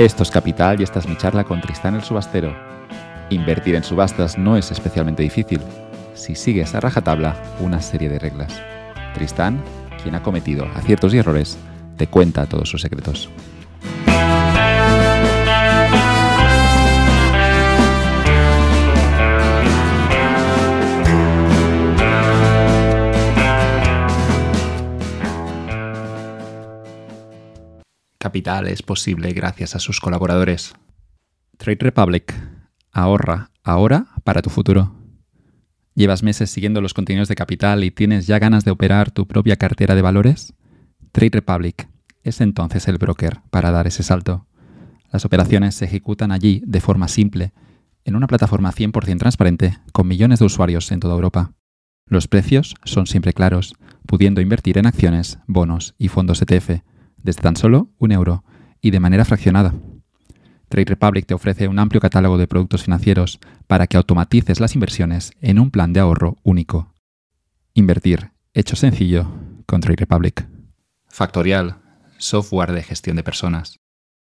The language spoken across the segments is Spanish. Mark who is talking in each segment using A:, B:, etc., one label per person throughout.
A: Esto es Capital y esta es mi charla con Tristán el Subastero. Invertir en subastas no es especialmente difícil si sigues a rajatabla una serie de reglas. Tristán, quien ha cometido aciertos y errores, te cuenta todos sus secretos. Capital es posible gracias a sus colaboradores. Trade Republic. Ahorra ahora para tu futuro. ¿Llevas meses siguiendo los contenidos de Capital y tienes ya ganas de operar tu propia cartera de valores? Trade Republic es entonces el broker para dar ese salto. Las operaciones se ejecutan allí de forma simple, en una plataforma 100% transparente con millones de usuarios en toda Europa. Los precios son siempre claros, pudiendo invertir en acciones, bonos y fondos ETF desde tan solo un euro y de manera fraccionada. Trade Republic te ofrece un amplio catálogo de productos financieros para que automatices las inversiones en un plan de ahorro único. Invertir, hecho sencillo, con Trade Republic. Factorial, software de gestión de personas.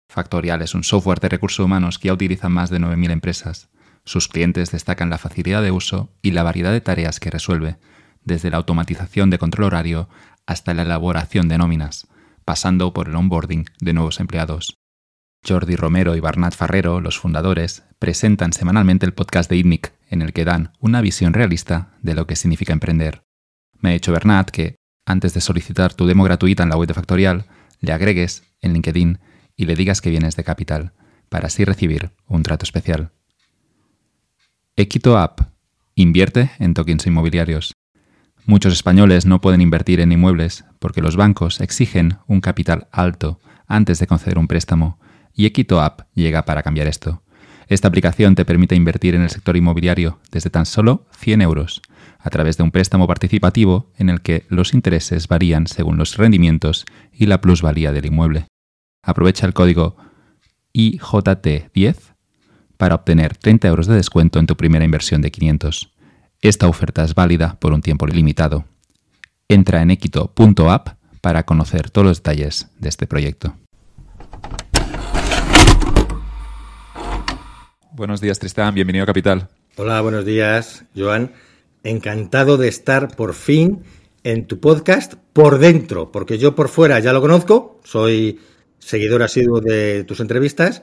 A: Factorial es un software de recursos humanos que ya utilizan más de 9.000 empresas. Sus clientes destacan la facilidad de uso y la variedad de tareas que resuelve, desde la automatización de control horario hasta la elaboración de nóminas pasando por el onboarding de nuevos empleados. Jordi Romero y Barnat Farrero, los fundadores, presentan semanalmente el podcast de ITNIC, en el que dan una visión realista de lo que significa emprender. Me ha dicho Bernat que, antes de solicitar tu demo gratuita en la web de Factorial, le agregues en LinkedIn y le digas que vienes de Capital, para así recibir un trato especial. Equito App. Invierte en tokens inmobiliarios. Muchos españoles no pueden invertir en inmuebles porque los bancos exigen un capital alto antes de conceder un préstamo y Equito App llega para cambiar esto. Esta aplicación te permite invertir en el sector inmobiliario desde tan solo 100 euros a través de un préstamo participativo en el que los intereses varían según los rendimientos y la plusvalía del inmueble. Aprovecha el código IJT10 para obtener 30 euros de descuento en tu primera inversión de 500. Esta oferta es válida por un tiempo limitado. Entra en equito.app para conocer todos los detalles de este proyecto. Buenos días, Tristán. Bienvenido a Capital.
B: Hola, buenos días, Joan. Encantado de estar por fin en tu podcast por dentro, porque yo por fuera ya lo conozco, soy seguidor asiduo de tus entrevistas,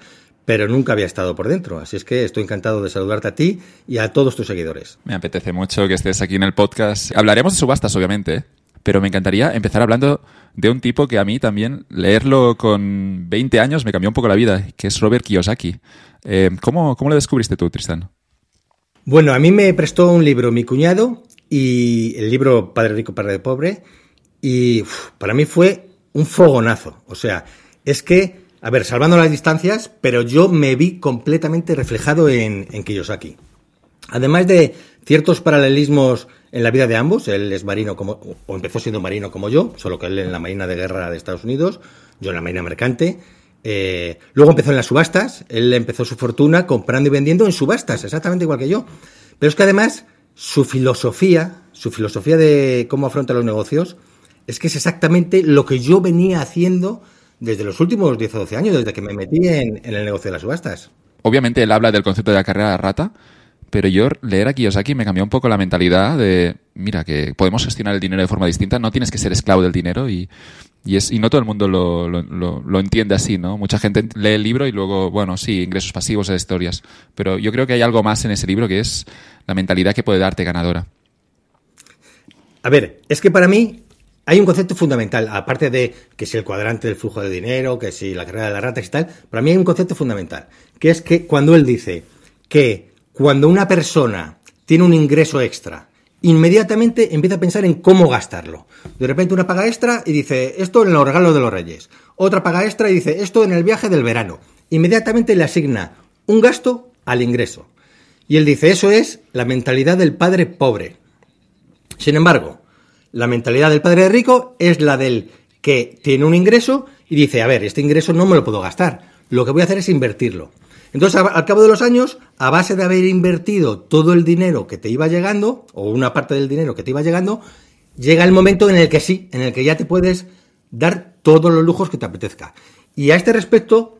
B: pero nunca había estado por dentro. Así es que estoy encantado de saludarte a ti y a todos tus seguidores.
A: Me apetece mucho que estés aquí en el podcast. Hablaremos de subastas, obviamente, pero me encantaría empezar hablando de un tipo que a mí también leerlo con 20 años me cambió un poco la vida, que es Robert Kiyosaki. Eh, ¿cómo, ¿Cómo lo descubriste tú, Tristan?
B: Bueno, a mí me prestó un libro mi cuñado y el libro Padre Rico, Padre Pobre y para mí fue un fogonazo. O sea, es que a ver, salvando las distancias, pero yo me vi completamente reflejado en, en Kiyosaki. Además de ciertos paralelismos en la vida de ambos, él es marino como, o empezó siendo marino como yo, solo que él en la Marina de Guerra de Estados Unidos, yo en la Marina Mercante. Eh, luego empezó en las subastas, él empezó su fortuna comprando y vendiendo en subastas, exactamente igual que yo. Pero es que además su filosofía, su filosofía de cómo afronta los negocios, es que es exactamente lo que yo venía haciendo desde los últimos 10 o 12 años, desde que me metí en, el negocio de las subastas.
A: Obviamente él habla del concepto de la carrera de rata, pero yo leer a Kiyosaki me cambió un poco la mentalidad de, mira, que podemos gestionar el dinero de forma distinta, no tienes que ser esclavo del dinero y, y, es, y no todo el mundo lo, lo, lo, entiende así, ¿no? Mucha gente lee el libro y luego, bueno, sí, ingresos pasivos, historias, pero yo creo que hay algo más en ese libro que es la mentalidad que puede darte ganadora.
B: A ver, es que para mí hay un concepto fundamental, aparte de que si el cuadrante del flujo de dinero, que si la carrera de la rata y tal, para mí hay un concepto fundamental, que es que cuando él dice que cuando una persona tiene un ingreso extra, inmediatamente empieza a pensar en cómo gastarlo. De repente una paga extra y dice, esto en los regalos de los reyes. Otra paga extra y dice, esto en el viaje del verano. Inmediatamente le asigna un gasto al ingreso. Y él dice, eso es la mentalidad del padre pobre. Sin embargo, la mentalidad del padre rico es la del que tiene un ingreso y dice, a ver, este ingreso no me lo puedo gastar, lo que voy a hacer es invertirlo. Entonces, al cabo de los años, a base de haber invertido todo el dinero que te iba llegando, o una parte del dinero que te iba llegando, llega el momento en el que sí, en el que ya te puedes dar todos los lujos que te apetezca. Y a este respecto,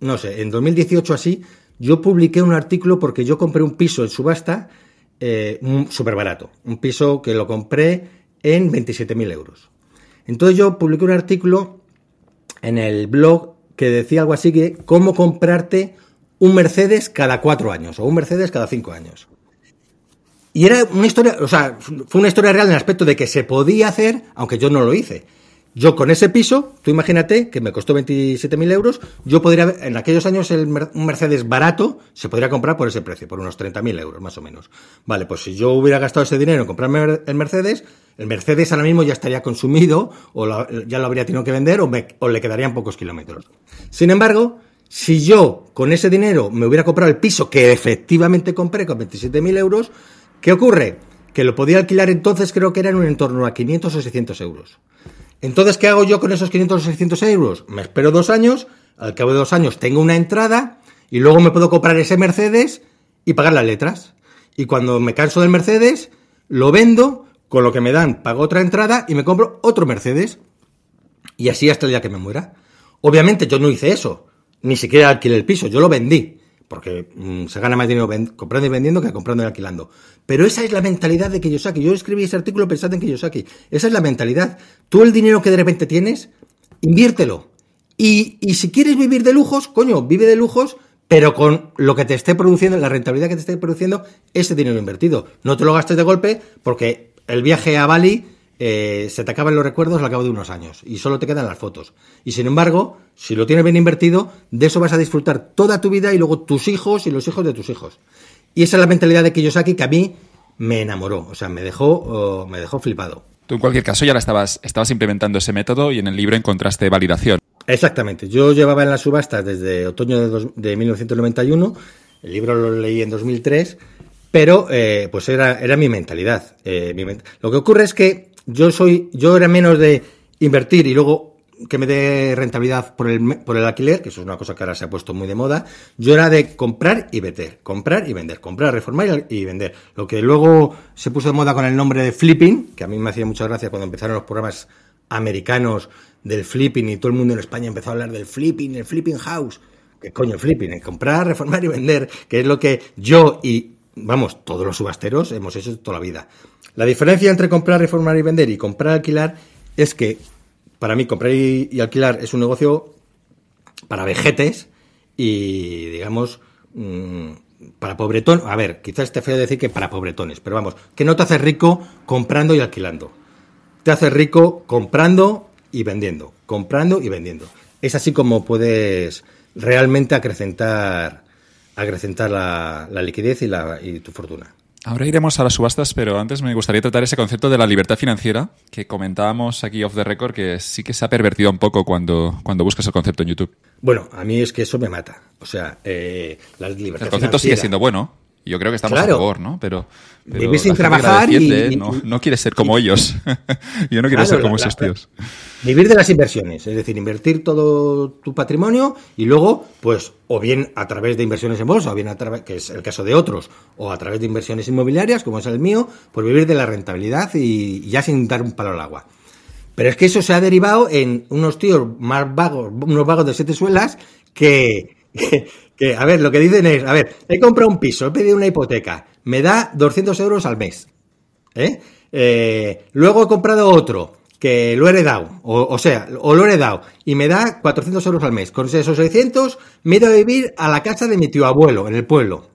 B: no sé, en 2018 así, yo publiqué un artículo porque yo compré un piso en subasta eh, súper barato. Un piso que lo compré en 27.000 euros. Entonces yo publiqué un artículo en el blog que decía algo así que cómo comprarte un Mercedes cada cuatro años o un Mercedes cada cinco años. Y era una historia, o sea, fue una historia real en el aspecto de que se podía hacer, aunque yo no lo hice. Yo con ese piso, tú imagínate que me costó 27.000 euros, yo podría, en aquellos años el, un Mercedes barato se podría comprar por ese precio, por unos 30.000 euros más o menos. Vale, pues si yo hubiera gastado ese dinero en comprarme el Mercedes, el Mercedes ahora mismo ya estaría consumido o ya lo habría tenido que vender o, o le quedarían pocos kilómetros. Sin embargo, si yo con ese dinero me hubiera comprado el piso que efectivamente compré con 27.000 euros, ¿qué ocurre? Que lo podía alquilar entonces creo que era en un entorno a 500 o 600 euros. Entonces, ¿qué hago yo con esos 500 o 600 euros? Me espero dos años, al cabo de dos años tengo una entrada y luego me puedo comprar ese Mercedes y pagar las letras. Y cuando me canso del Mercedes, lo vendo, con lo que me dan pago otra entrada y me compro otro Mercedes. Y así hasta el día que me muera. Obviamente yo no hice eso, ni siquiera alquilé el piso, yo lo vendí porque mm, se gana más dinero comprando y vendiendo que comprando y alquilando. Pero esa es la mentalidad de Kiyosaki. Yo escribí ese artículo pensando en Kiyosaki. Esa es la mentalidad. Tú el dinero que de repente tienes, inviértelo. Y, y si quieres vivir de lujos, coño, vive de lujos, pero con lo que te esté produciendo, la rentabilidad que te esté produciendo ese dinero invertido. No te lo gastes de golpe porque el viaje a Bali eh, se te acaban los recuerdos al cabo de unos años y solo te quedan las fotos. Y sin embargo, si lo tienes bien invertido, de eso vas a disfrutar toda tu vida y luego tus hijos y los hijos de tus hijos. Y esa es la mentalidad de Kiyosaki que a mí me enamoró, o sea, me dejó, me dejó flipado.
A: Tú en cualquier caso ya la estabas, estabas implementando ese método y en el libro encontraste validación.
B: Exactamente, yo llevaba en las subastas desde otoño de, 1991, el libro lo leí en 2003, pero eh, pues era, era mi mentalidad. Eh, lo que ocurre es que yo soy, yo era menos de invertir y luego que me dé rentabilidad por el, por el alquiler, que eso es una cosa que ahora se ha puesto muy de moda, yo era de comprar y vender, comprar y vender, comprar, reformar y, vender. Lo que luego se puso de moda con el nombre de flipping, que a mí me hacía mucha gracia cuando empezaron los programas americanos del flipping y todo el mundo en España empezó a hablar del flipping, el flipping house. ¿Qué coño flipping? Comprar, reformar y vender, que es lo que yo y, vamos, todos los subasteros hemos hecho toda la vida. La diferencia entre comprar, reformar y vender y comprar, alquilar es que para mí comprar y, alquilar es un negocio para vejetes y, digamos, mm, para pobretón. A ver, quizás esté feo decir que para pobretones, pero vamos, que no te hace rico comprando y alquilando. Te hace rico comprando y vendiendo, comprando y vendiendo. Es así como puedes realmente acrecentar, acrecentar la, liquidez y, la, y tu fortuna.
A: Ahora iremos a las subastas, pero antes me gustaría tratar ese concepto de la libertad financiera que comentábamos aquí off the record, que sí que se ha pervertido un poco cuando, cuando buscas el concepto en YouTube.
B: Bueno, a mí es que eso me mata. O sea, eh, la libertad
A: El concepto sigue siendo bueno. Yo creo que estamos a favor, ¿no? Pero,
B: Vivir sin trabajar y,
A: no, no quieres ser como ellos. Yo no quiero ser como esos tíos.
B: Vivir de las inversiones, es decir, invertir todo tu patrimonio y luego, pues, o bien a través de inversiones en bolsa, o bien a través, que es el caso de otros, o a través de inversiones inmobiliarias, como es el mío, pues vivir de la rentabilidad y, ya sin dar un palo al agua. Pero es que eso se ha derivado en unos tíos más vagos, unos vagos de siete suelas que, que, a ver, lo que dicen es, a ver, he comprado un piso, he pedido una hipoteca, me da 200 euros al mes. ¿eh? Eh, luego he comprado otro, que lo he heredado, o, sea, o lo he heredado, y me da 400 euros al mes. Con esos 600 me he ido a vivir a la casa de mi tío abuelo, en el pueblo.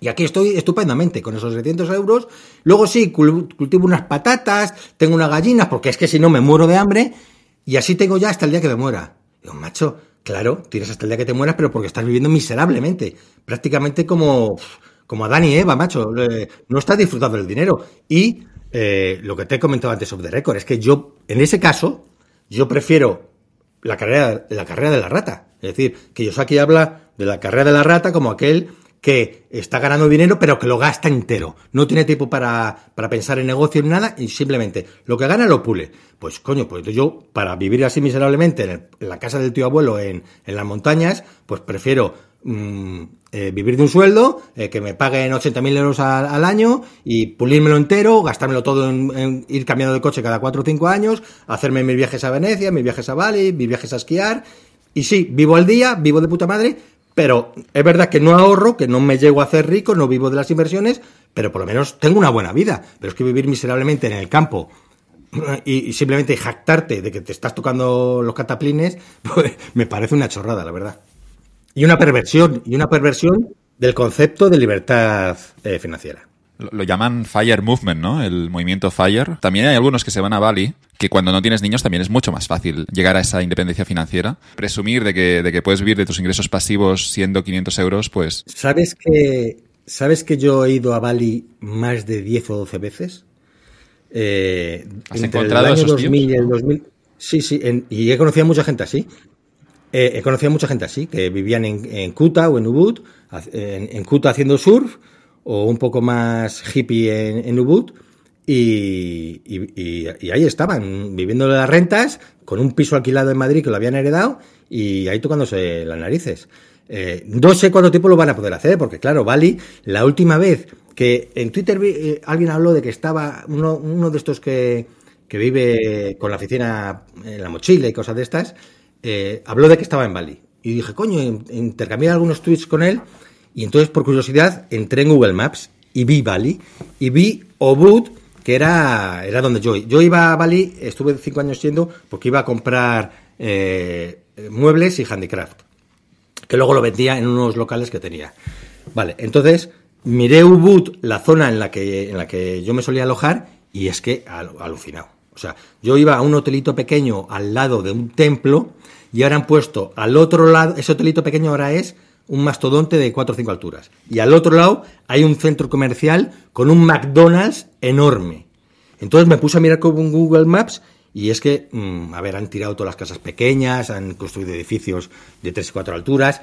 B: Y aquí estoy estupendamente con esos 600 euros. Luego sí, cultivo unas patatas, tengo unas gallinas, porque es que si no me muero de hambre, y así tengo ya hasta el día que me muera. Digo, macho, claro, tienes hasta el día que te mueras, pero porque estás viviendo miserablemente. Prácticamente como, como Adán y Eva, macho. No estás disfrutando del dinero. Y eh, lo que te he comentado antes sobre the record es que yo, en ese caso, yo prefiero la carrera, la carrera de la rata. Es decir, que Yosaki habla de la carrera de la rata como aquel que está ganando dinero pero que lo gasta entero. No tiene tiempo para, para pensar en negocio ni nada y simplemente lo que gana lo pule. Pues coño, pues yo para vivir así miserablemente en, la casa del tío abuelo en, en las montañas, pues prefiero Mm, eh, vivir de un sueldo, eh, que me paguen 80.000 euros al, año y pulírmelo entero, gastármelo todo en, ir cambiando de coche cada 4 o 5 años, hacerme mis viajes a Venecia, mis viajes a Bali, mis viajes a esquiar Y sí, vivo al día, vivo de puta madre, pero es verdad que no ahorro, que no me llego a hacer rico, no vivo de las inversiones, pero por lo menos tengo una buena vida. Pero es que vivir miserablemente en el campo y, simplemente jactarte de que te estás tocando los cataplines, pues me parece una chorrada, la verdad. Y una perversión, y una perversión del concepto de libertad eh, financiera.
A: Lo, llaman Fire Movement, ¿no? El movimiento Fire. También hay algunos que se van a Bali, que cuando no tienes niños también es mucho más fácil llegar a esa independencia financiera. Presumir de que, de que puedes vivir de tus ingresos pasivos siendo 500 euros, pues...
B: ¿Sabes que, ¿Sabes que yo he ido a Bali más de 10 o 12 veces?
A: Eh, ¿Has encontrado el año 2000
B: y el 2000. Sí, sí, y he conocido a mucha gente así. Eh, he conocido a mucha gente así, que vivían en, Kuta o en Ubud, en, Kuta haciendo surf, o un poco más hippie en, en Ubud, y, ahí estaban, viviendo las rentas, con un piso alquilado en Madrid que lo habían heredado, y ahí tocándose las narices. Eh, no sé cuánto tiempo lo van a poder hacer, porque claro, Bali, la última vez que en Twitter eh, alguien habló de que estaba uno, uno de estos que, que, vive con la oficina en la mochila y cosas de estas, eh, habló de que estaba en Bali. Y dije, coño, intercambié algunos tweets con él y entonces por curiosidad entré en Google Maps y vi Bali y vi Obud, que era, era donde yo Yo iba a Bali, estuve cinco años siendo porque iba a comprar eh, muebles y handicraft, que luego lo vendía en unos locales que tenía. Vale, entonces miré Ubud, la zona en la que, en la que yo me solía alojar, y es que alucinado. O sea, yo iba a un hotelito pequeño al lado de un templo y ahora han puesto al otro lado, ese hotelito pequeño ahora es un mastodonte de 4 o 5 alturas. Y al otro lado hay un centro comercial con un McDonald's enorme. Entonces me puse a mirar con Google Maps y es que, mm, a ver, han tirado todas las casas pequeñas, han construido edificios de 3 y 4 alturas.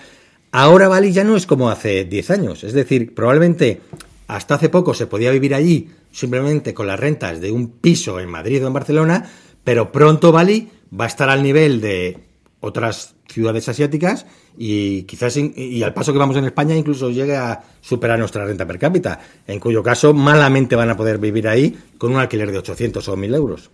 B: Ahora Bali ya no es como hace 10 años. Es decir, probablemente hasta hace poco se podía vivir allí simplemente con las rentas de un piso en Madrid o en Barcelona, pero pronto Bali va a estar al nivel de otras ciudades asiáticas y quizás y al paso que vamos en España incluso llegue a superar nuestra renta per cápita, en cuyo caso malamente van a poder vivir ahí con un alquiler de 800 o 1000 euros.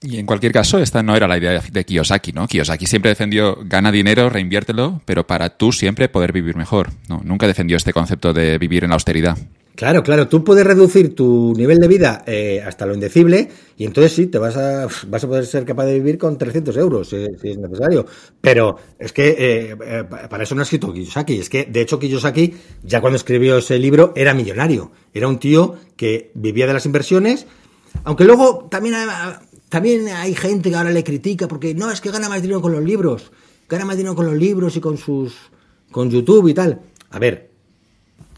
A: Y en cualquier caso, esta no era la idea de Kiyosaki, ¿no? Kiyosaki siempre defendió gana dinero, reinviértelo, pero para tú siempre poder vivir mejor. No, nunca defendió este concepto de vivir en la austeridad.
B: Claro, claro, tú puedes reducir tu nivel de vida eh, hasta lo indecible y entonces sí, te vas a, vas a poder ser capaz de vivir con 300 euros si, es necesario. Pero es que eh, eh, para eso no ha escrito Kiyosaki. Es que, de hecho, Kiyosaki, ya cuando escribió ese libro, era millonario. Era un tío que vivía de las inversiones, aunque luego también también hay gente que ahora le critica porque no, es que gana más dinero con los libros, gana más dinero con los libros y con sus con YouTube y tal. A ver,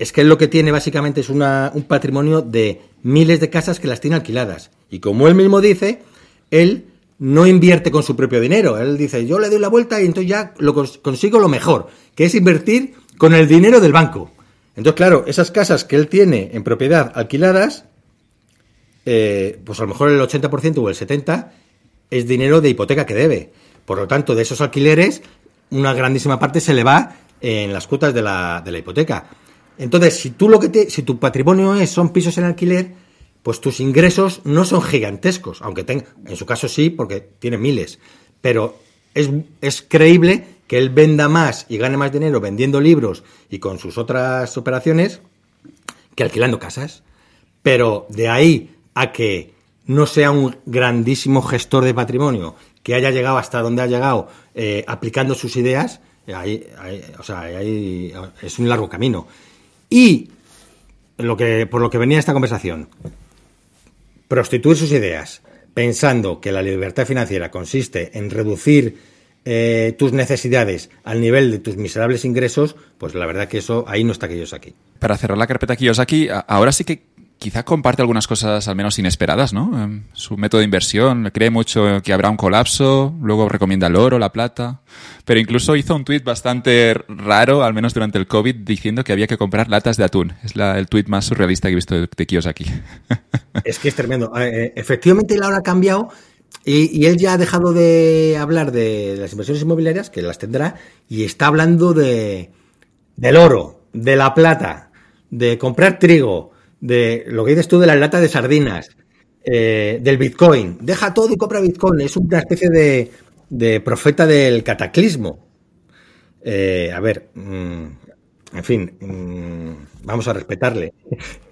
B: es que él lo que tiene básicamente es una, un patrimonio de miles de casas que las tiene alquiladas. Y como él mismo dice, él no invierte con su propio dinero. Él dice, yo le doy la vuelta y entonces ya lo consigo lo mejor, que es invertir con el dinero del banco. Entonces, claro, esas casas que él tiene en propiedad alquiladas, eh, pues a lo mejor el 80% o el 70% es dinero de hipoteca que debe. Por lo tanto, de esos alquileres, una grandísima parte se le va en las cuotas de la, de la hipoteca. Entonces, si lo que te, si tu patrimonio es, son pisos en alquiler, pues tus ingresos no son gigantescos, aunque ten, en su caso sí, porque tiene miles. Pero es, creíble que él venda más y gane más dinero vendiendo libros y con sus otras operaciones que alquilando casas. Pero de ahí a que no sea un grandísimo gestor de patrimonio, que haya llegado hasta donde ha llegado eh, aplicando sus ideas, o sea, es un largo camino. Y lo que, por lo que venía esta conversación, prostituir sus ideas pensando que la libertad financiera consiste en reducir eh, tus necesidades al nivel de tus miserables ingresos, pues la verdad que eso ahí no está aquí.
A: Para cerrar la carpeta Kiyosaki, ahora sí que quizá comparte algunas cosas al menos inesperadas, ¿no? Em, su método de inversión, cree mucho que habrá un colapso, luego recomienda el oro, la plata, pero incluso hizo un tuit bastante raro, al menos durante el COVID, diciendo que había que comprar latas de atún. Es el tuit más surrealista que he visto de, de aquí.
B: Es que es tremendo. Eh, efectivamente, él ahora ha cambiado y, él ya ha dejado de hablar de las inversiones inmobiliarias, que las tendrá, y está hablando de del oro, de la plata, de comprar trigo, de lo que dices tú de las latas de sardinas, eh, del Bitcoin. Deja todo y compra Bitcoin. Es una especie de, de profeta del cataclismo. Eh, a ver, mm, en fin, mm, vamos a respetarle.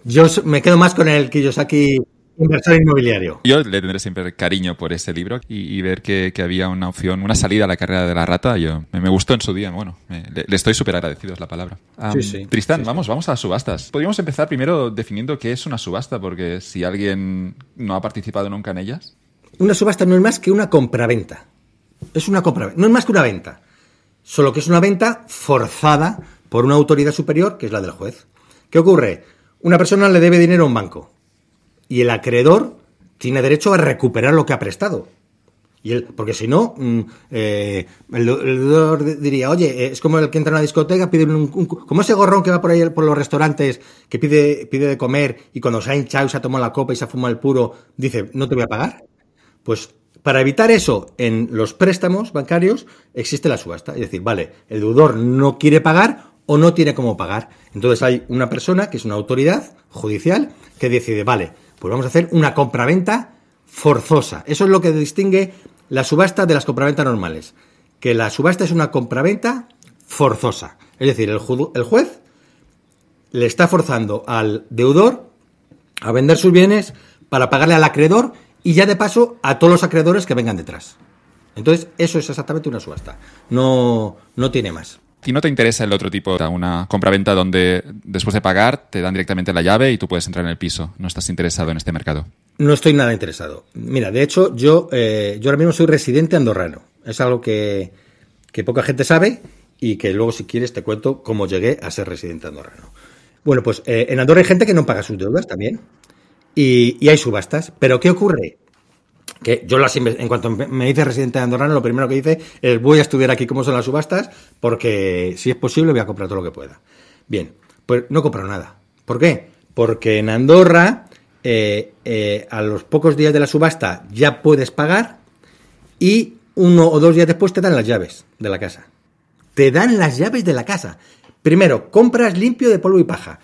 B: Yo me quedo más con el Kiyosaki inversor inmobiliario.
A: Yo le tendré siempre cariño por ese libro y, ver que, había una opción, una salida a la carrera de la rata. Yo me, gustó en su día. Bueno, le, estoy súper agradecido, es la palabra.
B: sí, sí,
A: Tristán, vamos, vamos a las subastas. Podríamos empezar primero definiendo qué es una subasta, porque si alguien no ha participado nunca en ellas.
B: Una subasta no es más que una compraventa. Es una compraventa. No es más que una venta. Solo que es una venta forzada por una autoridad superior, que es la del juez. ¿Qué ocurre? Una persona le debe dinero a un banco y el acreedor tiene derecho a recuperar lo que ha prestado. Y él, porque si no, mm, eh, el, deudor diría, oye, eh, es como el que entra a una discoteca, pide un, como ese gorrón que va por ahí por los restaurantes, que pide, pide de comer y cuando se ha hinchado, se ha tomado la copa y se ha fumado el puro, dice, no te voy a pagar. Pues para evitar eso en los préstamos bancarios existe la subasta. Es decir, vale, el deudor no quiere pagar o no tiene cómo pagar. Entonces hay una persona que es una autoridad judicial que decide, vale, pues vamos a hacer una compraventa forzosa. Eso es lo que distingue la subasta de las compraventas normales. Que la subasta es una compraventa forzosa. Es decir, el, el juez le está forzando al deudor a vender sus bienes para pagarle al acreedor y ya de paso a todos los acreedores que vengan detrás. Entonces, eso es exactamente una subasta. No, no tiene más.
A: ¿Y no te interesa el otro tipo, una compraventa donde después de pagar te dan directamente la llave y tú puedes entrar en el piso? ¿No estás interesado en este mercado?
B: No estoy nada interesado. Mira, de hecho, yo, eh, yo ahora mismo soy residente andorrano. Es algo que, poca gente sabe y que luego, si quieres, te cuento cómo llegué a ser residente andorrano. Bueno, pues eh, en Andorra hay gente que no paga sus deudas también. Y, y hay subastas. Pero ¿qué ocurre? Que yo las en cuanto me hice residente de Andorra, lo primero que hice es voy a estudiar aquí cómo son las subastas, porque si es posible voy a comprar todo lo que pueda. Bien, pues no compro nada. ¿Por qué? Porque en Andorra, eh, eh, a los pocos días de la subasta ya puedes pagar y uno o dos días después te dan las llaves de la casa. Te dan las llaves de la casa. Primero, compras limpio de polvo y paja.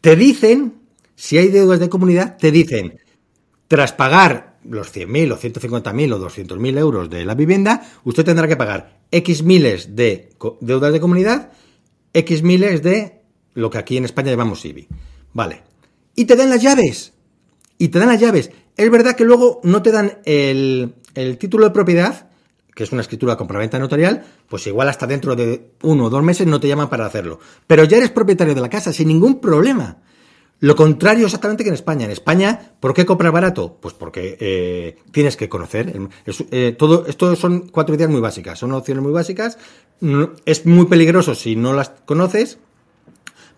B: Te dicen, si hay deudas de comunidad, te dicen, tras pagar los 100.000 o 150.000 o 200.000 euros de la vivienda, usted tendrá que pagar X miles de deudas de comunidad, X miles de lo que aquí en España llamamos IBI. Vale. Y te dan las llaves. Y te dan las llaves. Es verdad que luego no te dan el, el título de propiedad, que es una escritura compraventa notarial, pues igual hasta dentro de uno o dos meses no te llaman para hacerlo. Pero ya eres propietario de la casa sin ningún problema. Lo contrario exactamente que en España. En España, ¿por qué comprar barato? Pues porque eh, tienes que conocer. Eh, todo, esto son cuatro ideas muy básicas, son opciones muy básicas. Es muy peligroso si no las conoces,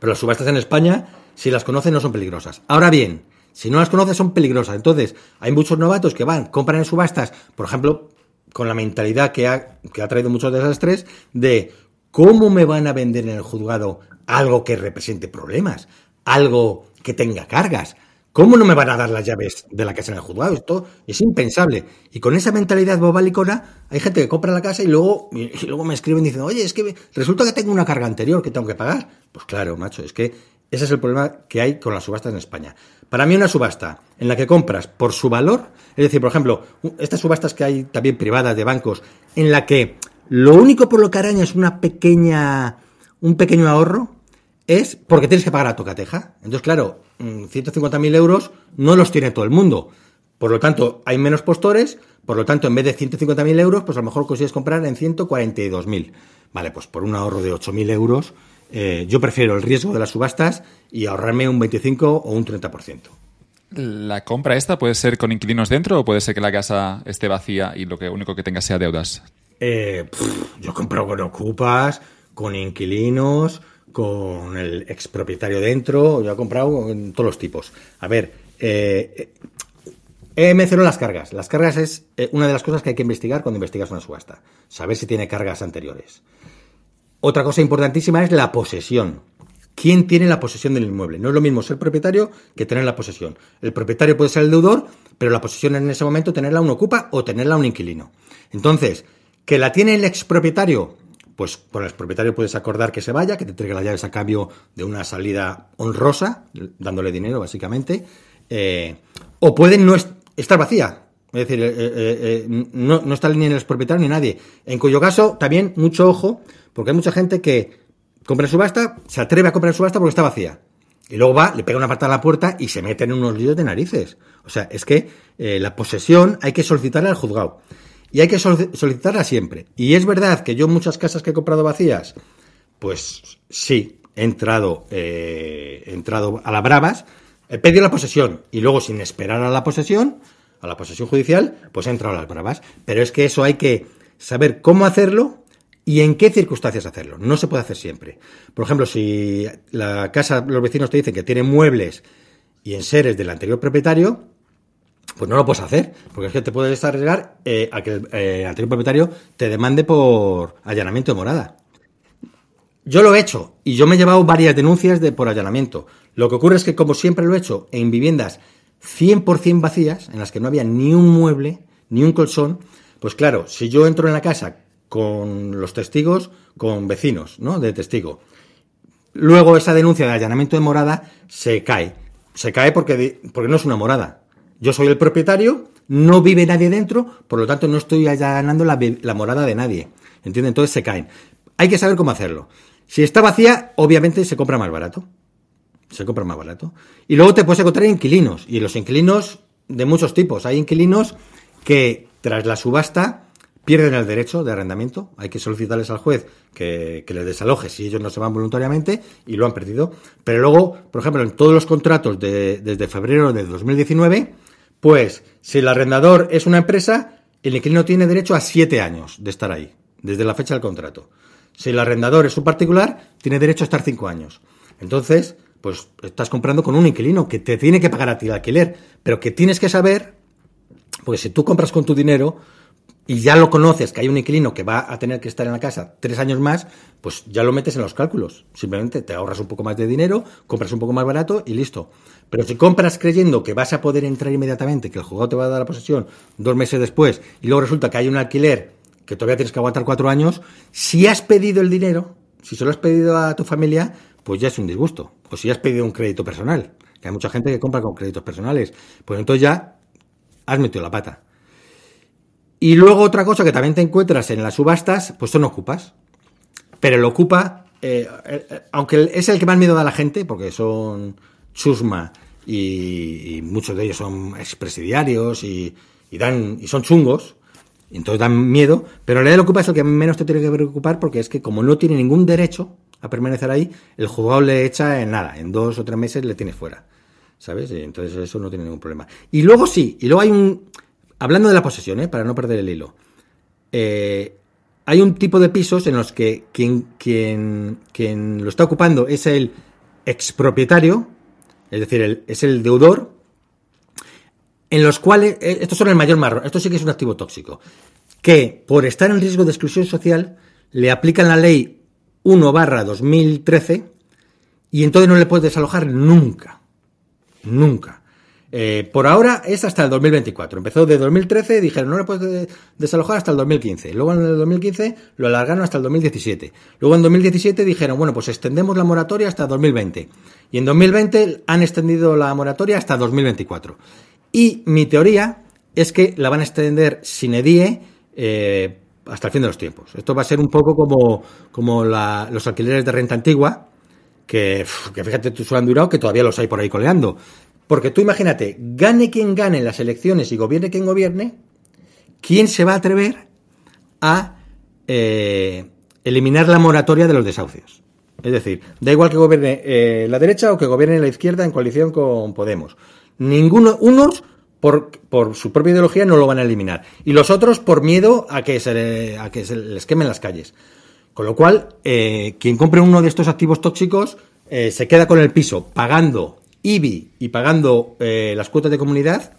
B: pero las subastas en España, si las conoces, no son peligrosas. Ahora bien, si no las conoces, son peligrosas. Entonces, hay muchos novatos que van, compran en subastas, por ejemplo, con la mentalidad que ha, que ha traído muchos desastres de cómo me van a vender en el juzgado algo que represente problemas algo que tenga cargas. ¿Cómo no me van a dar las llaves de la casa en el juzgado? Esto es impensable. Y con esa mentalidad bobalicona, hay gente que compra la casa y luego, y luego me escriben diciendo, oye, es que resulta que tengo una carga anterior que tengo que pagar. Pues claro, macho, es que ese es el problema que hay con las subastas en España. Para mí una subasta en la que compras por su valor, es decir, por ejemplo, estas subastas que hay también privadas de bancos, en la que lo único por lo que araña es una pequeña, un pequeño ahorro, es porque tienes que pagar a tocateja. Entonces, claro, 150.000 mm, euros no los tiene todo el mundo. Por lo tanto, hay menos postores, por lo tanto, en vez de 150.000 euros, pues a lo mejor consigues comprar en 142.000. Vale, pues por un ahorro de 8.000 euros, eh, yo prefiero el riesgo de las subastas y ahorrarme un 25 o un 30%.
A: ¿La compra esta puede ser con inquilinos dentro o puede ser que la casa esté vacía y lo que único que tenga sea deudas?
B: Eh, yo compro con ocupas, con inquilinos, con el expropietario dentro, yo he comprado en todos los tipos. A ver, eh, he mencionado las cargas. Las cargas es eh, una de las cosas que hay que investigar cuando investigas una subasta. Saber si tiene cargas anteriores. Otra cosa importantísima es la posesión. ¿Quién tiene la posesión del inmueble? No es lo mismo ser propietario que tener la posesión. El propietario puede ser el deudor, pero la posesión en ese momento tenerla un ocupa o tenerla un inquilino. Entonces, que la tiene el expropietario, pues con el propietario puedes acordar que se vaya, que te entregue las llaves a cambio de una salida honrosa, dándole dinero básicamente, eh, o pueden no estar vacía. Es decir, eh, eh, eh, no, no está ni en el propietario ni nadie. En cuyo caso, también mucho ojo, porque hay mucha gente que compra subasta, se atreve a comprar subasta porque está vacía. Y luego va, le pega una patada a la puerta y se mete en unos líos de narices. O sea, es que la posesión hay que solicitarla al juzgado. Y hay que solicitarla siempre. Y es verdad que yo muchas casas que he comprado vacías, pues sí, he entrado, he entrado a la bravas, he pedido la posesión y luego sin esperar a la posesión, a la posesión judicial, pues he entrado a las bravas. Pero es que eso hay que saber cómo hacerlo y en qué circunstancias hacerlo. No se puede hacer siempre. Por ejemplo, si la casa, los vecinos te dicen que tiene muebles y enseres del anterior propietario, pues no lo puedes hacer, porque es que te puedes arriesgar eh, a que el eh, anterior propietario te demande por allanamiento de morada. Yo lo he hecho y yo me he llevado varias denuncias de por allanamiento. Lo que ocurre es que, como siempre lo he hecho, en viviendas 100% vacías, en las que no había ni un mueble, ni un colchón, pues claro, si yo entro en la casa con los testigos, con vecinos, ¿no? De testigo, luego esa denuncia de allanamiento de morada se cae. Se cae porque, porque no es una morada. Yo soy el propietario, no vive nadie dentro, por lo tanto no estoy allanando la, la morada de nadie. ¿Entiendes? Entonces se caen. Hay que saber cómo hacerlo. Si está vacía, obviamente se compra más barato se compra más barato. Y luego te puedes encontrar inquilinos, y los inquilinos de muchos tipos. Hay inquilinos que tras la subasta pierden el derecho de arrendamiento. Hay que solicitarles al juez que, les desaloje si ellos no se van voluntariamente y lo han perdido. Pero luego, por ejemplo, en todos los contratos de, desde febrero de 2019, pues si el arrendador es una empresa, el inquilino tiene derecho a siete años de estar ahí, desde la fecha del contrato. Si el arrendador es un particular, tiene derecho a estar cinco años. Entonces, pues estás comprando con un inquilino que te tiene que pagar a ti el alquiler, pero que tienes que saber, porque si tú compras con tu dinero y ya lo conoces, que hay un inquilino que va a tener que estar en la casa tres años más, pues ya lo metes en los cálculos. Simplemente te ahorras un poco más de dinero, compras un poco más barato y listo. Pero si compras creyendo que vas a poder entrar inmediatamente, que el jugador te va a dar la posesión dos meses después, y luego resulta que hay un alquiler que todavía tienes que aguantar cuatro años, si has pedido el dinero, si se lo has pedido a tu familia, pues ya es un disgusto. O si has pedido un crédito personal, que hay mucha gente que compra con créditos personales, pues entonces ya has metido la pata. Y luego otra cosa que también te encuentras en las subastas, pues son ocupas. Pero el ocupa, eh, eh, aunque es el que más miedo da a la gente, porque son chusma y, muchos de ellos son expresidiarios y, y, dan, y son chungos, entonces dan miedo, pero la ley del ocupa es el que menos te tiene que preocupar porque es que como no tiene ningún derecho, a permanecer ahí, el jugador le echa en nada, en dos o tres meses le tiene fuera. ¿Sabes? Entonces eso no tiene ningún problema. Y luego sí, y luego hay un... Hablando de la posesión, ¿eh? para no perder el hilo. Eh, hay un tipo de pisos en los que quien, quien, quien lo está ocupando es el expropietario, es decir, es el deudor, en los cuales, eh, estos son el mayor marrón, esto sí que es un activo tóxico, que por estar en riesgo de exclusión social le aplican la ley 1 barra 2013 y entonces no le puedes desalojar nunca. Nunca. Eh, por ahora es hasta el 2024. Empezó de 2013, dijeron no le puedes desalojar hasta el 2015. Luego en el 2015 lo alargaron hasta el 2017. Luego en 2017 dijeron, bueno, pues extendemos la moratoria hasta 2020. Y en 2020 han extendido la moratoria hasta 2024. Y mi teoría es que la van a extender sin edie eh, hasta el fin de los tiempos. Esto va a ser un poco como, como los alquileres de renta antigua, que, que fíjate tú, han durado, que todavía los hay por ahí coleando. Porque tú imagínate, gane quien gane en las elecciones y gobierne quien gobierne, ¿quién se va a atrever a eh, eliminar la moratoria de los desahucios? Es decir, da igual que gobierne eh, la derecha o que gobierne la izquierda en coalición con Podemos. Ninguno, unos por, por, su propia ideología no lo van a eliminar. Y los otros por miedo a que se, a que se les quemen las calles. Con lo cual, eh, quien compre uno de estos activos tóxicos se queda con el piso pagando IBI y pagando eh, las cuotas de comunidad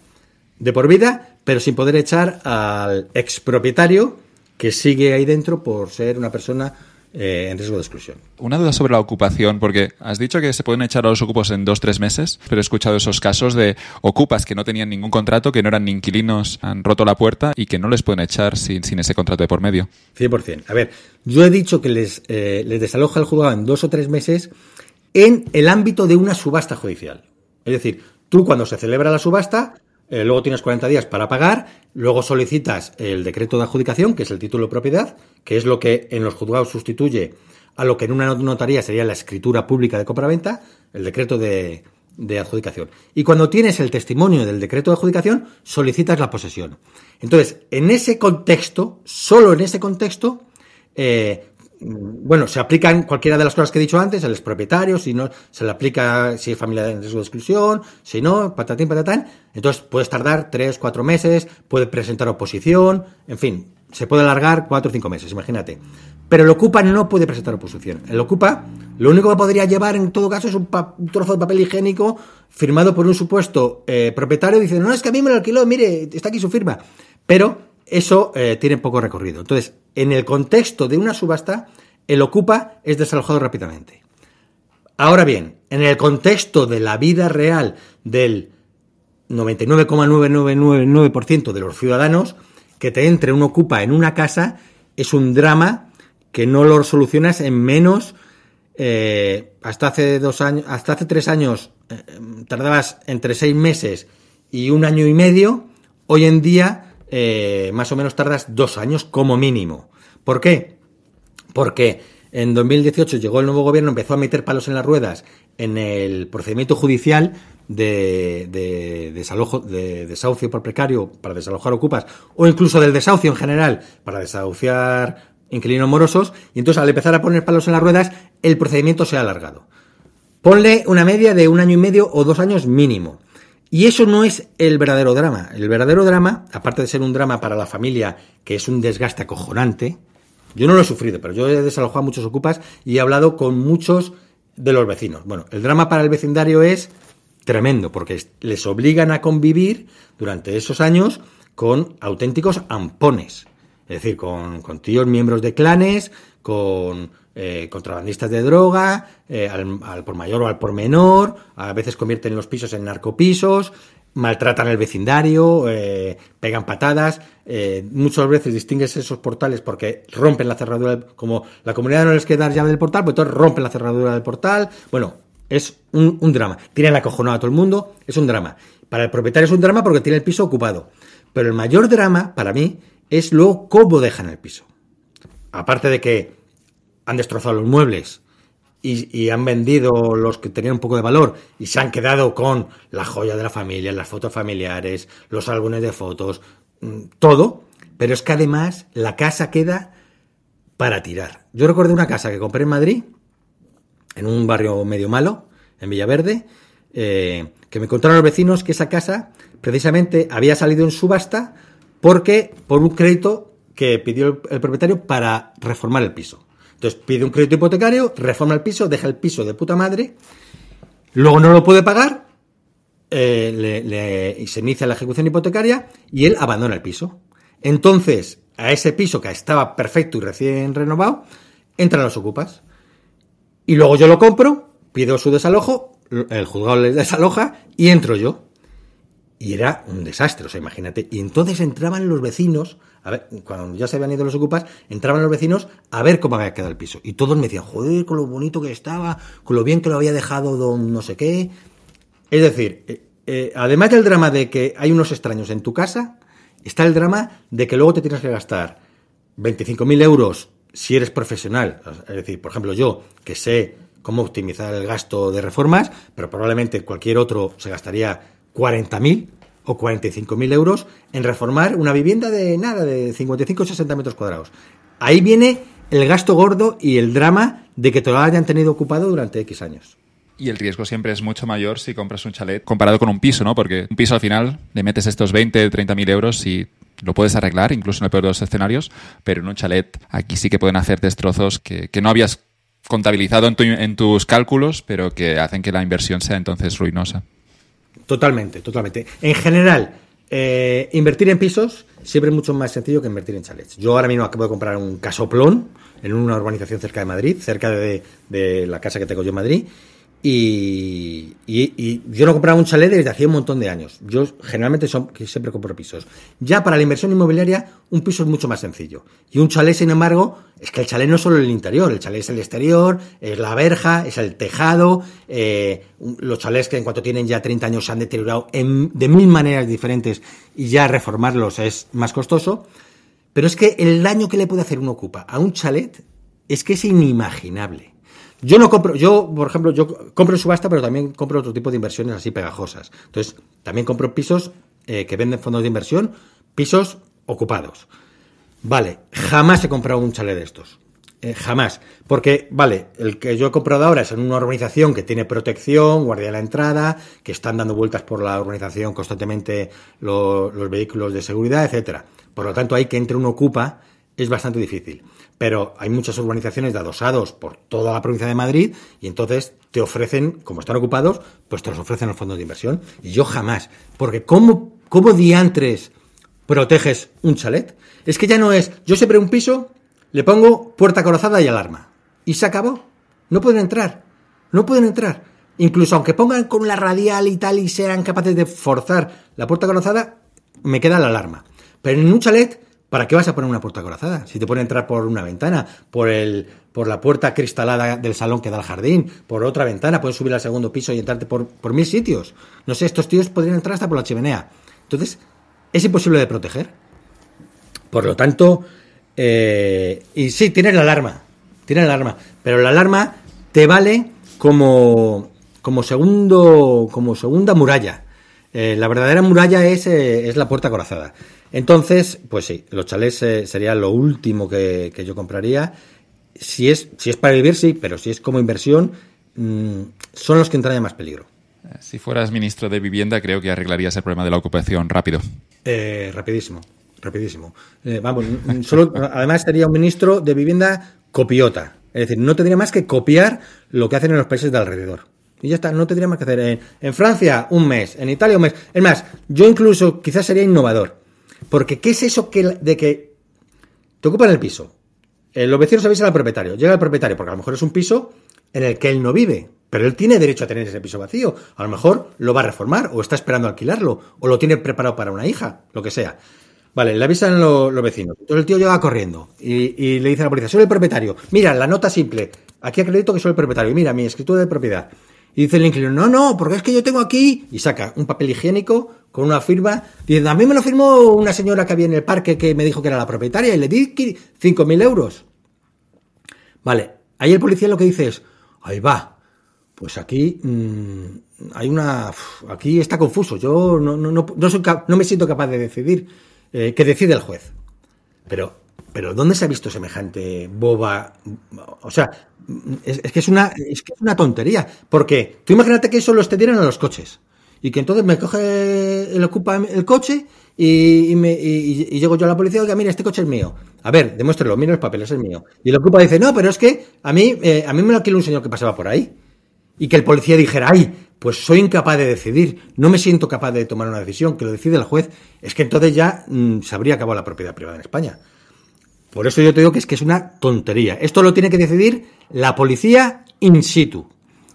B: de por vida, pero sin poder echar al expropietario que sigue ahí dentro por ser una persona eh, en riesgo de exclusión.
A: Una duda sobre la ocupación, porque has dicho que se pueden echar a los ocupos en dos, tres meses, pero he escuchado esos casos de ocupas que no tenían ningún contrato, que no eran ni inquilinos, han roto la puerta y que no les pueden echar sin, sin ese contrato de por medio.
B: 100%. A ver, yo he dicho que les, eh, les desaloja el juzgado en dos o tres meses en el ámbito de una subasta judicial. Es decir, tú cuando se celebra la subasta, eh, luego tienes 40 días para pagar, luego solicitas el decreto de adjudicación, que es el título de propiedad, que es lo que en los juzgados sustituye a lo que en una notaría sería la escritura pública de compraventa, el decreto de, adjudicación. Y cuando tienes el testimonio del decreto de adjudicación, solicitas la posesión. Entonces, en ese contexto, solo en ese contexto, eh, bueno, se aplican cualquiera de las cosas que he dicho antes, el propietario, si no, se le aplica si es familia de riesgo de exclusión, si no, patatín, patatán. Entonces puedes tardar tres, cuatro meses, puede presentar oposición, en fin, se puede alargar cuatro o cinco meses, imagínate. Pero el Ocupa no puede presentar oposición. El Ocupa lo único que podría llevar en todo caso es un, trozo de papel higiénico firmado por un supuesto eh, propietario diciendo, no, es que a mí me lo alquiló, mire, está aquí su firma. Pero eso eh, tiene poco recorrido. Entonces, en el contexto de una subasta, el ocupa es desalojado rápidamente. Ahora bien, en el contexto de la vida real del 99,9999% de los ciudadanos, que te entre un ocupa en una casa es un drama que no lo solucionas en menos. Eh, hasta hace dos años, hasta hace tres años eh, tardabas entre seis meses y un año y medio. Hoy en día eh, más o menos tardas dos años como mínimo. ¿Por qué? Porque en 2018 llegó el nuevo gobierno, empezó a meter palos en las ruedas en el procedimiento judicial de, desalojo, de desahucio por precario para desalojar ocupas, o incluso del desahucio en general para desahuciar inquilinos morosos, y entonces al empezar a poner palos en las ruedas, el procedimiento se ha alargado. Ponle una media de un año y medio o dos años mínimo. Y eso no es el verdadero drama. El verdadero drama, aparte de ser un drama para la familia, que es un desgaste acojonante, yo no lo he sufrido, pero yo he desalojado a muchos ocupas y he hablado con muchos de los vecinos. Bueno, el drama para el vecindario es tremendo, porque les obligan a convivir durante esos años con auténticos ampones. Es decir, con, con tíos miembros de clanes, con eh, contrabandistas de droga, eh, al, por mayor o al por menor, a veces convierten los pisos en narcopisos, maltratan el vecindario, eh, pegan patadas, muchas veces distingues esos portales porque rompen la cerradura, como la comunidad no les quiere dar llave del portal, pues entonces rompen la cerradura del portal, bueno, es un, un drama. Tienen acojonado a todo el mundo, es un drama. Para el propietario es un drama porque tiene el piso ocupado. Pero el mayor drama, para mí, es luego cómo dejan el piso. Aparte de que han destrozado los muebles y, han vendido los que tenían un poco de valor y se han quedado con la joya de la familia, las fotos familiares, los álbumes de fotos, mm, todo. Pero es que además la casa queda para tirar. Yo recuerdo una casa que compré en Madrid, en un barrio medio malo, en Villaverde, eh, que me contaron los vecinos que esa casa precisamente había salido en subasta porque por un crédito que pidió el propietario para reformar el piso. Entonces pide un crédito hipotecario, reforma el piso, deja el piso de puta madre, luego no lo puede pagar, eh, se inicia la ejecución hipotecaria y él abandona el piso. Entonces, a ese piso que estaba perfecto y recién renovado, entran los ocupas. Y luego yo lo compro, pido su desalojo, el juzgado le desaloja y entro yo. Y era un desastre, o sea, imagínate. Y entonces entraban los vecinos a ver, cuando ya se habían ido los ocupas, entraban los vecinos a ver cómo había quedado el piso. Y todos me decían, joder, con lo bonito que estaba, con lo bien que lo había dejado don no sé qué. Es decir, eh, eh, además del drama de que hay unos extraños en tu casa, está el drama de que luego te tienes que gastar 25.000 euros si eres profesional. Es decir, por ejemplo, yo, que sé cómo optimizar el gasto de reformas, pero probablemente cualquier otro se gastaría 40.000 o 45.000 euros en reformar una vivienda de nada, de 55 o 60 metros cuadrados. Ahí viene el gasto gordo y el drama de que te lo hayan tenido ocupado durante X años.
A: Y el riesgo siempre es mucho mayor si compras un chalet comparado con un piso, ¿no? Porque un piso al final le metes estos 20, 30 mil euros y lo puedes arreglar, incluso en el peor de los escenarios, pero en un chalet aquí sí que pueden hacer destrozos que, que no habías contabilizado en, en tus cálculos, pero que hacen que la inversión sea entonces ruinosa.
B: Totalmente, totalmente. En general, eh, invertir en pisos siempre es mucho más sencillo que invertir en chalets. Yo ahora mismo acabo de comprar un casoplón en una urbanización cerca de Madrid, cerca de, la casa que tengo yo en Madrid, Y, yo no compraba un chalet desde hacía un montón de años. Yo generalmente siempre compro pisos. Ya para la inversión inmobiliaria, un piso es mucho más sencillo. Y un chalet, sin embargo, es que el chalet no es solo el interior, el chalet es el exterior, es la verja, es el tejado. Eh, los chalets que en cuanto tienen ya 30 años se han deteriorado en, de mil maneras diferentes y ya reformarlos es más costoso. Pero es que el daño que le puede hacer un ocupa a un chalet es que es inimaginable. Yo no compro, yo, por ejemplo, yo compro subasta, pero también compro otro tipo de inversiones así pegajosas. Entonces, también compro pisos eh, que venden fondos de inversión, pisos ocupados. Vale, jamás he comprado un chalet de estos. Eh, jamás. Porque, vale, el que yo he comprado ahora es en una organización que tiene protección, guardia de la entrada, que están dando vueltas por la organización constantemente los vehículos de seguridad, etcétera. Por lo tanto, hay que entre un ocupa es bastante difícil. Pero hay muchas urbanizaciones de adosados por toda la provincia de Madrid y entonces te ofrecen, como están ocupados, pues te los ofrecen los fondos de inversión. Y yo jamás. Porque ¿cómo, cómo diantres proteges un chalet? Es que ya no es, yo siempre un piso, le pongo puerta corazada y alarma. Y se acabó. No pueden entrar. No pueden entrar. Incluso aunque pongan con la radial y tal y sean capaces de forzar la puerta corazada, me queda la alarma. Pero en un chalet ¿Para qué vas a poner una puerta corazada? Si te pueden entrar por una ventana, por el, por la puerta cristalada del salón que da al jardín, por otra ventana, puedes subir al segundo piso y entrarte por, por mil sitios. No sé, estos tíos podrían entrar hasta por la chimenea. Entonces, es imposible de proteger. Por lo tanto, eh, y sí, tienes la alarma, tienes la alarma, pero la alarma te vale como, como segundo, como segunda muralla. Eh, la verdadera muralla es, eh, es la puerta corazada. Entonces, pues sí, los chalés eh, sería lo último que, yo compraría. Si es, si es para vivir, sí, pero si es como inversión, mm, son los que entrarían más peligro.
A: Si fueras ministro de Vivienda, creo que arreglarías el problema de la ocupación rápido.
B: Eh, rapidísimo, rapidísimo. Eh, vamos, solo, además sería un ministro de Vivienda copiota. Es decir, no tendría más que copiar lo que hacen en los países de alrededor. Y ya está, no tendría más que hacer. En, en Francia, un mes. En Italia, un mes. Es más, yo incluso quizás sería innovador. Porque, ¿qué es eso que, de que te ocupan el piso? Eh, los vecinos avisan al propietario. Llega el propietario, porque a lo mejor es un piso en el que él no vive. Pero él tiene derecho a tener ese piso vacío. A lo mejor lo va a reformar, o está esperando alquilarlo, o lo tiene preparado para una hija, lo que sea. Vale, le avisan los, vecinos. Entonces el tío llega corriendo y, le dice a la policía, soy el propietario. Mira, la nota simple. Aquí acredito que soy el propietario. Mira, mi escritura de propiedad. Dice el inquilino, no, no, porque es que yo tengo aquí... Y saca un papel higiénico con una firma. Dice, a mí me lo firmó una señora que había en el parque que me dijo que era la propietaria y le di 5.000 euros. Vale, ahí el policía lo que dice es, ahí va, pues aquí mm, hay una... Aquí está confuso, yo no, no, no, no, me siento capaz de decidir eh, que decide el juez. Pero, pero ¿dónde se ha visto semejante boba? O sea, es, que es una, es que es una tontería. Porque tú imagínate que eso lo extendieran a los coches y que entonces me coge el ocupa el coche y, me, y, llego yo a la policía y digo, mira, este coche es mío. A ver, demuéstrelo, mira los papeles, es mío. Y el ocupa dice, no, pero es que a mí, eh, a mí me lo alquiló un señor que pasaba por ahí. Y que el policía dijera, ay, pues soy incapaz de decidir, no me siento capaz de tomar una decisión, que lo decide el juez, es que entonces ya mm, se habría acabado la propiedad privada en España. Por eso yo te digo que es que es una tontería. Esto lo tiene que decidir la policía in situ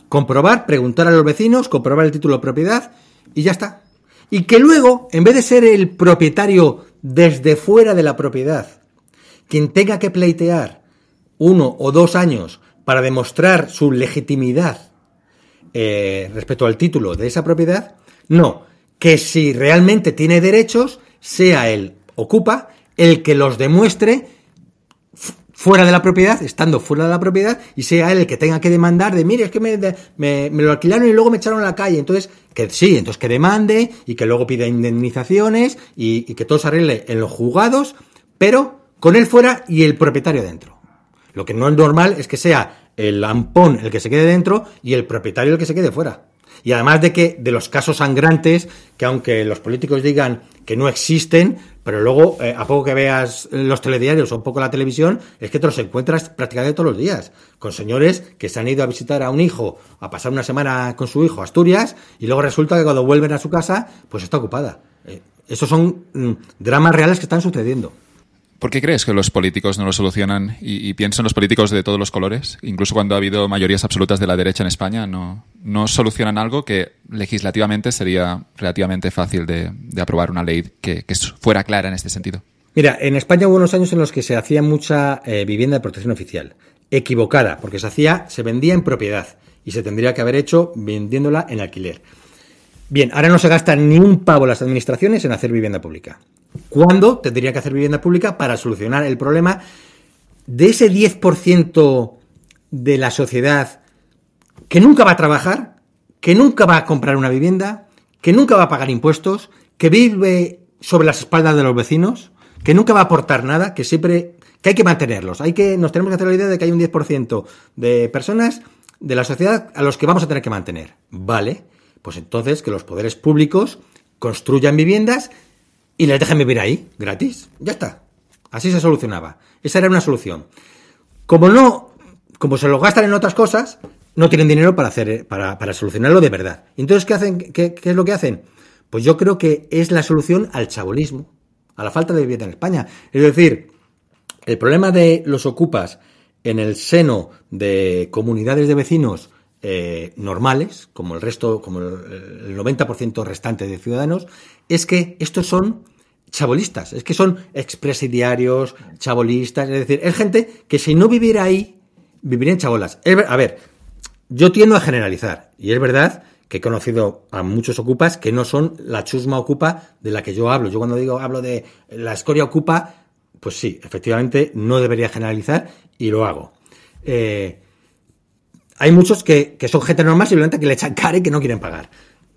B: comprobar, preguntar a los vecinos, comprobar el título de propiedad y ya está. Y que luego, en vez de ser el propietario desde fuera de la propiedad, quien tenga que pleitear uno o dos años para demostrar su legitimidad eh, respecto al título de esa propiedad, no, que si realmente tiene derechos, sea él ocupa el que los demuestre fuera de la propiedad, estando fuera de la propiedad, y sea él el que tenga que demandar de, mire, es que me, me, lo alquilaron y luego me echaron a la calle. Entonces, que sí, entonces que demande y que luego pida indemnizaciones y, y que todo se arregle en los juzgados, pero con él fuera y el propietario dentro. Lo que no es normal es que sea el lampón el que se quede dentro y el propietario el que se quede fuera. Y además de que de los casos sangrantes, que aunque los políticos digan que no existen, pero luego, eh, a poco que veas los telediarios o un poco la televisión, es que te los encuentras prácticamente todos los días, con señores que se han ido a visitar a un hijo, a pasar una semana con su hijo a Asturias, y luego resulta que cuando vuelven a su casa, pues está ocupada. Eh, esos son mm, dramas reales que están sucediendo.
A: ¿Por qué crees que los políticos no lo solucionan? Y, pienso en los políticos de todos los colores, incluso cuando ha habido mayorías absolutas de la derecha en España, no, no solucionan algo que legislativamente sería relativamente fácil de, aprobar una ley que, fuera clara en este sentido.
B: Mira, en España hubo unos años en los que se hacía mucha eh, vivienda de protección oficial, equivocada, porque se hacía, se vendía en propiedad y se tendría que haber hecho vendiéndola en alquiler. Bien, ahora no se gasta ni un pavo las administraciones en hacer vivienda pública. ¿Cuándo tendría que hacer vivienda pública para solucionar el problema de ese 10% de la sociedad que nunca va a trabajar, que nunca va a comprar una vivienda, que nunca va a pagar impuestos, que vive sobre las espaldas de los vecinos, que nunca va a aportar nada, que siempre que hay que mantenerlos. Hay que nos tenemos que hacer la idea de que hay un 10% de personas de la sociedad a los que vamos a tener que mantener. Vale, pues entonces que los poderes públicos construyan viviendas y les dejen vivir ahí, gratis. Ya está. Así se solucionaba. Esa era una solución. Como no, como se lo gastan en otras cosas, no tienen dinero para hacer, para, para solucionarlo de verdad. Entonces, ¿qué hacen? ¿Qué, ¿Qué es lo que hacen? Pues yo creo que es la solución al chabolismo, a la falta de vivienda en España. Es decir, el problema de los ocupas en el seno de comunidades de vecinos eh, normales, como el resto, como el 90% restante de ciudadanos, es que estos son chabolistas, es que son expresidiarios, chabolistas, es decir, es gente que si no viviera ahí, viviría en chabolas. a ver, yo tiendo a generalizar, y es verdad que he conocido a muchos ocupas que no son la chusma ocupa de la que yo hablo. Yo cuando digo hablo de la escoria ocupa, pues sí, efectivamente no debería generalizar y lo hago. Eh, hay muchos que, son gente normal, simplemente que le echan cara y que no quieren pagar.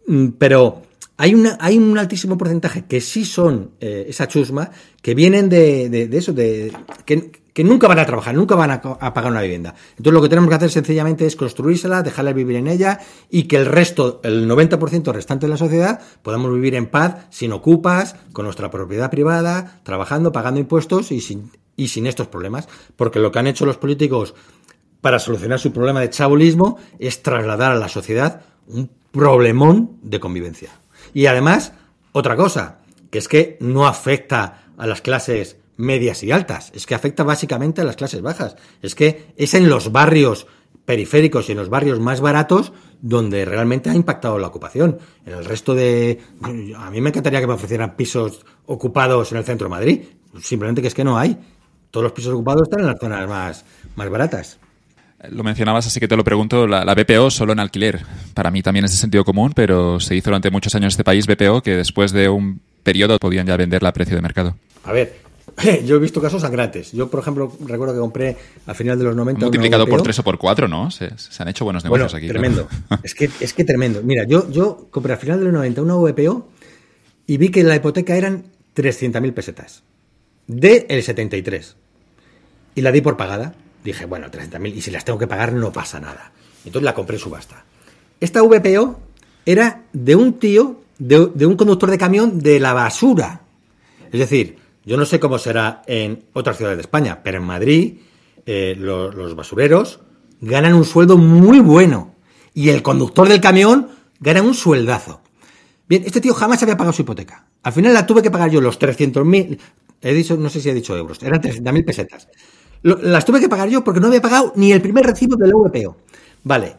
B: Mm, pero hay, una, hay un altísimo porcentaje que sí son eh, esa chusma, que vienen de, eso, de que, nunca van a trabajar, nunca van a, pagar una vivienda. Entonces lo que tenemos que hacer sencillamente es construírsela, dejarla vivir en ella y que el resto, el 90% restante de la sociedad, podamos vivir en paz, sin ocupas, con nuestra propiedad privada, trabajando, pagando impuestos y sin, y sin estos problemas. Porque lo que han hecho los políticos para solucionar su problema de chabolismo es trasladar a la sociedad un problemón de convivencia. Y además, otra cosa, que es que no afecta a las clases medias y altas, es que afecta básicamente a las clases bajas. Es que es en los barrios periféricos y en los barrios más baratos donde realmente ha impactado la ocupación. En el resto de... A mí me encantaría que me ofrecieran pisos ocupados en el centro de Madrid. Simplemente que es que no hay. Todos los pisos ocupados están en las zonas más, más baratas.
A: Lo mencionabas, así que te lo pregunto, la, BPO solo en alquiler. Para mí también es de sentido común, pero se hizo durante muchos años este país BPO que después de un periodo podían ya venderla a precio de mercado.
B: A ver, yo he visto casos sangrantes. Yo, por ejemplo, recuerdo que compré a final de los 90.
A: Multiplicado por tres o por cuatro, ¿no? Se, han hecho buenos negocios
B: bueno,
A: aquí.
B: Tremendo. es, que, es que tremendo. Mira, yo, yo compré a final de los 90 una VPO y vi que la hipoteca eran 300.000 pesetas. De el 73. Y la di por pagada. Dije, bueno, 30.000 y si las tengo que pagar no pasa nada. Entonces la compré en subasta. Esta VPO era de un tío, de, un conductor de camión de la basura. Es decir, yo no sé cómo será en otras ciudades de España, pero en Madrid eh, los, basureros ganan un sueldo muy bueno y el conductor del camión gana un sueldazo. Bien, este tío jamás había pagado su hipoteca. Al final la tuve que pagar yo los 300.000, he dicho, no sé si he dicho euros, eran 300.000 pesetas las tuve que pagar yo porque no había pagado ni el primer recibo del VPO. Vale.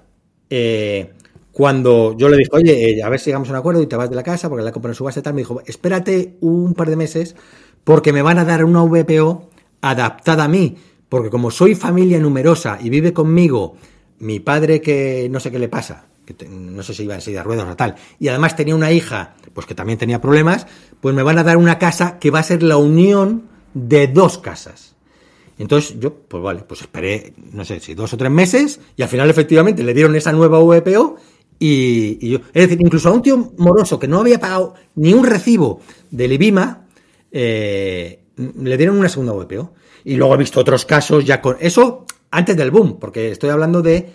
B: Eh, cuando yo le dije, oye, eh, a ver si llegamos a un acuerdo y te vas de la casa porque la compré en su base y tal, me dijo, espérate un par de meses porque me van a dar una VPO adaptada a mí. Porque como soy familia numerosa y vive conmigo mi padre que no sé qué le pasa, que no sé si iba en silla de ruedas o tal, y además tenía una hija, pues que también tenía problemas, pues me van a dar una casa que va a ser la unión de dos casas. Entonces yo, pues vale, pues esperé, no sé si dos o tres meses y al final efectivamente le dieron esa nueva VPO y, yo, es decir, incluso a un tío moroso que no había pagado ni un recibo del IBIMA, eh, le dieron una segunda VPO. Y luego he visto otros casos ya con eso antes del boom, porque estoy hablando de,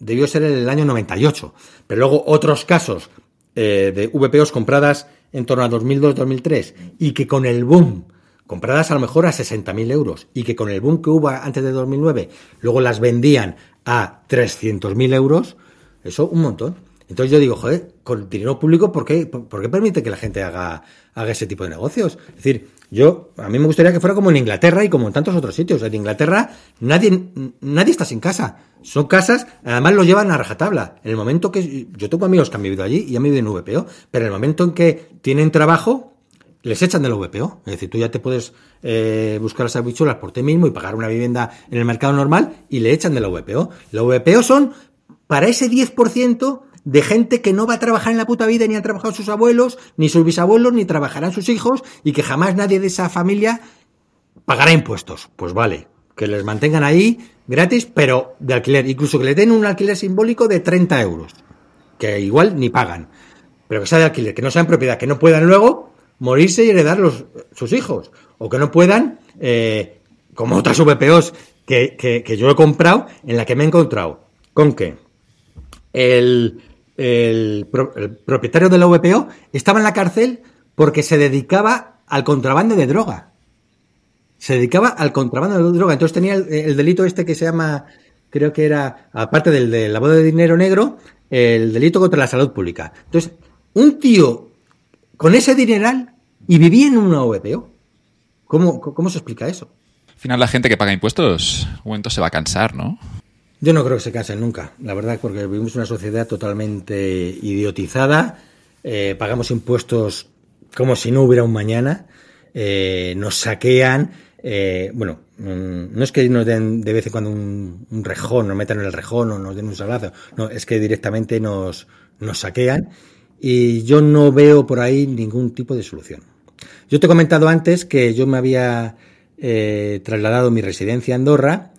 B: debió ser en el año 98, pero luego otros casos eh, de VPOs compradas en torno a 2002-2003 y que con el boom compradas a lo mejor a 60.000 euros y que con el boom que hubo antes de 2009 luego las vendían a 300.000 euros, eso un montón. Entonces yo digo, joder, con dinero público, ¿por qué, por qué permite que la gente haga, haga ese tipo de negocios? Es decir, Yo, a mí me gustaría que fuera como en Inglaterra y como en tantos otros sitios. En Inglaterra nadie, nadie está sin casa. Son casas, además lo llevan a rajatabla. En el momento que, yo tengo amigos que han vivido allí y han vivido en VPO, pero en el momento en que tienen trabajo, les echan del VPO. Es decir, tú ya te puedes eh, buscar las habichuelas por ti mismo y pagar una vivienda en el mercado normal y le echan de la VPO. La VPO son para ese 10% de gente que no va a trabajar en la puta vida ni han trabajado sus abuelos, ni sus bisabuelos, ni trabajarán sus hijos y que jamás nadie de esa familia pagará impuestos. Pues vale, que les mantengan ahí gratis, pero de alquiler, incluso que les den un alquiler simbólico de 30 euros, que igual ni pagan, pero que sea de alquiler, que no sea en propiedad, que no puedan luego morirse y heredar los, sus hijos, o que no puedan, eh, como otras VPOs que, que, que yo he comprado, en la que me he encontrado con que el, el, propietario de la VPO estaba en la cárcel porque se dedicaba al contrabando de droga. Se dedicaba al contrabando de droga. Entonces tenía el, delito este que se llama, creo que era, aparte del de lavado de dinero negro, el delito contra la salud pública. Entonces, un tío con ese dineral y vivía en una VPO. ¿Cómo, cómo se explica eso?
A: Al final la gente que paga impuestos, un momento se va a cansar, ¿no?
B: Yo no creo que se cansen nunca, la verdad, porque vivimos una sociedad totalmente idiotizada, eh, pagamos impuestos como si no hubiera un mañana, eh, nos saquean, eh, bueno, mm, no es que nos den de vez en cuando un, rejón, nos metan en el rejón o nos den un salazo, no, es que directamente nos, nos saquean y yo no veo por ahí ningún tipo de solución. Yo te he comentado antes que yo me había trasladado mi residencia a Andorra,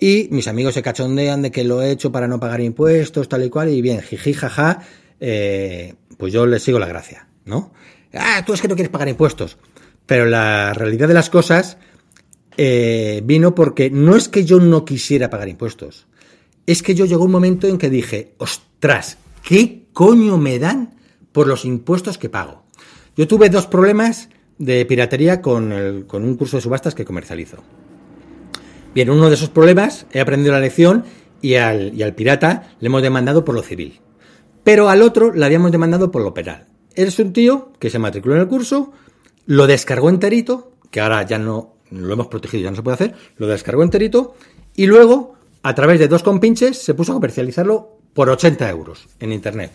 B: y mis amigos se cachondean de que lo he hecho para no pagar impuestos, tal y cual, y bien, jiji, jaja, eh, pues yo les sigo la gracia, ¿no? Ah, tú es que no quieres pagar impuestos. Pero la realidad de las cosas eh, vino porque no es que yo no quisiera pagar impuestos, es que yo llegó un momento en que dije, ostras, ¿qué coño me dan por los impuestos que pago? Yo tuve dos problemas de piratería con, el, con un curso de subastas que comercializo. Bien, uno de esos problemas he aprendido la lección y al, y al pirata le hemos demandado por lo civil. Pero al otro le habíamos demandado por lo penal. Es un tío que se matriculó en el curso, lo descargó enterito, que ahora ya no lo hemos protegido, ya no se puede hacer, lo descargó enterito y luego, a través de dos compinches, se puso a comercializarlo por 80 euros en Internet.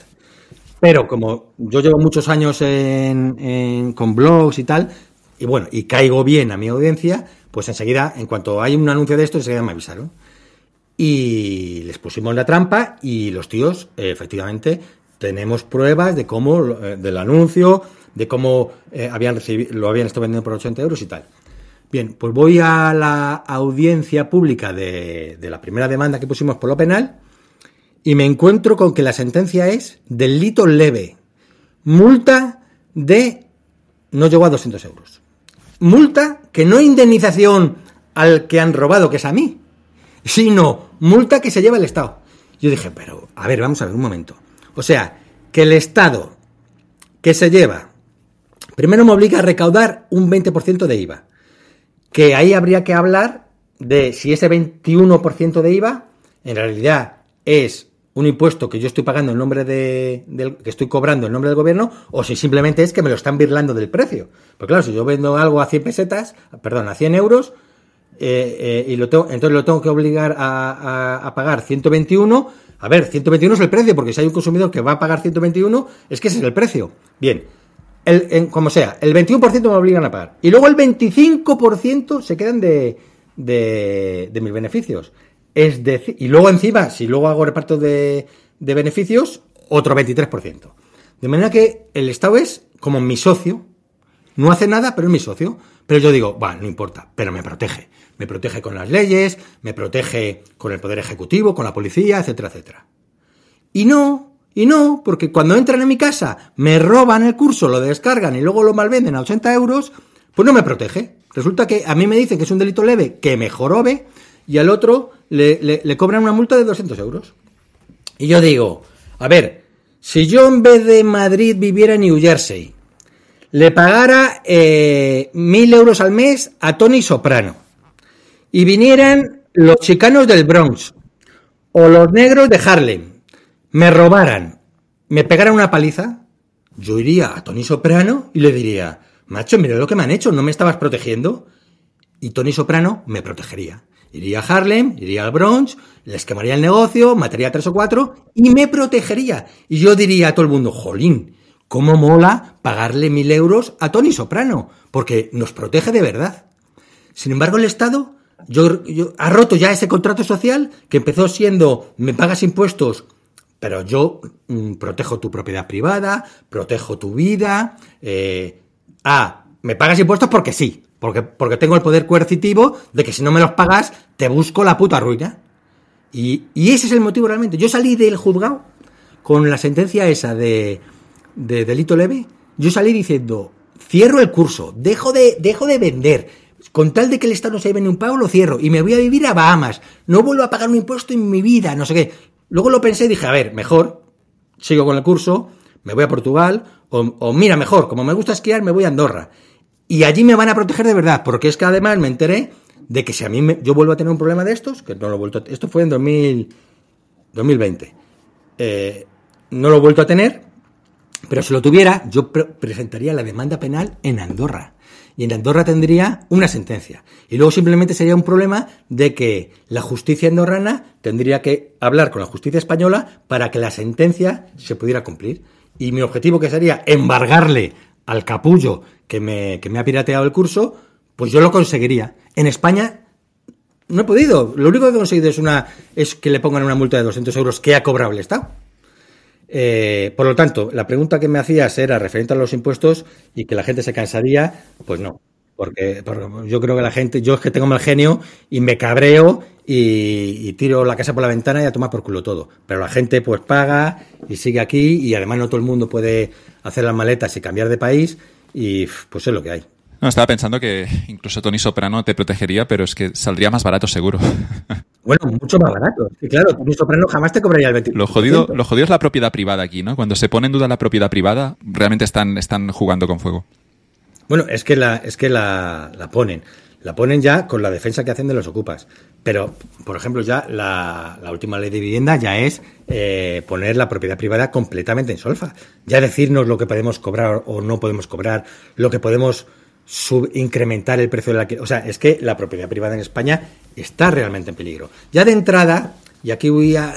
B: Pero como yo llevo muchos años con blogs y tal, y bueno, y caigo bien a mi audiencia, pues enseguida, en cuanto hay un anuncio de esto, enseguida me avisaron. Y les pusimos la trampa y los tíos, efectivamente, tenemos pruebas de cómo, eh, del anuncio, de cómo eh, habían recibido, lo habían estado vendiendo por 80 euros y tal. Bien, pues voy a la audiencia pública de, de la primera demanda que pusimos por lo penal y me encuentro con que la sentencia es delito leve, multa de no llegó a 200 euros multa que no indemnización al que han robado, que es a mí, sino multa que se lleva el Estado. Yo dije, pero, a ver, vamos a ver un momento. O sea, que el Estado que se lleva, primero me obliga a recaudar un 20% de IVA, que ahí habría que hablar de si ese 21% de IVA en realidad es un impuesto que yo estoy pagando en nombre de, del, que estoy cobrando en nombre del gobierno, o si simplemente es que me lo están birlando del precio. Pues claro, si yo vendo algo a 100 pesetas, perdón, a 100 euros, eh, eh, y lo tengo, entonces lo tengo que obligar a, a, pagar 121, a ver, 121 es el precio, porque si hay un consumidor que va a pagar 121, es que ese es el precio. Bien, el, como sea, el 21% me obligan a pagar. Y luego el 25% se quedan de, de, de mis beneficios. Es decir, y luego encima, si luego hago reparto de, de beneficios, otro 23%. De manera que el Estado es como mi socio, no hace nada, pero es mi socio. Pero yo digo, va, no importa, pero me protege. Me protege con las leyes, me protege con el Poder Ejecutivo, con la policía, etcétera, etcétera. Y no, y no, porque cuando entran en mi casa, me roban el curso, lo descargan y luego lo malvenden a 80 euros, pues no me protege. Resulta que a mí me dicen que es un delito leve, que me jorobe, y al otro le, cobran una multa de 200 euros. Y yo digo, a ver, si yo en vez de Madrid viviera en New Jersey, le pagara eh, mil euros al mes a Tony Soprano y vinieran los chicanos del Bronx o los negros de Harlem, me robaran, me pegaran una paliza, yo iría a Tony Soprano y le diría, macho, mira lo que me han hecho, no me estabas protegiendo. Y Tony Soprano me protegería. Iría a Harlem, iría al Bronx, les quemaría el negocio, mataría a tres o cuatro y me protegería. Y yo diría a todo el mundo, jolín, cómo mola pagarle mil euros a Tony Soprano, porque nos protege de verdad. Sin embargo, el Estado ha roto ya ese contrato social que empezó siendo me pagas impuestos, pero yo mm, protejo tu propiedad privada, protejo tu vida. Eh, ah, me pagas impuestos porque sí, porque, porque tengo el poder coercitivo de que si no me los pagas, te busco la puta ruina. Y, ese es el motivo realmente. Yo salí del juzgado con la sentencia esa de, de delito leve. Yo salí diciendo, cierro el curso, dejo de, dejo de vender. Con tal de que el Estado no se lleve ni un pago, lo cierro. Y me voy a vivir a Bahamas. No vuelvo a pagar un impuesto en mi vida, no sé qué. Luego lo pensé y dije, a ver, mejor sigo con el curso, me voy a Portugal, o, o mira, mejor, como me gusta esquiar, me voy a Andorra. Y allí me van a proteger de verdad, porque es que además me enteré de que si a mí me, yo vuelvo a tener un problema de estos, que no lo he vuelto a, esto fue en 2020, eh, no lo he vuelto a tener, pero si lo tuviera, yo presentaría la demanda penal en Andorra. Y en Andorra tendría una sentencia. Y luego simplemente sería un problema de que la justicia andorrana tendría que hablar con la justicia española para que la sentencia se pudiera cumplir. Y mi objetivo que sería embargarle al capullo que me, que me ha pirateado el curso, pues yo lo conseguiría. En España no he podido. Lo único que he conseguido es, una, es que le pongan una multa de 200 euros que ha cobrado el Estado. Eh, por lo tanto, la pregunta que me hacías era referente a los impuestos y que la gente se cansaría, pues no. Porque, yo creo que la gente, yo es que tengo mal genio y me cabreo y, y, tiro la casa por la ventana y a tomar por culo todo. Pero la gente pues paga y sigue aquí y además no todo el mundo puede hacer las maletas y cambiar de país y pues es lo que hay.
A: No, estaba pensando que incluso Tony Soprano te protegería, pero es que saldría más barato seguro.
B: Bueno, mucho más barato. Y claro, Tony Soprano jamás te cobraría el 20%.
A: Lo jodido, lo jodido es la propiedad privada aquí, ¿no? Cuando se pone en duda la propiedad privada, realmente están, están jugando con fuego.
B: Bueno, es que la, es que la, la ponen. La ponen ya con la defensa que hacen de los ocupas. Pero, por ejemplo, ya la, última ley de vivienda ya es eh, poner la propiedad privada completamente en solfa. Ya decirnos lo que podemos cobrar o no podemos cobrar, lo que podemos incrementar el precio de la... O sea, es que la propiedad privada en España está realmente en peligro. Ya de entrada, y aquí voy a,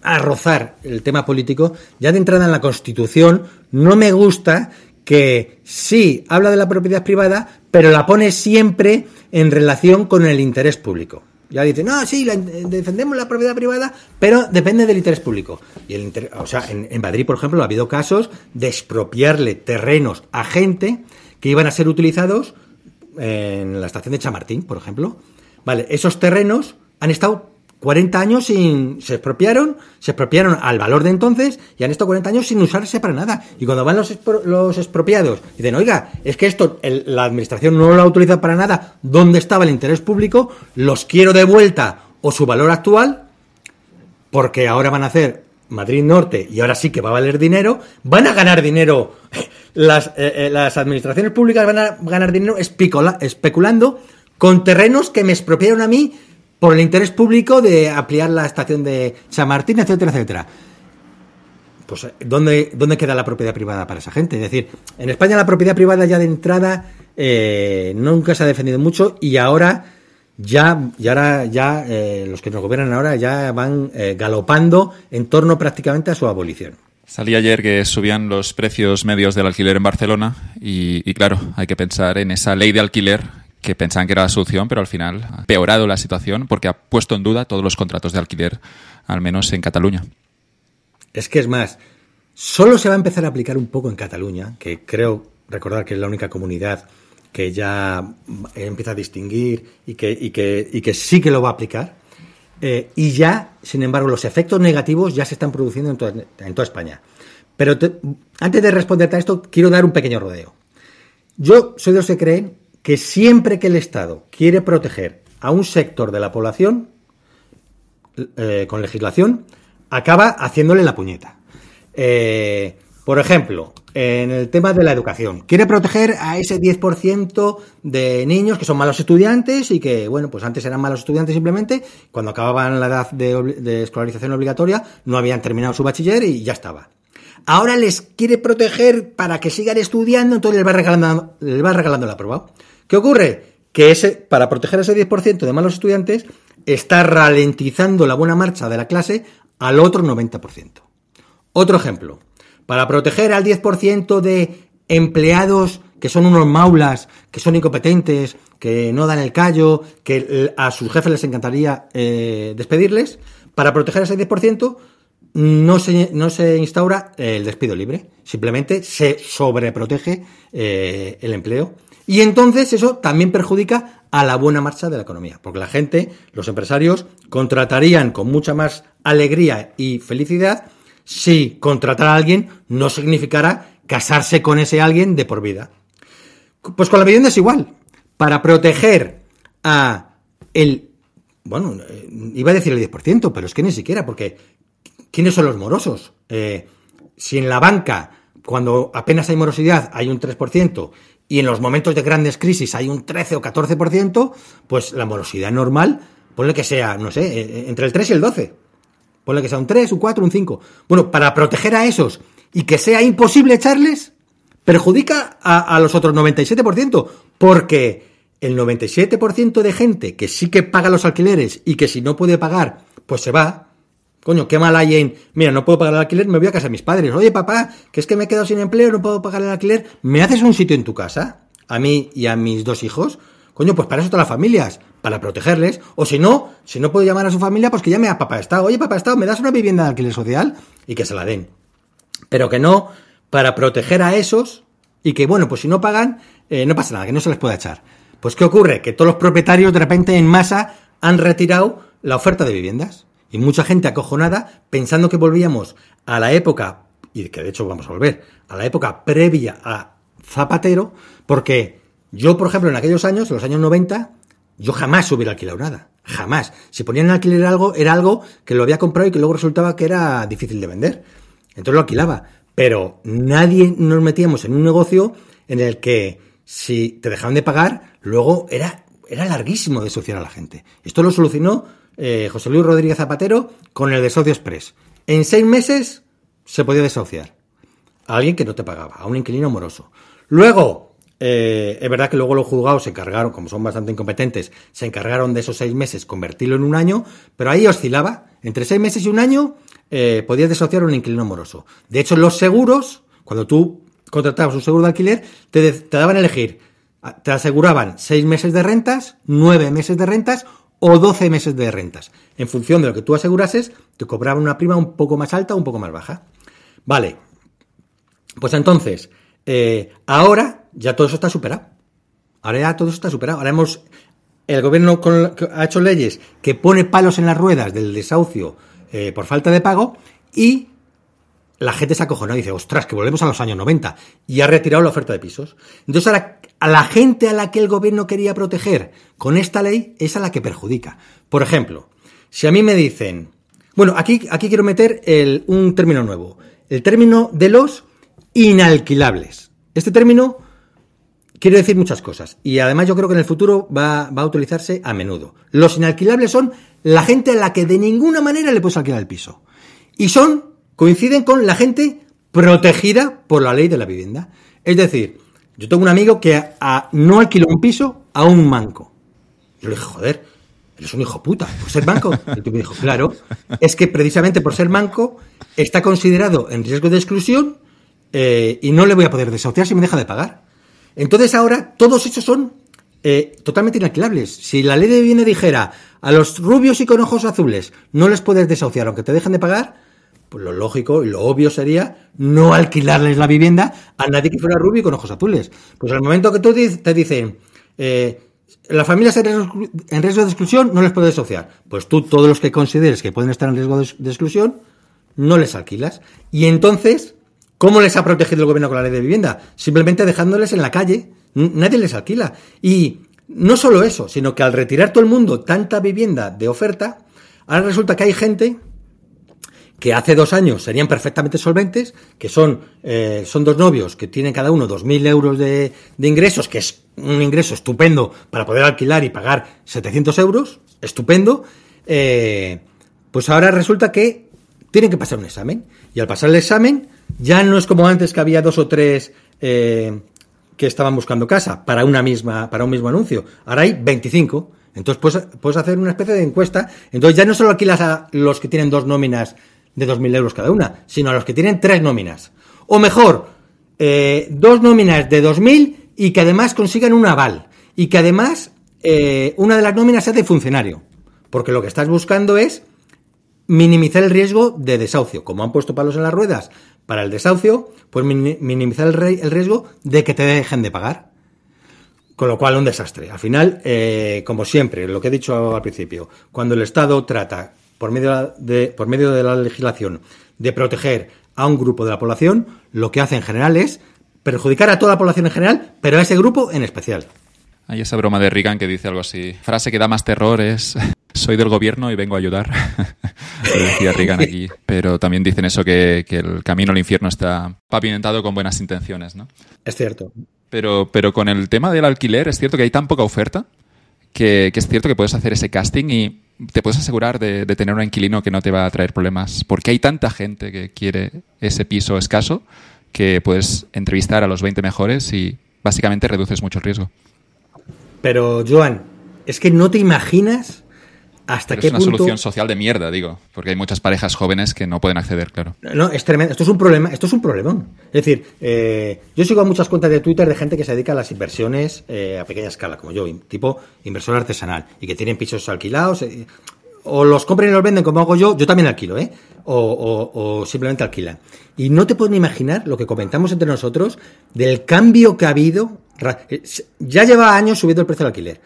B: a rozar el tema político, ya de entrada en la Constitución no me gusta que sí habla de la propiedad privada, pero la pone siempre en relación con el interés público. Ya dice, no, sí, defendemos la propiedad privada, pero depende del interés público. Y el o sea, en, en, Madrid, por ejemplo, ha habido casos de expropiarle terrenos a gente que iban a ser utilizados en la estación de Chamartín, por ejemplo. Vale, esos terrenos han estado 40 años sin. se expropiaron, se expropiaron al valor de entonces y han estado 40 años sin usarse para nada. Y cuando van los, los expropiados, dicen, oiga, es que esto la administración no lo ha utilizado para nada, ¿dónde estaba el interés público? Los quiero de vuelta o su valor actual, porque ahora van a hacer Madrid Norte y ahora sí que va a valer dinero, van a ganar dinero las, eh, eh, las administraciones públicas van a ganar dinero especulando con terrenos que me expropiaron a mí por el interés público de ampliar la estación de San Martín, etcétera, etcétera. Pues, ¿dónde, ¿dónde queda la propiedad privada para esa gente? Es decir, en España la propiedad privada ya de entrada eh, nunca se ha defendido mucho y ahora ya, y ahora ya los que nos gobiernan ahora ya van galopando en torno prácticamente a su abolición.
A: Salí ayer que subían los precios medios del alquiler en Barcelona y, claro, hay que pensar en esa ley de alquiler que pensaban que era la solución, pero al final ha peorado la situación porque ha puesto en duda todos los contratos de alquiler, al menos en Cataluña.
B: Es que es más, solo se va a empezar a aplicar un poco en Cataluña, que creo recordar que es la única comunidad que ya empieza a distinguir y que, sí que lo va a aplicar. Eh, y ya, sin embargo, los efectos negativos ya se están produciendo en toda, España. Pero antes de responderte a esto, quiero dar un pequeño rodeo. Yo soy de los que creen que siempre que el Estado quiere proteger a un sector de la población eh, con legislación, acaba haciéndole la puñeta. Eh, por ejemplo, en el tema de la educación. Quiere proteger a ese 10% de niños que son malos estudiantes y que, bueno, pues antes eran malos estudiantes simplemente, cuando acababan la edad de, escolarización obligatoria no habían terminado su bachiller y ya estaba. ahora les quiere proteger para que sigan estudiando, entonces les va regalando, les va regalando el aprobado. ¿Qué ocurre? Que ese, para proteger ese 10% de malos estudiantes, está ralentizando la buena marcha de la clase al otro 90%. Otro ejemplo, para proteger al 10% de empleados que son unos maulas, que son incompetentes, que no dan el callo, que a sus jefes les encantaría eh, despedirles, para proteger ese 10% no se, no se instaura el despido libre, simplemente se sobreprotege eh, el empleo. Y entonces eso también perjudica a la buena marcha de la economía, porque la gente, los empresarios, contratarían con mucha más alegría y felicidad si contratar a alguien no significara casarse con ese alguien de por vida. Pues con la vivienda es igual. Para proteger a el... Bueno, eh, iba a decir el 10%, pero es que ni siquiera, porque ¿quiénes son los morosos? Eh, si en la banca, cuando apenas hay morosidad, hay un 3%, y en los momentos de grandes crisis hay un 13 o 14%, pues la morosidad normal, ponle que sea, no sé, eh, entre el 3 y el 12. Ponle que sea un 3, un 4, un 5. Bueno, para proteger a esos y que sea imposible echarles, perjudica a, los otros 97%, porque el 97% de gente que sí que paga los alquileres y que si no puede pagar, pues se va. Coño, qué mal hay en, mira, no puedo pagar el alquiler, me voy a casa de mis padres. Oye, papá, que es que me he quedado sin empleo, no puedo pagar el alquiler, ¿me haces un sitio en tu casa? A mí y a mis dos hijos. Coño, pues para eso están las familias, para protegerles. O si no, si no puedo llamar a su familia, pues que llame a papá Estado. Oye, papá Estado, ¿me das una vivienda de alquiler social? Y que se la den pero que no para proteger a esos y que, bueno, pues si no pagan, eh, no pasa nada, que no se les puede echar. Pues ¿qué ocurre? Que todos los propietarios de repente en masa han retirado la oferta de viviendas. Y mucha gente acojonada pensando que volvíamos a la época, y que de hecho vamos a volver, a la época previa a Zapatero, porque yo, por ejemplo, en aquellos años, en los años 90, yo jamás hubiera alquilado nada. Jamás. Si ponían en alquiler algo, era algo que lo había comprado y que luego resultaba que era difícil de vender. Entonces lo alquilaba. Pero nadie nos metíamos en un negocio en el que si te dejaban de pagar, luego era, era larguísimo desociar a la gente. Esto lo solucionó eh, José Luis Rodríguez Zapatero con el desocio express. En seis meses se podía desahuciar a alguien que no te pagaba, a un inquilino moroso. Luego, eh, es verdad que luego los juzgados se encargaron, como son bastante incompetentes, se encargaron de esos seis meses convertirlo en un año, pero ahí oscilaba. Entre seis meses y un año eh, podías desociar un inquilino moroso. De hecho, los seguros, cuando tú contratabas un seguro de alquiler, te, daban a elegir, te aseguraban seis meses de rentas, nueve meses de rentas o doce meses de rentas. En función de lo que tú asegurases, te cobraban una prima un poco más alta o un poco más baja. Vale. Pues entonces, eh, ahora ya todo eso está superado. Ahora ya todo eso está superado. Ahora hemos. El gobierno ha hecho leyes que pone palos en las ruedas del desahucio eh, por falta de pago y la gente se acojonó y dice, ostras, que volvemos a los años 90 y ha retirado la oferta de pisos. Entonces ahora a la gente a la que el gobierno quería proteger con esta ley es a la que perjudica. Por ejemplo, si a mí me dicen, bueno, aquí, aquí quiero meter un término nuevo, el término de los inalquilables. Este término quiere decir muchas cosas y además yo creo que en el futuro va, va a utilizarse a menudo. Los inalquilables son la gente a la que de ninguna manera le puedes alquilar el piso. Y son, coinciden con la gente protegida por la ley de la vivienda. Es decir, yo tengo un amigo que no alquiló un piso a un manco. Yo le dije, joder, eres un hijo puta, por ser manco. El tipo me dijo, claro, es que precisamente por ser manco está considerado en riesgo de exclusión eh, y no le voy a poder desahuciar si me deja de pagar. Entonces ahora todos esos son eh, totalmente inalquilables. Si la ley de vivienda dijera a los rubios y con ojos azules no les puedes desahuciar aunque te dejen de pagar, pues lo lógico y lo obvio sería no alquilarles la vivienda a nadie que fuera rubio y con ojos azules. Pues al momento que tú te dicen, eh, las familias en riesgo de exclusión no les puedes desahuciar. Pues tú, todos los que consideres que pueden estar en riesgo de exclusión, no les alquilas. Y entonces, ¿cómo les ha protegido el gobierno con la ley de vivienda? Simplemente dejándoles en la calle Nadie les alquila. Y no solo eso, sino que al retirar todo el mundo tanta vivienda de oferta, ahora resulta que hay gente que hace dos años serían perfectamente solventes, que son, eh, son dos novios que tienen cada uno 2.000 euros de, ingresos, que es un ingreso estupendo para poder alquilar y pagar 700 euros, estupendo, eh, pues ahora resulta que tienen que pasar un examen. Y al pasar el examen, ya no es como antes que había dos o tres eh, que estaban buscando casa para una misma, para un mismo anuncio. Ahora hay 25. Entonces puedes, puedes hacer una especie de encuesta. Entonces ya no solo alquilas a los que tienen dos nóminas de 2.000 euros cada una, sino a los que tienen tres nóminas. O mejor, eh, dos nóminas de 2.000 y que además consigan un aval. Y que además eh, una de las nóminas sea de funcionario. Porque lo que estás buscando es minimizar el riesgo de desahucio. Como han puesto palos en las ruedas para el desahucio, pues minimizar el, riesgo de que te dejen de pagar. Con lo cual, un desastre. Al final, eh, como siempre, lo que he dicho al principio, cuando el Estado trata, por medio de, por medio de la legislación, de proteger a un grupo de la población, lo que hace en general es perjudicar a toda la población en general, pero a ese grupo en especial.
A: Hay esa broma de Reagan que dice algo así. Frase que da más terror es soy del gobierno y vengo a ayudar. Lo decía Reagan aquí. Pero también dicen eso que, el camino al infierno está pavimentado con buenas intenciones, ¿no?
B: Es cierto.
A: Pero, pero con el tema del alquiler es cierto que hay tan poca oferta que, es cierto que puedes hacer ese casting y te puedes asegurar de, de, tener un inquilino que no te va a traer problemas. Porque hay tanta gente que quiere ese piso escaso que puedes entrevistar a los 20 mejores y básicamente reduces mucho el riesgo.
B: Pero, Joan, es que no te imaginas hasta qué
A: es una solución social de mierda, digo, porque hay muchas parejas jóvenes que no pueden acceder, claro.
B: No, es tremendo. Esto es un problema, esto es un problemón. Es decir, eh, yo sigo a muchas cuentas de Twitter de gente que se dedica a las inversiones eh, a pequeña escala, como yo, tipo inversor artesanal, y que tienen pisos alquilados, eh, o los compran y los venden como hago yo, yo también alquilo, ¿eh? O, o, simplemente alquilan. Y no te puedes ni imaginar lo que comentamos entre nosotros del cambio que ha habido. Ya lleva años subiendo el precio del alquiler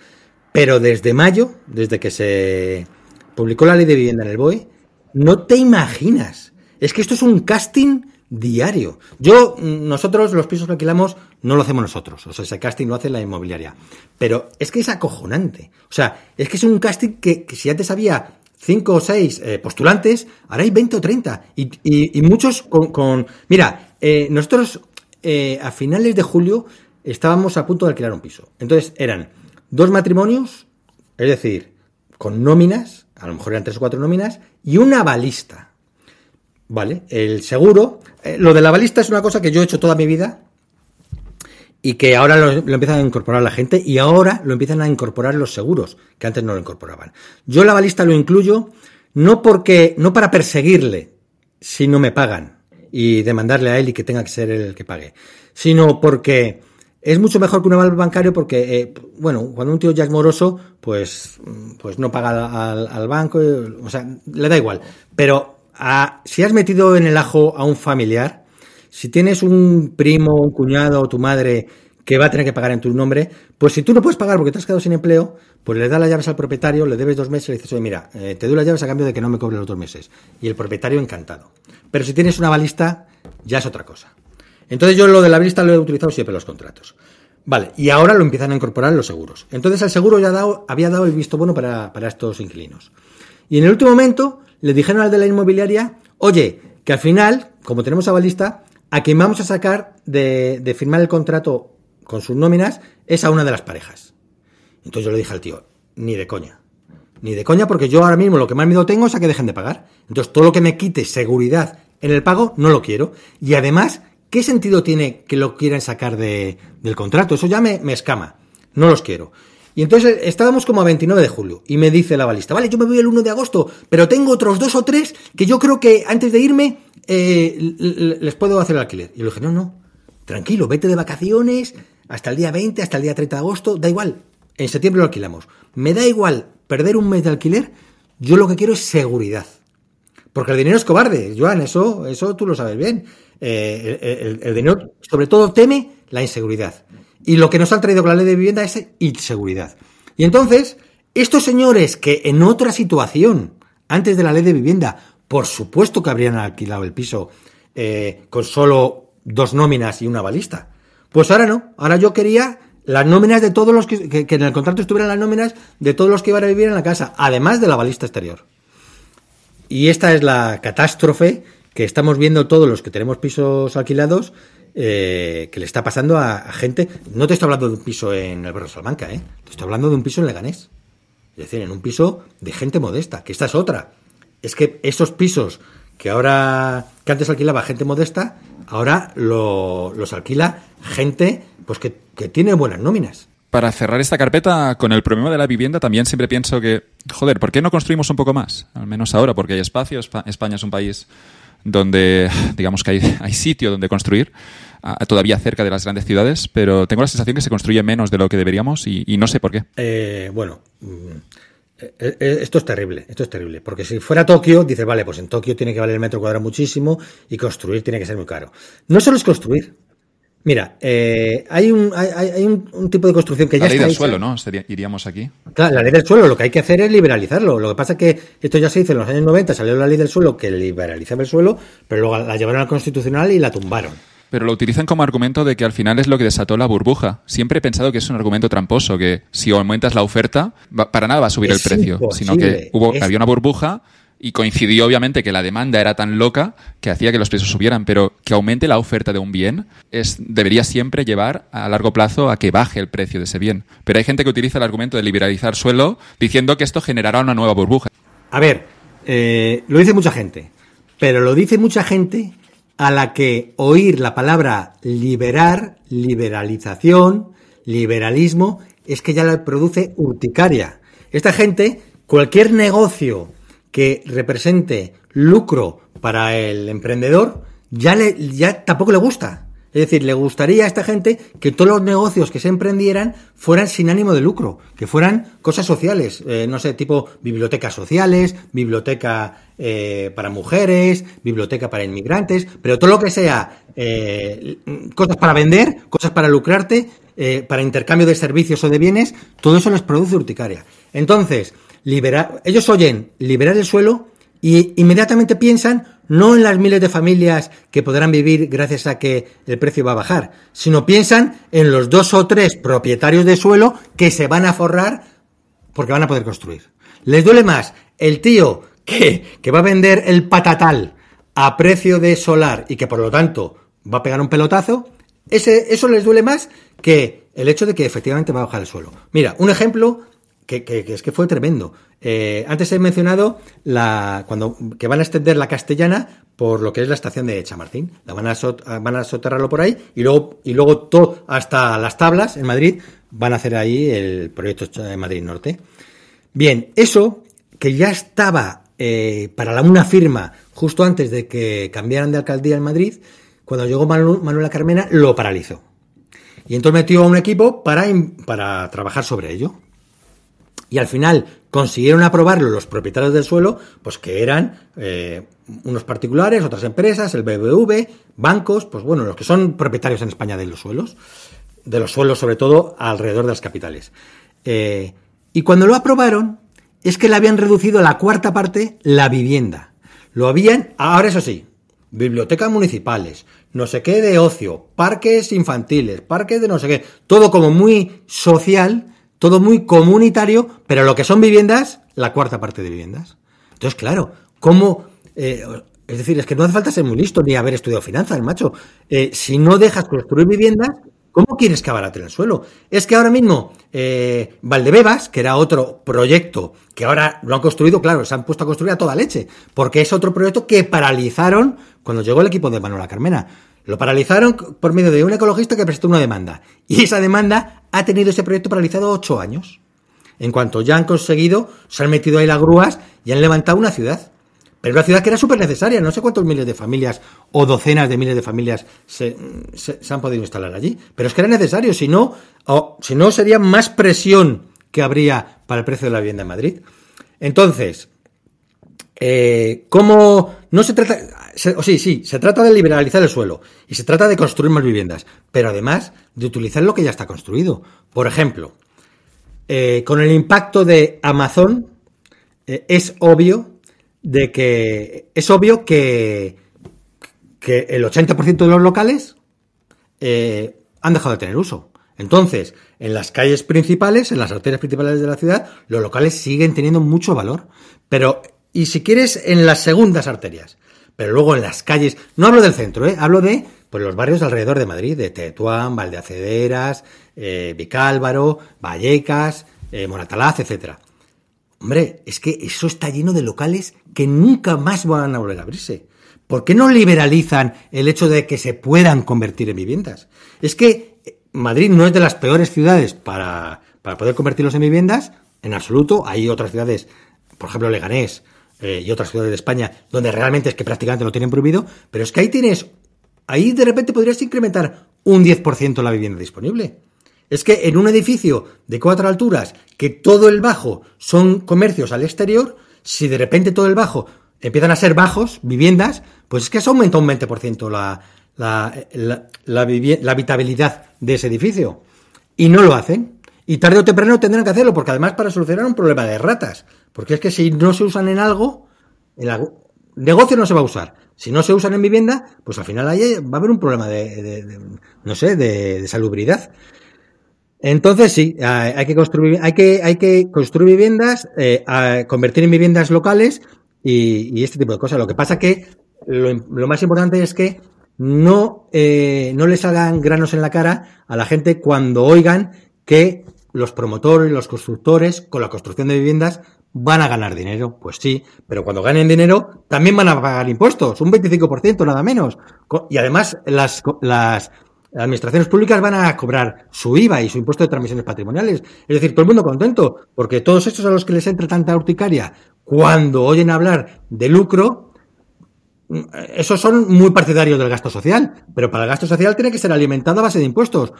B: pero desde mayo, desde que se publicó la ley de vivienda en el BOE, no te imaginas. Es que esto es un casting diario. Yo, nosotros los pisos que alquilamos no lo hacemos nosotros. O sea, ese casting lo hace la inmobiliaria. Pero es que es acojonante. O sea, es que es un casting que, si antes había cinco o seis eh, postulantes, ahora hay 20 o 30. Y, muchos con, Mira, eh, nosotros eh, a finales de julio estábamos a punto de alquilar un piso. Entonces eran dos matrimonios, es decir, con nóminas, a lo mejor eran tres o cuatro nóminas, y una balista. ¿Vale? El seguro, eh, lo de la balista es una cosa que yo he hecho toda mi vida y que ahora lo, empiezan a incorporar la gente y ahora lo empiezan a incorporar los seguros, que antes no lo incorporaban. Yo la balista lo incluyo no porque, no para perseguirle si no me pagan y demandarle a él y que tenga que ser él el que pague, sino porque es mucho mejor que un aval bancario porque, eh, bueno, cuando un tío ya es moroso, pues, pues no paga al, banco, o sea, le da igual. Pero si has metido en el ajo a un familiar, si tienes un primo, un cuñado o tu madre que va a tener que pagar en tu nombre, pues si tú no puedes pagar porque te has quedado sin empleo, pues le das las llaves al propietario, le debes dos meses y le dices, oye, mira, eh, te doy las llaves a cambio de que no me cobre los dos meses. Y el propietario encantado. Pero si tienes una balista, ya es otra cosa. Entonces yo lo de la vista lo he utilizado siempre en los contratos. Vale, y ahora lo empiezan a incorporar los seguros. Entonces el seguro ya dado, había dado el visto bueno para, estos inquilinos. Y en el último momento le dijeron al de la inmobiliaria, oye, que al final, como tenemos a balista, a quien vamos a sacar de, de firmar el contrato con sus nóminas es a una de las parejas. Entonces yo le dije al tío, ni de coña. Ni de coña porque yo ahora mismo lo que más miedo tengo es a que dejen de pagar. Entonces todo lo que me quite seguridad en el pago no lo quiero. Y además ¿Qué sentido tiene que lo quieran sacar de, del contrato? Eso ya me, escama. No los quiero. Y entonces estábamos como a 29 de julio y me dice la balista, vale, yo me voy el 1 de agosto, pero tengo otros dos o tres que yo creo que antes de irme eh, les puedo hacer el alquiler. Y le dije, no, no, tranquilo, vete de vacaciones hasta el día 20, hasta el día 30 de agosto, da igual, en septiembre lo alquilamos. Me da igual perder un mes de alquiler, yo lo que quiero es seguridad. Porque el dinero es cobarde, Joan, eso, eso tú lo sabes bien. Eh, el, dinero, sobre todo, teme la inseguridad. Y lo que nos han traído con la ley de vivienda es inseguridad. Y entonces, estos señores que en otra situación, antes de la ley de vivienda, por supuesto que habrían alquilado el piso eh, con solo dos nóminas y una balista. Pues ahora no. Ahora yo quería las nóminas de todos los que, que, en el contrato estuvieran las nóminas de todos los que iban a vivir en la casa, además de la balista exterior. Y esta es la catástrofe que estamos viendo todos los que tenemos pisos alquilados eh, que le está pasando a, gente. No te estoy hablando de un piso en el barrio Salamanca, ¿eh? te estoy hablando de un piso en Leganés. Es decir, en un piso de gente modesta, que esta es otra. Es que esos pisos que ahora, que antes alquilaba gente modesta, ahora lo- los alquila gente pues que, que tiene buenas nóminas.
A: Para cerrar esta carpeta con el problema de la vivienda, también siempre pienso que, joder, ¿por qué no construimos un poco más? Al menos ahora, porque hay espacio. Espa- España es un país donde, digamos que hay, hay sitio donde construir, todavía cerca de las grandes ciudades, pero tengo la sensación que se construye menos de lo que deberíamos y, y no sé por qué.
B: Eh, bueno, mm, eh, eh, esto es terrible, esto es terrible, porque si fuera Tokio, dices, vale, pues en Tokio tiene que valer el metro cuadrado muchísimo y construir tiene que ser muy caro. No solo es construir. Mira, eh, hay, un, hay, hay- un, un tipo de construcción que ya
A: La ley
B: está
A: del
B: hecha.
A: suelo, ¿no? Sería- iríamos aquí.
B: Claro, la ley del suelo, lo que hay que hacer es liberalizarlo. Lo que pasa es que esto ya se hizo en los años 90, salió la ley del suelo que liberalizaba el suelo, pero luego la llevaron al constitucional y la tumbaron.
A: Pero lo utilizan como argumento de que al final es lo que desató la burbuja. Siempre he pensado que es un argumento tramposo, que si aumentas la oferta, para nada va a subir
B: Es
A: el precio, sino que hubo,
B: es-
A: había una burbuja y coincidió obviamente que la demanda era tan loca que hacía que los precios subieran, pero que aumente la oferta de un bien es, debería siempre llevar a largo plazo a que baje el precio de ese bien. Pero hay gente que utiliza el argumento de liberalizar suelo diciendo que esto generará una nueva burbuja.
B: A ver, eh, lo dice mucha gente, pero lo dice mucha gente a la que oír la palabra liberar, liberalización, liberalismo, es que ya la produce urticaria. Esta gente, cualquier negocio que represente lucro para el emprendedor, ya, le, ya tampoco le gusta. Es decir, le gustaría a esta gente que todos los negocios que se emprendieran fueran sin ánimo de lucro, que fueran cosas sociales, eh, no sé, tipo bibliotecas sociales, biblioteca eh, para mujeres, biblioteca para inmigrantes, pero todo lo que sea eh, cosas para vender, cosas para lucrarte, para intercambio de servicios o de bienes, todo eso les produce urticaria. Entonces, liberar, ellos oyen liberar el suelo y inmediatamente piensan no en las miles de familias que podrán vivir gracias a que el precio va a bajar, sino piensan en los dos o tres propietarios de suelo que se van a forrar porque van a poder construir. Les duele más el tío que, que va a vender el patatal a precio de solar y que por lo tanto va a pegar un pelotazo, ese, eso les duele más que el hecho de que efectivamente va a bajar el suelo. Mira, un ejemplo que, es que fue tremendo. Eh, antes he mencionado la, cuando, que van a extender la castellana por lo que es la estación de Chamartín. La van a, sot- van a soterrarlo por ahí y luego, y luego todo hasta las tablas en Madrid van a hacer ahí el proyecto de Madrid Norte. Bien, eso que ya estaba eh, para la- una firma justo antes de que cambiaran de alcaldía en Madrid, cuando llegó Manu- Manuela Carmena lo paralizó. Y entonces metió a un equipo para trabajar sobre ello. Y al final consiguieron aprobarlo los propietarios del suelo, pues que eran eh, unos particulares, otras empresas, el BBV, bancos, pues bueno, los que son propietarios en España de los suelos, de los suelos sobre todo alrededor de las capitales. Eh, y cuando lo aprobaron, es que le habían reducido a la cuarta parte la vivienda. Lo habían, ahora eso sí, bibliotecas municipales, no sé qué de ocio, parques infantiles, parques de no sé qué, todo como muy social, todo muy comunitario, pero lo que son viviendas, la cuarta parte de viviendas. Entonces, claro, ¿cómo? eh, es decir, es que no hace falta ser muy listo ni haber estudiado finanzas, macho. Eh, si no dejas construir viviendas, ¿cómo quieres que abarate el suelo? Es que ahora mismo eh, Valdebebas, que era otro proyecto que ahora lo han construido, claro, se han puesto a construir a toda leche, porque es otro proyecto que paralizaron cuando llegó el equipo de Manuela Carmena. Lo paralizaron por medio de un ecologista que presentó una demanda. Y esa demanda ha tenido ese proyecto paralizado ocho años. En cuanto ya han conseguido, se han metido ahí las grúas y han levantado una ciudad. Pero una ciudad que era súper necesaria. No sé cuántos miles de familias o docenas de miles de familias se, se han podido instalar allí. Pero es que era necesario. Si no, si no sería más presión que habría para el precio de la vivienda en Madrid. Entonces, eh, ¿cómo no se trata? Se- sí, sí, se trata de liberalizar el suelo y se trata de construir más viviendas, pero además de utilizar lo que ya está construido. Por ejemplo, eh, con el impacto de Amazon, eh, es obvio de que es obvio que, que el 80% de los locales eh, han dejado de tener uso. Entonces, en las calles principales, en las arterias principales de la ciudad, los locales siguen teniendo mucho valor. Pero, y si quieres, en las segundas arterias. Pero luego en las calles, no hablo del centro, ¿eh? hablo de pues, los barrios alrededor de Madrid, de Tetuán, Valdeacederas, eh, Vicálvaro, Vallecas, eh, Moratalaz, etcétera. Hombre, es que eso está lleno de locales que nunca más van a volver a abrirse. ¿Por qué no liberalizan el hecho de que se puedan convertir en viviendas? Es que Madrid no es de las peores ciudades para, para poder convertirlos en viviendas, en absoluto. Hay otras ciudades, por ejemplo Leganés eh, y otras ciudades de España, donde realmente es que prácticamente lo tienen prohibido, pero es que ahí tienes, ahí de repente podrías incrementar un 10% la vivienda disponible. Es que en un edificio de cuatro alturas, que todo el bajo son comercios al exterior, si de repente todo el bajo empiezan a ser bajos, viviendas, pues es que se aumenta un 20% la, la, la, la, habitabilidad de ese edificio. Y no lo hacen. Y tarde o temprano tendrán que hacerlo, porque además para solucionar un problema de ratas. Porque es que si no se usan en algo, el negocio no se va a usar. Si no se usan en vivienda, pues al final ahí va a haber un problema de, no sé, de, salubridad. Entonces sí, hay que construir, hay que, hay que construir viviendas, eh, convertir en viviendas locales y, este tipo de cosas. Lo que pasa que lo, más importante es que no, eh, no les hagan granos en la cara a la gente cuando oigan que los promotores, los constructores, con la construcción de viviendas, van a ganar dinero. Pues sí, pero cuando ganen dinero, también van a pagar impuestos, un 25%, nada menos. Y además, las, las, administraciones públicas van a cobrar su IVA y su impuesto de transmisiones patrimoniales. Es decir, todo el mundo contento, porque todos estos a los que les entra tanta urticaria cuando oyen hablar de lucro, esos son muy partidarios del gasto social, pero para el gasto social tiene que ser alimentado a base de impuestos.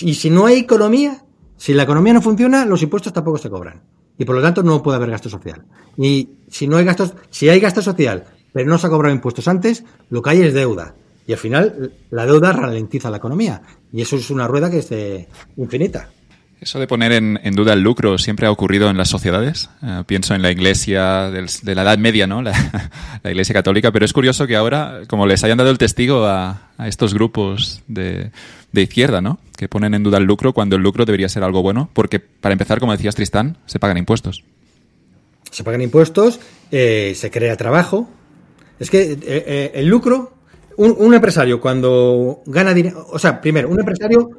B: Y si no hay economía, si la economía no funciona, los impuestos tampoco se cobran. Y por lo tanto no puede haber gasto social. Y si no hay gastos, si hay gasto social, pero no se ha cobrado impuestos antes, lo que hay es deuda. Y al final la deuda ralentiza la economía. Y eso es una rueda que es infinita.
A: Eso de poner en, duda el lucro siempre ha ocurrido en las sociedades. Eh, pienso en la iglesia de la Edad Media, ¿no? La, iglesia católica, pero es curioso que ahora, como les hayan dado el testigo a, estos grupos de, izquierda, ¿no? Que ponen en duda el lucro cuando el lucro debería ser algo bueno, porque para empezar, como decías Tristán, se pagan impuestos.
B: Se pagan impuestos, eh, se crea trabajo. Es que eh, el lucro un, empresario cuando gana dinero, o sea, primero, un empresario,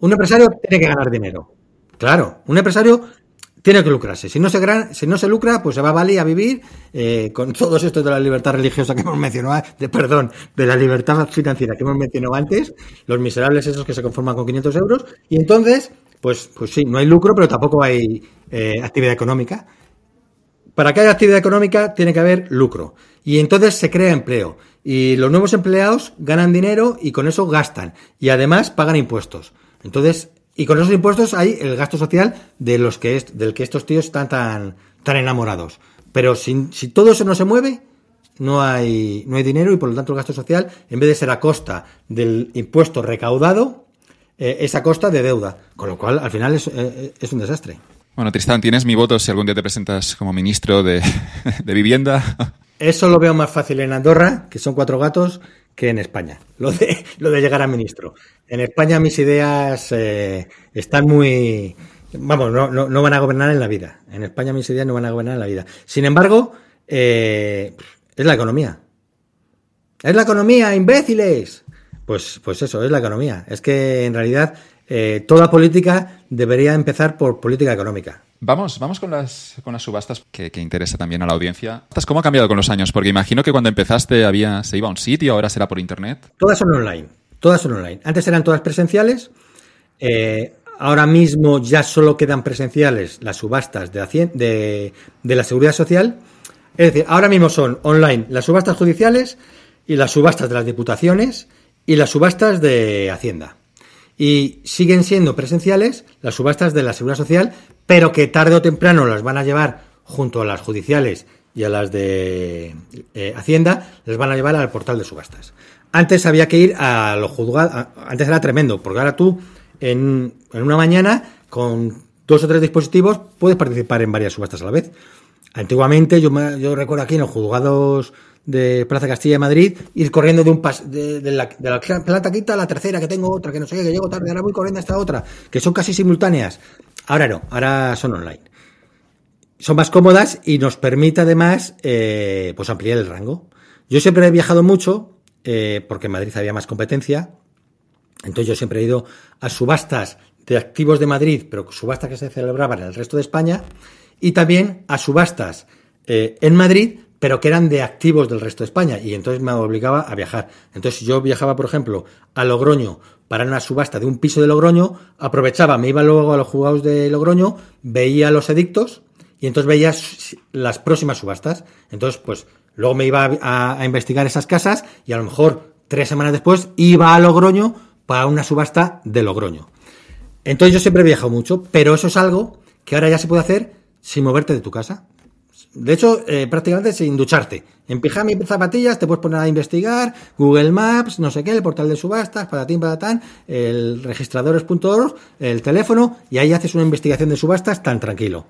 B: un empresario tiene que ganar dinero. Claro, un empresario tiene que lucrarse. Si no se, si no se lucra, pues se va a Bali a vivir eh, con todos estos de la libertad religiosa que hemos mencionado, de, perdón, de la libertad financiera que hemos mencionado antes, los miserables esos que se conforman con 500 euros, y entonces, pues, pues sí, no hay lucro, pero tampoco hay eh, actividad económica. Para que haya actividad económica tiene que haber lucro. Y entonces se crea empleo. Y los nuevos empleados ganan dinero y con eso gastan. Y además pagan impuestos. Entonces, y con esos impuestos hay el gasto social de los que es, del que estos tíos están tan, tan enamorados. Pero si, si todo eso no se mueve, no hay, no hay dinero y por lo tanto el gasto social, en vez de ser a costa del impuesto recaudado, eh, es a costa de deuda. Con lo cual, al final es, eh, es un desastre.
A: Bueno, Tristán, tienes mi voto si algún día te presentas como ministro de, de vivienda.
B: Eso lo veo más fácil en Andorra, que son cuatro gatos, que en España. Lo de, lo de llegar a ministro. En España mis ideas eh, están muy... Vamos, no, no, van a gobernar en la vida. En España mis ideas no van a gobernar en la vida. Sin embargo, eh, es la economía. Es la economía, imbéciles. Pues, pues eso, es la economía. Es que en realidad eh, toda política debería empezar por política económica.
A: Vamos, vamos con las, con las subastas que, interesa también a la audiencia. ¿Cómo ha cambiado con los años? Porque imagino que cuando empezaste había, se iba a un sitio, ahora será por internet.
B: Todas son online. Todas son online. Antes eran todas presenciales. Eh, ahora mismo ya solo quedan presenciales las subastas de la seguridad social. Es decir, ahora mismo son online las subastas judiciales y las subastas de las diputaciones y las subastas de Hacienda y siguen siendo presenciales las subastas de la Seguridad Social, pero que tarde o temprano las van a llevar junto a las judiciales y a las de eh, Hacienda, les van a llevar al portal de subastas. Antes había que ir a los juzgados, antes era tremendo, porque ahora tú en, una mañana con dos o tres dispositivos puedes participar en varias subastas a la vez. Antiguamente, yo, yo recuerdo aquí en los juzgados de Plaza Castilla de Madrid, ir corriendo de un pas de, la, de la quinta a la tercera, que tengo otra, que no sé qué, que llego tarde, ahora voy corriendo a esta otra, que son casi simultáneas. Ahora no, ahora son online. Son más cómodas y nos permite además eh, pues ampliar el rango. Yo siempre he viajado mucho, eh, porque en Madrid había más competencia, entonces yo siempre he ido a subastas de activos de Madrid, pero subastas que se celebraban en el resto de España, y también a subastas eh, en Madrid, pero que eran de activos del resto de España, y entonces me obligaba a viajar. Entonces, yo viajaba, por ejemplo, a Logroño para una subasta de un piso de Logroño, aprovechaba, me iba luego a los juzgados de Logroño, veía los edictos, y entonces veía las próximas subastas. Entonces, pues, luego me iba a investigar esas casas, y a lo mejor tres semanas después iba a Logroño para una subasta de Logroño. Entonces yo siempre he viajado mucho, pero eso es algo que ahora ya se puede hacer sin moverte de tu casa. De hecho, eh, prácticamente sin ducharte. En pijama y zapatillas te puedes poner a investigar, Google Maps, no sé qué, el portal de subastas, patatín, patatán, el registradores.org, el teléfono, y ahí haces una investigación de subastas tan tranquilo.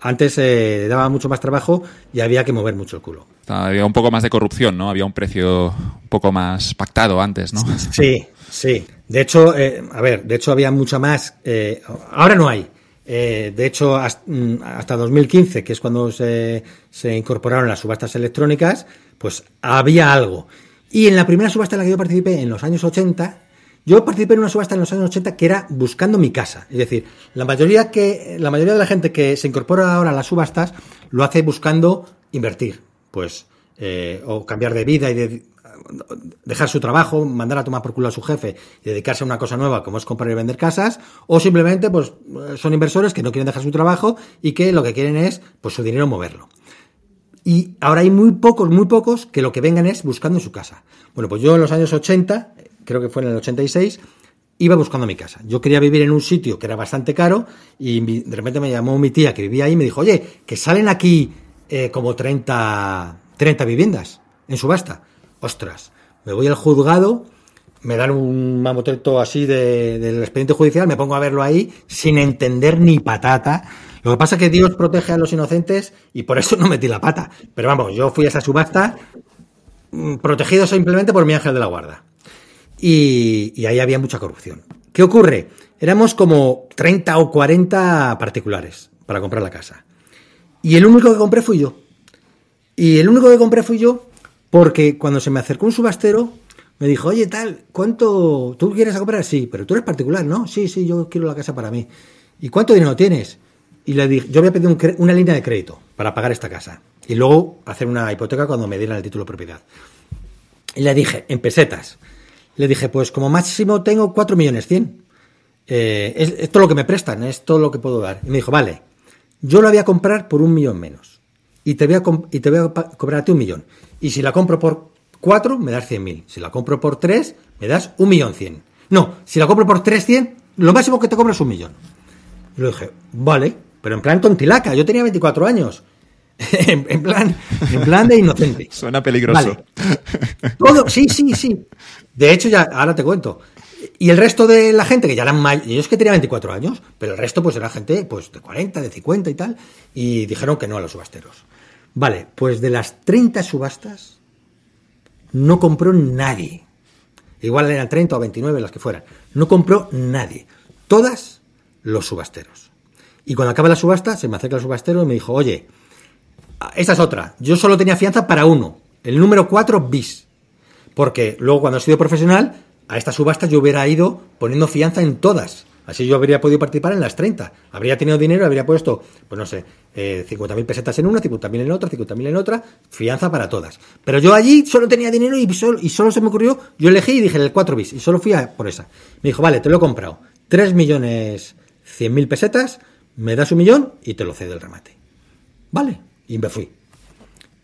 B: Antes eh, daba mucho más trabajo y había que mover mucho el culo.
A: Había un poco más de corrupción, ¿no? Había un precio un poco más pactado antes, ¿no?
B: Sí, sí. De hecho, eh, a ver, de hecho había mucha más. Eh, ahora no hay. Eh, de hecho, mm, hasta, 2015, que es cuando se, se, incorporaron las subastas electrónicas, pues había algo. Y en la primera subasta en la que yo participé, en los años 80, yo participé en una subasta en los años 80 que era buscando mi casa. Es decir, la mayoría, que, la mayoría de la gente que se incorpora ahora a las subastas lo hace buscando invertir. Pues, o cambiar de vida y de, dejar su trabajo, mandar a tomar por culo a su jefe y dedicarse a una cosa nueva como es comprar y vender casas, o simplemente pues son inversores que no quieren dejar su trabajo y que lo que quieren es pues su dinero moverlo. Y ahora hay muy pocos, muy pocos que lo que vengan es buscando su casa. Bueno, pues yo en los años 80, creo que fue en el 86, iba buscando mi casa. Yo quería vivir en un sitio que era bastante caro y de repente me llamó mi tía que vivía ahí y me dijo, oye, que salen aquí eh, como 30, 30 viviendas en subasta ostras, me voy al juzgado, me dan un mamotreto así del expediente judicial, me pongo a verlo ahí sin entender ni patata. Lo que pasa es que Dios protege a los inocentes y por eso no metí la pata. Pero vamos, yo fui a esa subasta mm, protegido simplemente por mi ángel de la guarda. Y, y ahí había mucha corrupción. ¿Qué ocurre? Éramos como 30 o 40 particulares para comprar la casa. Y el único que compré fui yo. Y el único que compré fui yo porque cuando se me acercó un subastero, me dijo, oye, tal, ¿cuánto tú quieres comprar? Sí, pero tú eres particular, ¿no? Sí, sí, yo quiero la casa para mí. ¿Y cuánto dinero tienes? Y le dije, yo había pedido una línea de crédito para pagar esta casa. Y luego hacer una hipoteca cuando me dieran el título de propiedad. Y le dije, en pesetas. Le dije, pues como máximo tengo 4 millones 100. Eh, es, todo lo que me prestan, es todo lo que puedo dar. Y me dijo, vale, yo la voy a comprar por un millón menos. Y te voy a, y te voy a cobrar a ti un millón. Y si la compro por 4, me das 100.000. Si la compro por 3, me das 1.100.000. No, si la compro por 300, lo máximo que te cobro es un millón. Y le dije, vale, pero en plan tontilaca, yo tenía 24 años. en, plan, en plan de inocente.
A: Suena peligroso.
B: Todo, sí, sí, sí. De hecho, ya, ahora te cuento. Y el resto de la gente, que ya eran mayores, yo es que tenía 24 años, pero el resto pues era gente pues de 40, de 50 y tal, y dijeron que no a los subasteros. Vale, pues de las 30 subastas no compró nadie. Igual eran 30 o 29 las que fueran. No compró nadie. Todas los subasteros. Y cuando acaba la subasta, se me acerca el subastero y me dijo, oye, esta es otra. Yo solo tenía fianza para uno, el número 4 bis. Porque luego cuando he sido profesional, a estas subastas yo hubiera ido poniendo fianza en todas. Así yo habría podido participar en las 30. Habría tenido dinero, habría puesto, pues no sé, eh, 50.000 pesetas en una, 50.000 en otra, 50.000 en otra, fianza para todas. Pero yo allí solo tenía dinero y solo, y solo se me ocurrió, yo elegí y dije el 4 bis y solo fui a por esa. Me dijo, vale, te lo he comprado. 3 millones 100.000 pesetas, me das un millón y te lo cedo el remate. Vale, y me fui.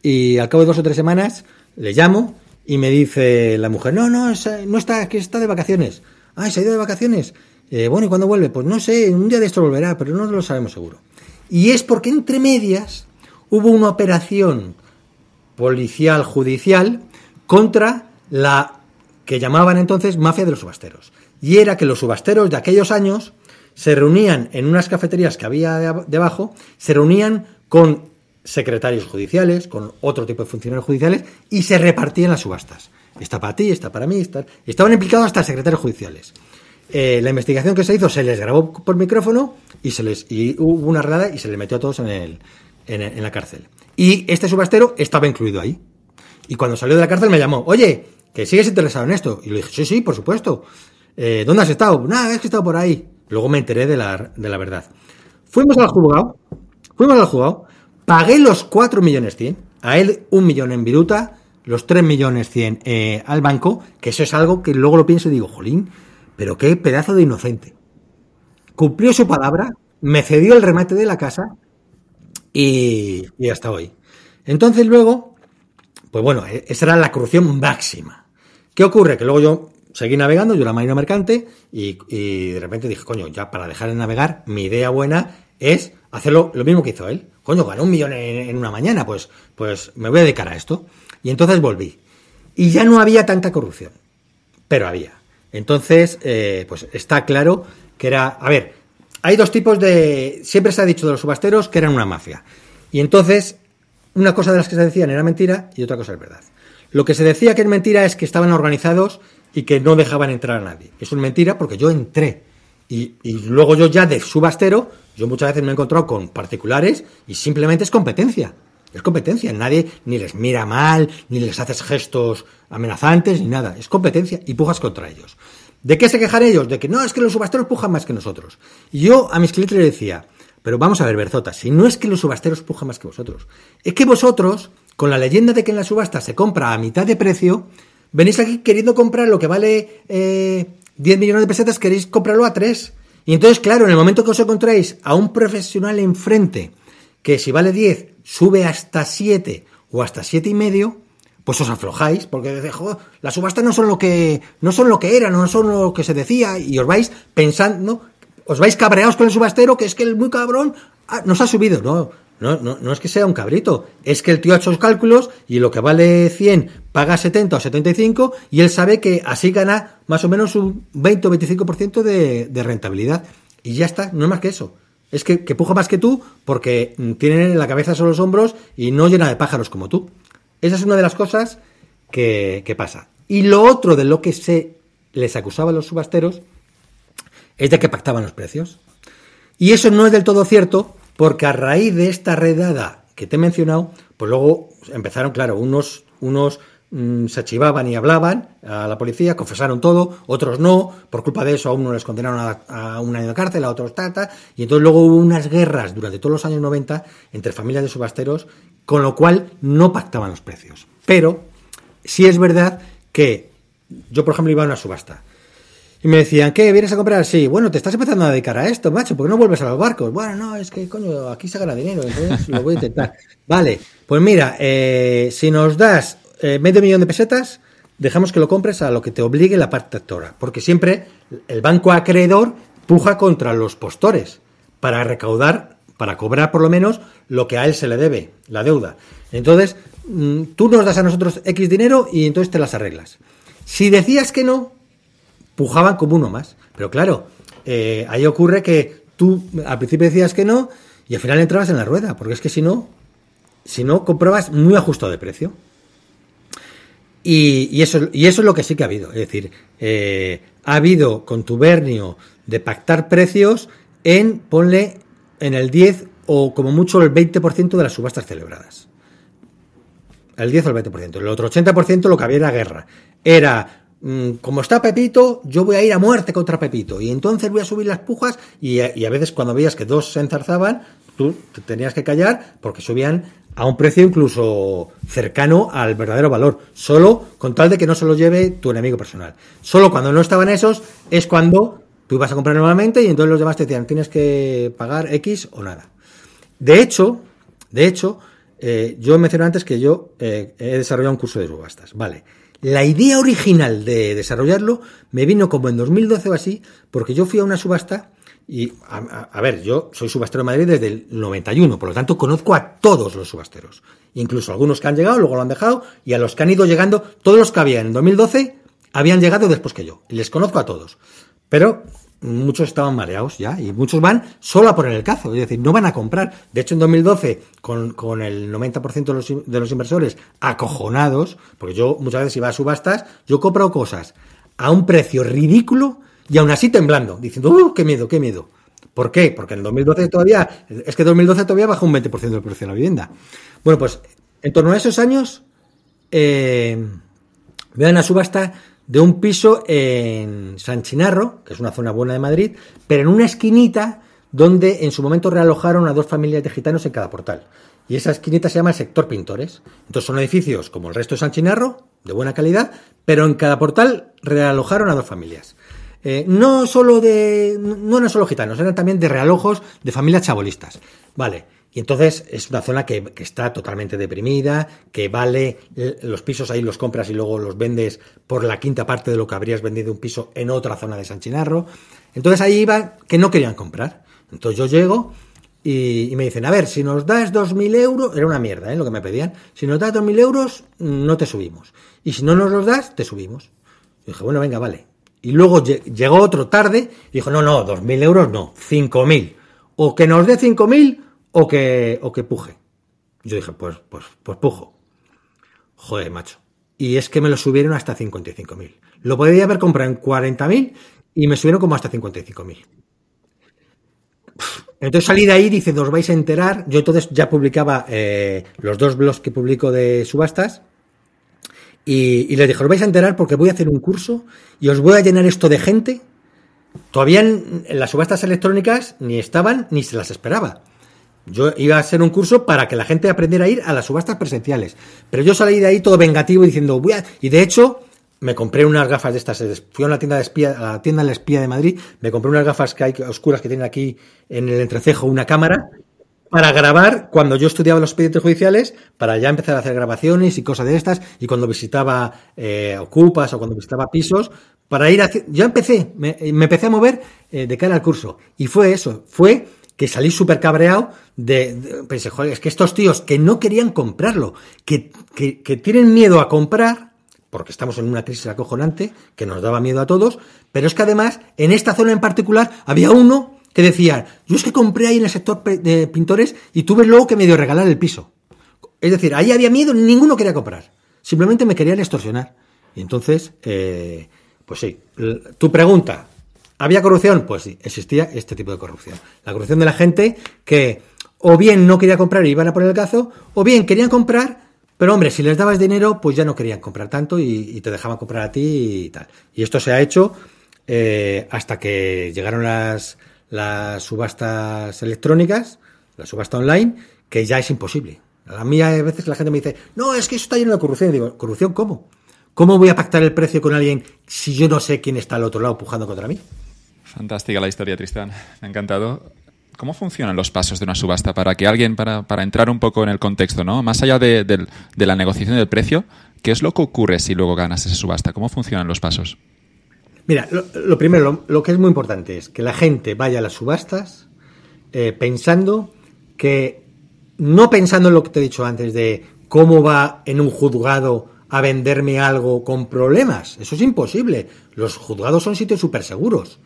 B: Y al cabo de dos o tres semanas le llamo y me dice la mujer, no, no, no está, que está de vacaciones. Ah, se ha ido de vacaciones. Eh, bueno, ¿y cuándo vuelve? Pues no sé, un día de esto volverá, pero no lo sabemos seguro. Y es porque entre medias hubo una operación policial judicial contra la que llamaban entonces mafia de los subasteros. Y era que los subasteros de aquellos años se reunían en unas cafeterías que había debajo, se reunían con secretarios judiciales, con otro tipo de funcionarios judiciales y se repartían las subastas. Esta para ti, esta para mí, esta... estaban implicados hasta secretarios judiciales. Eh, la investigación que se hizo se les grabó por micrófono y se les y hubo una redada y se les metió a todos en, el, en, la cárcel. Y este subastero estaba incluido ahí. Y cuando salió de la cárcel me llamó, oye, que sigues interesado en esto. Y le dije, sí, sí, por supuesto. Eh, ¿Dónde has estado? Nada, es que he estado por ahí. Luego me enteré de la, de la verdad. Fuimos al juzgado, fuimos al juzgado, pagué los 4 millones 100, a él un millón en viruta, los 3 millones 100 eh, al banco, que eso es algo que luego lo pienso y digo, jolín, pero qué pedazo de inocente. Cumplió su palabra, me cedió el remate de la casa y, y hasta hoy. Entonces luego, pues bueno, e-, esa era la corrupción máxima. ¿Qué ocurre? Que luego yo seguí navegando, yo era marino mercante y, y, de repente dije, coño, ya para dejar de navegar, mi idea buena es hacerlo lo mismo que hizo él. Coño, ganó un millón en, en una mañana, pues, pues me voy a dedicar a esto. Y entonces volví. Y ya no había tanta corrupción, pero había. Entonces, eh, pues está claro que era, a ver, hay dos tipos de, siempre se ha dicho de los subasteros que eran una mafia. Y entonces, una cosa de las que se decían era mentira y otra cosa es verdad. Lo que se decía que es mentira es que estaban organizados y que no dejaban entrar a nadie. Eso es mentira porque yo entré. Y, y, luego yo ya de subastero, yo muchas veces me he encontrado con particulares y simplemente es competencia. Es competencia. Nadie ni les mira mal, ni les haces gestos amenazantes, ni nada. Es competencia y pujas contra ellos. ¿De qué se quejan ellos? De que no, es que los subasteros pujan más que nosotros. Y yo a mis clientes les decía, pero vamos a ver, Berzota, si no es que los subasteros pujan más que vosotros, es que vosotros, con la leyenda de que en la subasta se compra a mitad de precio, venís aquí queriendo comprar lo que vale eh, 10 millones de pesetas, queréis comprarlo a 3. Y entonces, claro, en el momento que os encontráis a un profesional enfrente, que si vale 10, sube hasta 7 o hasta 7 y medio, pues os aflojáis, porque joder, las subastas no son lo que, no son lo que eran, no son lo que se decía, y os vais pensando, os vais cabreados con el subastero, que es que el muy cabrón nos ha subido. No, no, no, no es que sea un cabrito, es que el tío ha hecho los cálculos y lo que vale 100 paga 70 o 75 y él sabe que así gana más o menos un 20 o 25% de, de rentabilidad. Y ya está, no es más que eso. Es que, que, más que tú porque tiene la cabeza sobre los hombros y no llena de pájaros como tú. Esa es una de las cosas que, que pasa. Y lo otro de lo que se les acusaba a los subasteros es de que pactaban los precios. Y eso no es del todo cierto porque a raíz de esta redada que te he mencionado, pues luego empezaron, claro, unos, unos mmm, se archivaban y hablaban a la policía, confesaron todo, otros no, por culpa de eso a uno les condenaron a, a un año de cárcel, a otros tata, y entonces luego hubo unas guerras durante todos los años 90 entre familias de subasteros, con lo cual no pactaban los precios. Pero sí es verdad que yo, por ejemplo, iba a una subasta y me decían, ¿qué? ¿Vienes a comprar? Sí, bueno, te estás empezando a dedicar a esto, macho, ¿por qué no vuelves a los barcos? Bueno, no, es que, coño, aquí se gana dinero, entonces lo voy a intentar. Vale, pues mira, eh, si nos das eh, medio millón de pesetas, dejamos que lo compres a lo que te obligue la parte actora, porque siempre el banco acreedor puja contra los postores para recaudar, para cobrar por lo menos lo que a él se le debe, la deuda. Entonces, mm, tú nos das a nosotros X dinero y entonces te las arreglas. Si decías que no, pujaban como uno más. Pero claro, eh, ahí ocurre que tú al principio decías que no y al final entrabas en la rueda, porque es que si no, si no, comprabas muy ajustado de precio. Y, eso, y eso es lo que sí que ha habido. Es decir, eh, ha habido contubernio de pactar precios en, ponle, en el 10 o como mucho el 20% de las subastas celebradas. El 10 o el 20%. El otro 80% lo que había era guerra. Era Mm, como está Pepito, yo voy a ir a muerte contra Pepito. Y entonces voy a subir las pujas y, y, a veces cuando veías que dos se enzarzaban, tú te tenías que callar porque subían a un precio incluso cercano al verdadero valor, solo con tal de que no se lo lleve tu enemigo personal. Solo cuando no estaban esos es cuando tú ibas a comprar nuevamente y entonces los demás te decían tienes que pagar X o nada. De hecho, de hecho, eh, yo mencioné antes que yo eh, he desarrollado un curso de subastas. Vale. La idea original de desarrollarlo me vino como en 2012 o así, porque yo fui a una subasta y, a, a, ver, yo soy subastero de Madrid desde el 91, por lo tanto conozco a todos los subasteros, incluso algunos que han llegado, luego lo han dejado, y a los que han ido llegando, todos los que había en 2012 habían llegado después que yo, les conozco a todos. Pero muchos estaban mareados ya y muchos van solo a poner el cazo, es decir, no van a comprar. De hecho, en 2012, con, con el 90% de los, de los inversores acojonados, porque yo muchas veces iba a subastas, yo compro cosas a un precio ridículo y aún así temblando, diciendo, ¡uh, qué miedo, qué miedo! ¿Por qué? Porque en el 2012 todavía, es que 2012 todavía bajó un 20% del precio de la vivienda. Bueno, pues en torno a esos años, eh, me dan a subasta de un piso en San Chinarro, que es una zona buena de Madrid, pero en una esquinita donde en su momento realojaron a dos familias de gitanos en cada portal. Y esa esquinita se llama el sector Pintores. Entonces son edificios como el resto de San Chinarro, de buena calidad, pero en cada portal realojaron a dos familias. Eh, no solo de. no eran solo gitanos, eran también de realojos de familias chabolistas. Vale. Y entonces es una zona que, está totalmente deprimida, que vale, los pisos ahí los compras y luego los vendes por la quinta parte de lo que habrías vendido un piso en otra zona de San Chinarro. Entonces ahí iba que no querían comprar. Entonces yo llego y, me dicen, a ver, si nos das 2.000 euros, era una mierda ¿eh? lo que me pedían, si nos das 2.000 euros no te subimos. Y si no nos los das, te subimos. Y dije, bueno, venga, vale. Y luego llegó otro tarde y dijo, no, no, 2.000 euros no, 5.000. O que nos dé 5.000 o que, o que puje. Yo dije, pues, pues, pues pujo. Joder, macho. Y es que me lo subieron hasta 55.000. Lo podría haber comprado en 40.000 y me subieron como hasta 55.000. Entonces salí de ahí, dice, os vais a enterar. Yo entonces ya publicaba eh, los dos blogs que publico de subastas. Y, y les dije, os vais a enterar porque voy a hacer un curso y os voy a llenar esto de gente. Todavía en las subastas electrónicas ni estaban ni se las esperaba. Yo iba a hacer un curso para que la gente aprendiera a ir a las subastas presenciales. Pero yo salí de ahí todo vengativo diciendo, voy a... Y de hecho, me compré unas gafas de estas. Fui a una tienda de espía, a la tienda de la espía de Madrid, me compré unas gafas que hay oscuras que tienen aquí en el entrecejo una cámara para grabar cuando yo estudiaba los expedientes judiciales, para ya empezar a hacer grabaciones y cosas de estas, y cuando visitaba eh, ocupas o cuando visitaba pisos, para ir a... Ya empecé, me, empecé a mover eh, de cara al curso. Y fue eso, fue que salí súper cabreado de, pensé, joder, es que estos tíos que no querían comprarlo, que, que, tienen miedo a comprar, porque estamos en una crisis acojonante, que nos daba miedo a todos, pero es que además, en esta zona en particular, había uno que decía, yo es que compré ahí en el sector de pintores y tuve luego que me dio regalar el piso. Es decir, ahí había miedo, ninguno quería comprar. Simplemente me querían extorsionar. Y entonces, eh, pues sí, tu pregunta, ¿Había corrupción? Pues sí, existía este tipo de corrupción. La corrupción de la gente que o bien no quería comprar y iban a poner el cazo, o bien querían comprar, pero hombre, si les dabas dinero, pues ya no querían comprar tanto y, te dejaban comprar a ti y tal. Y esto se ha hecho eh, hasta que llegaron las, las subastas electrónicas, la subasta online, que ya es imposible. A mí a veces la gente me dice, no, es que eso está lleno de corrupción. Y digo, ¿corrupción cómo? ¿Cómo voy a pactar el precio con alguien si yo no sé quién está al otro lado pujando contra mí?
A: Fantástica la historia, Tristán. Me ha encantado. ¿Cómo funcionan los pasos de una subasta para que alguien, para, para entrar un poco en el contexto, ¿no? Más allá de, la negociación del precio, ¿qué es lo que ocurre si luego ganas esa subasta? ¿Cómo funcionan los pasos?
B: Mira, lo, primero, lo, que es muy importante es que la gente vaya a las subastas eh, pensando que, no pensando en lo que te he dicho antes de cómo va en un juzgado a venderme algo con problemas. Eso es imposible. Los juzgados son sitios súper seguros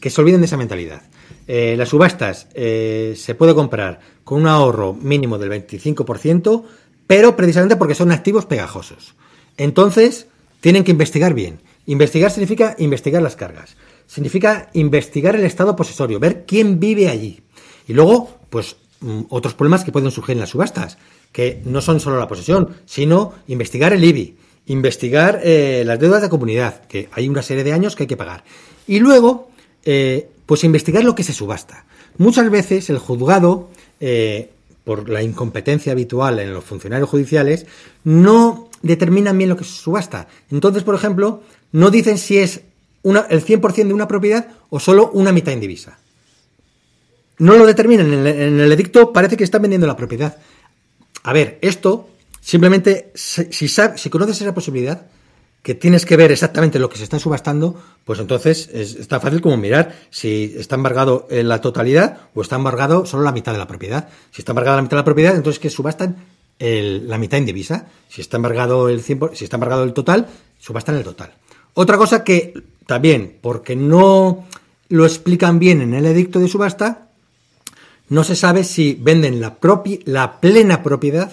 B: que se olviden de esa mentalidad. Eh, las subastas eh, se puede comprar con un ahorro mínimo del 25%, pero precisamente porque son activos pegajosos. Entonces, tienen que investigar bien. Investigar significa investigar las cargas. Significa investigar el estado posesorio, ver quién vive allí. Y luego, pues, mm, otros problemas que pueden surgir en las subastas, que no son solo la posesión, sino investigar el IBI, investigar eh, las deudas de comunidad, que hay una serie de años que hay que pagar. Y luego, eh, pues investigar lo que se subasta. Muchas veces el juzgado, eh, por la incompetencia habitual en los funcionarios judiciales, no determinan bien lo que se subasta. Entonces, por ejemplo, no dicen si es una, el 100% de una propiedad o solo una mitad indivisa. No lo determinan. En el, en el edicto parece que están vendiendo la propiedad. A ver, esto simplemente, si, si conoces esa posibilidad, que tienes que ver exactamente lo que se está subastando, pues entonces es, tan fácil como mirar si está embargado en la totalidad o está embargado solo la mitad de la propiedad. Si está embargada la mitad de la propiedad, entonces que subastan la mitad indivisa. Si está embargado el 100%, si está embargado el total, subastan el total. Otra cosa que también, porque no lo explican bien en el edicto de subasta, no se sabe si venden la, plena propiedad.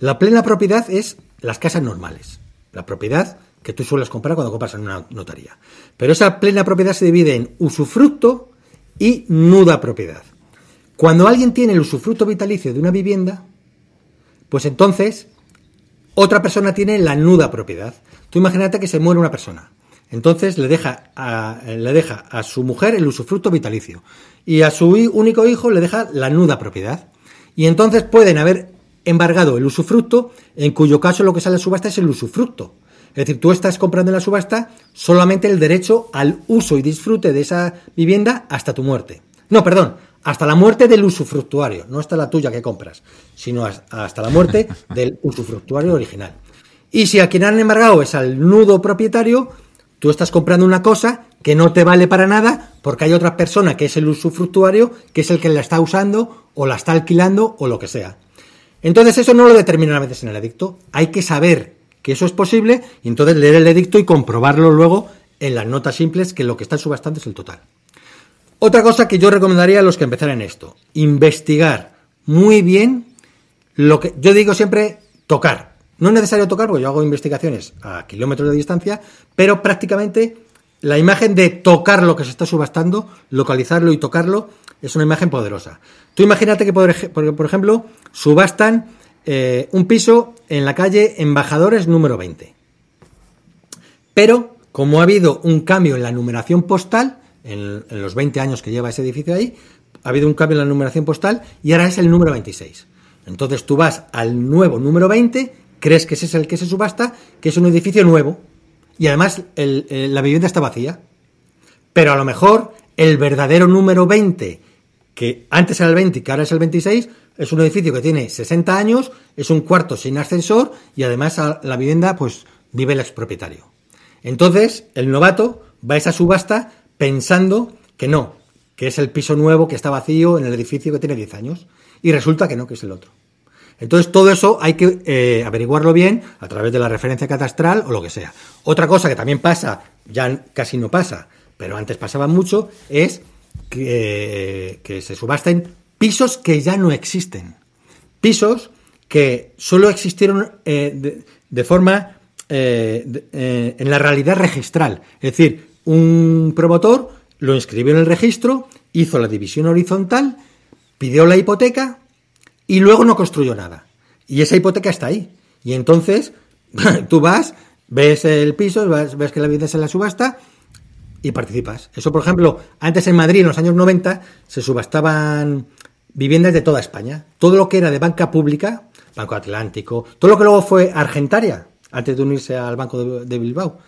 B: La plena propiedad es las casas normales. La propiedad que tú sueles comprar cuando compras en una notaría. Pero esa plena propiedad se divide en usufructo y nuda propiedad. Cuando alguien tiene el usufructo vitalicio de una vivienda, pues entonces otra persona tiene la nuda propiedad. Tú imagínate que se muere una persona Entonces le deja, a, le deja a su mujer el usufructo vitalicio y a su único hijo le deja la nuda propiedad. Y entonces pueden haber embargado el usufructo, en cuyo caso lo que sale a subasta es el usufructo. Es decir, tú estás comprando en la subasta solamente el derecho al uso y disfrute de esa vivienda hasta tu muerte. No, perdón, hasta la muerte del usufructuario, no hasta la tuya que compras, sino hasta la muerte del usufructuario original. Y si a quien han embargado es al nudo propietario, tú estás comprando una cosa que no te vale para nada porque hay otra persona que es el usufructuario, que es el que la está usando o la está alquilando o lo que sea. Entonces eso no lo determina a veces en el edicto. Hay que saber que eso es posible y entonces leer el edicto y comprobarlo luego en las notas simples que lo que está subastando es el total. Otra cosa que yo recomendaría a los que empezaran esto, investigar muy bien lo que yo digo siempre tocar. No es necesario tocar porque yo hago investigaciones a kilómetros de distancia, pero prácticamente la imagen de tocar lo que se está subastando, localizarlo y tocarlo, es una imagen poderosa. Tú imagínate que, por, ejemplo, subastan eh, un piso en la calle Embajadores número 20. Pero, como ha habido un cambio en la numeración postal, en, los 20 años que lleva ese edificio ahí, ha habido un cambio en la numeración postal y ahora es el número 26. Entonces tú vas al nuevo número 20, crees que ese es el que se subasta, que es un edificio nuevo, y además la vivienda está vacía. Pero a lo mejor el verdadero número 20, que antes era el 20 y que ahora es el 26, es un edificio que tiene 60 años, es un cuarto sin ascensor y además la vivienda pues vive el expropietario. Entonces, el novato va a esa subasta pensando que no, que es el piso nuevo que está vacío en el edificio que tiene 10 años y resulta que no, que es el otro. Entonces, todo eso hay que eh, averiguarlo bien a través de la referencia catastral o lo que sea. Otra cosa que también pasa, ya casi no pasa, pero antes pasaba mucho, es que, que se subasten pisos que ya no existen. Pisos que solo existieron eh, de, forma eh, eh, en la realidad registral. Es decir, un promotor lo inscribió en el registro, hizo la división horizontal, pidió la hipoteca y luego no construyó nada. Y esa hipoteca está ahí. Y entonces tú vas, ves el piso, ves que la vivienda es en la subasta y participas. Eso, por ejemplo, antes en Madrid, en los años 90, se subastaban viviendas de toda España. Todo lo que era de banca pública, Banco Atlántico, todo lo que luego fue Argentaria, antes de unirse al Banco de, Bilbao,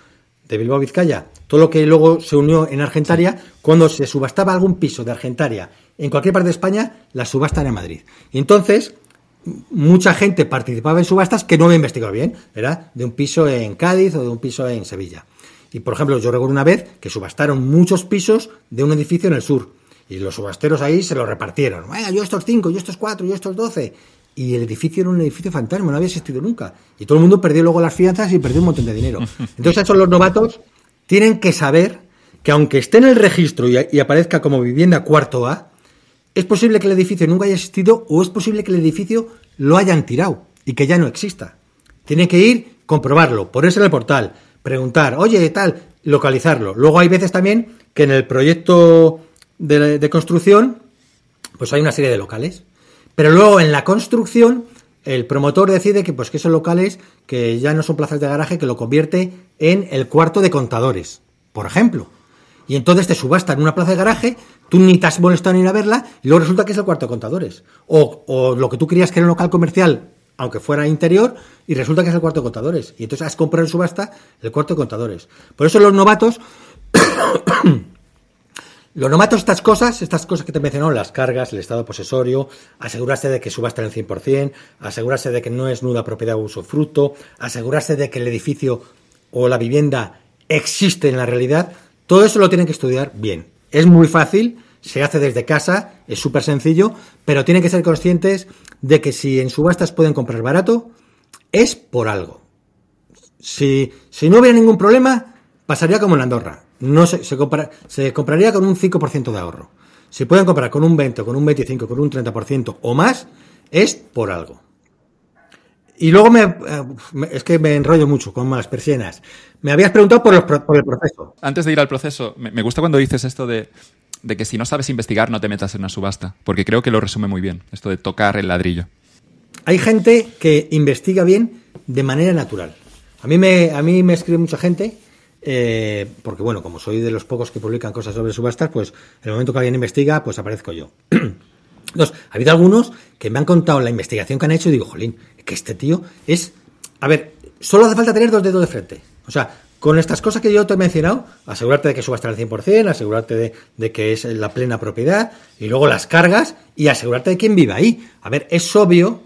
B: de Bilbao Vizcaya, todo lo que luego se unió en Argentaria, cuando se subastaba algún piso de Argentaria en cualquier parte de España, la subasta era en Madrid. Y entonces, mucha gente participaba en subastas que no había investigado bien, era de un piso en Cádiz o de un piso en Sevilla. Y por ejemplo, yo recuerdo una vez que subastaron muchos pisos de un edificio en el sur y los subasteros ahí se lo repartieron. yo estos cinco, yo estos cuatro, yo estos doce. Y el edificio era un edificio fantasma, no había existido nunca. Y todo el mundo perdió luego las fianzas y perdió un montón de dinero. Entonces, esos los novatos tienen que saber que aunque esté en el registro y, aparezca como vivienda cuarto A, es posible que el edificio nunca haya existido o es posible que el edificio lo hayan tirado y que ya no exista. Tienen que ir, comprobarlo, ponerse en el portal, preguntar, oye, tal, localizarlo. Luego hay veces también que en el proyecto de, construcción, pues hay una serie de locales. Pero luego en la construcción, el promotor decide que, pues, que esos locales, que ya no son plazas de garaje, que lo convierte en el cuarto de contadores, por ejemplo. Y entonces te subasta en una plaza de garaje, tú ni te has molestado ni ir a verla, y luego resulta que es el cuarto de contadores. O, o lo que tú querías que era un local comercial, aunque fuera interior, y resulta que es el cuarto de contadores. Y entonces has comprado en subasta el cuarto de contadores. Por eso los novatos Lo novato estas cosas, estas cosas que te mencionó, las cargas, el estado posesorio, asegurarse de que subasta el 100%, asegurarse de que no es nuda propiedad o usufructo, asegurarse de que el edificio o la vivienda existe en la realidad, todo eso lo tienen que estudiar bien. Es muy fácil, se hace desde casa, es súper sencillo, pero tienen que ser conscientes de que si en subastas pueden comprar barato, es por algo. Si, si no hubiera ningún problema, pasaría como en Andorra no se, se, se compraría con un 5% de ahorro. Si pueden comprar con un 20, con un 25, con un 30% o más, es por algo. Y luego me, eh, es que me enrollo mucho con las persianas. Me habías preguntado por, el proceso.
A: Antes de ir al proceso, me, gusta cuando dices esto de, de que si no sabes investigar no te metas en una subasta, porque creo que lo resume muy bien, esto de tocar el ladrillo.
B: Hay gente que investiga bien de manera natural. A mí me, a mí me escribe mucha gente eh, porque bueno, como soy de los pocos que publican cosas sobre subastas, pues en el momento que alguien investiga, pues aparezco yo. Entonces, ha habido algunos que me han contado la investigación que han hecho y digo, jolín, que este tío es... A ver, solo hace falta tener dos dedos de frente. O sea, con estas cosas que yo te he mencionado, asegurarte de que subasta al 100%, asegurarte de, que es la plena propiedad, y luego las cargas, y asegurarte de quién vive ahí. A ver, es obvio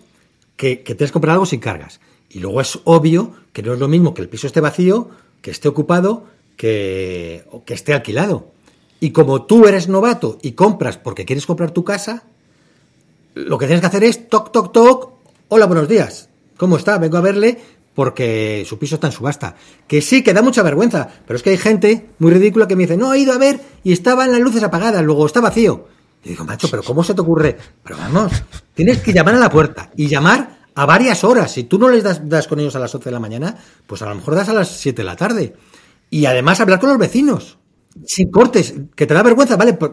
B: que, que tienes que comprar algo sin cargas. Y luego es obvio que no es lo mismo que el piso esté vacío, que esté ocupado, que, que esté alquilado. Y como tú eres novato y compras porque quieres comprar tu casa, lo que tienes que hacer es toc, toc, toc. Hola, buenos días. ¿Cómo está? Vengo a verle porque su piso está en subasta. Que sí, que da mucha vergüenza, pero es que hay gente muy ridícula que me dice, no, he ido a ver y estaban las luces apagadas, luego está vacío. Y digo, macho, pero ¿cómo se te ocurre? Pero vamos, tienes que llamar a la puerta y llamar a varias horas. Si tú no les das, das con ellos a las 11 de la mañana, pues a lo mejor das a las 7 de la tarde. Y además hablar con los vecinos sin cortes, que te da vergüenza, vale, pues,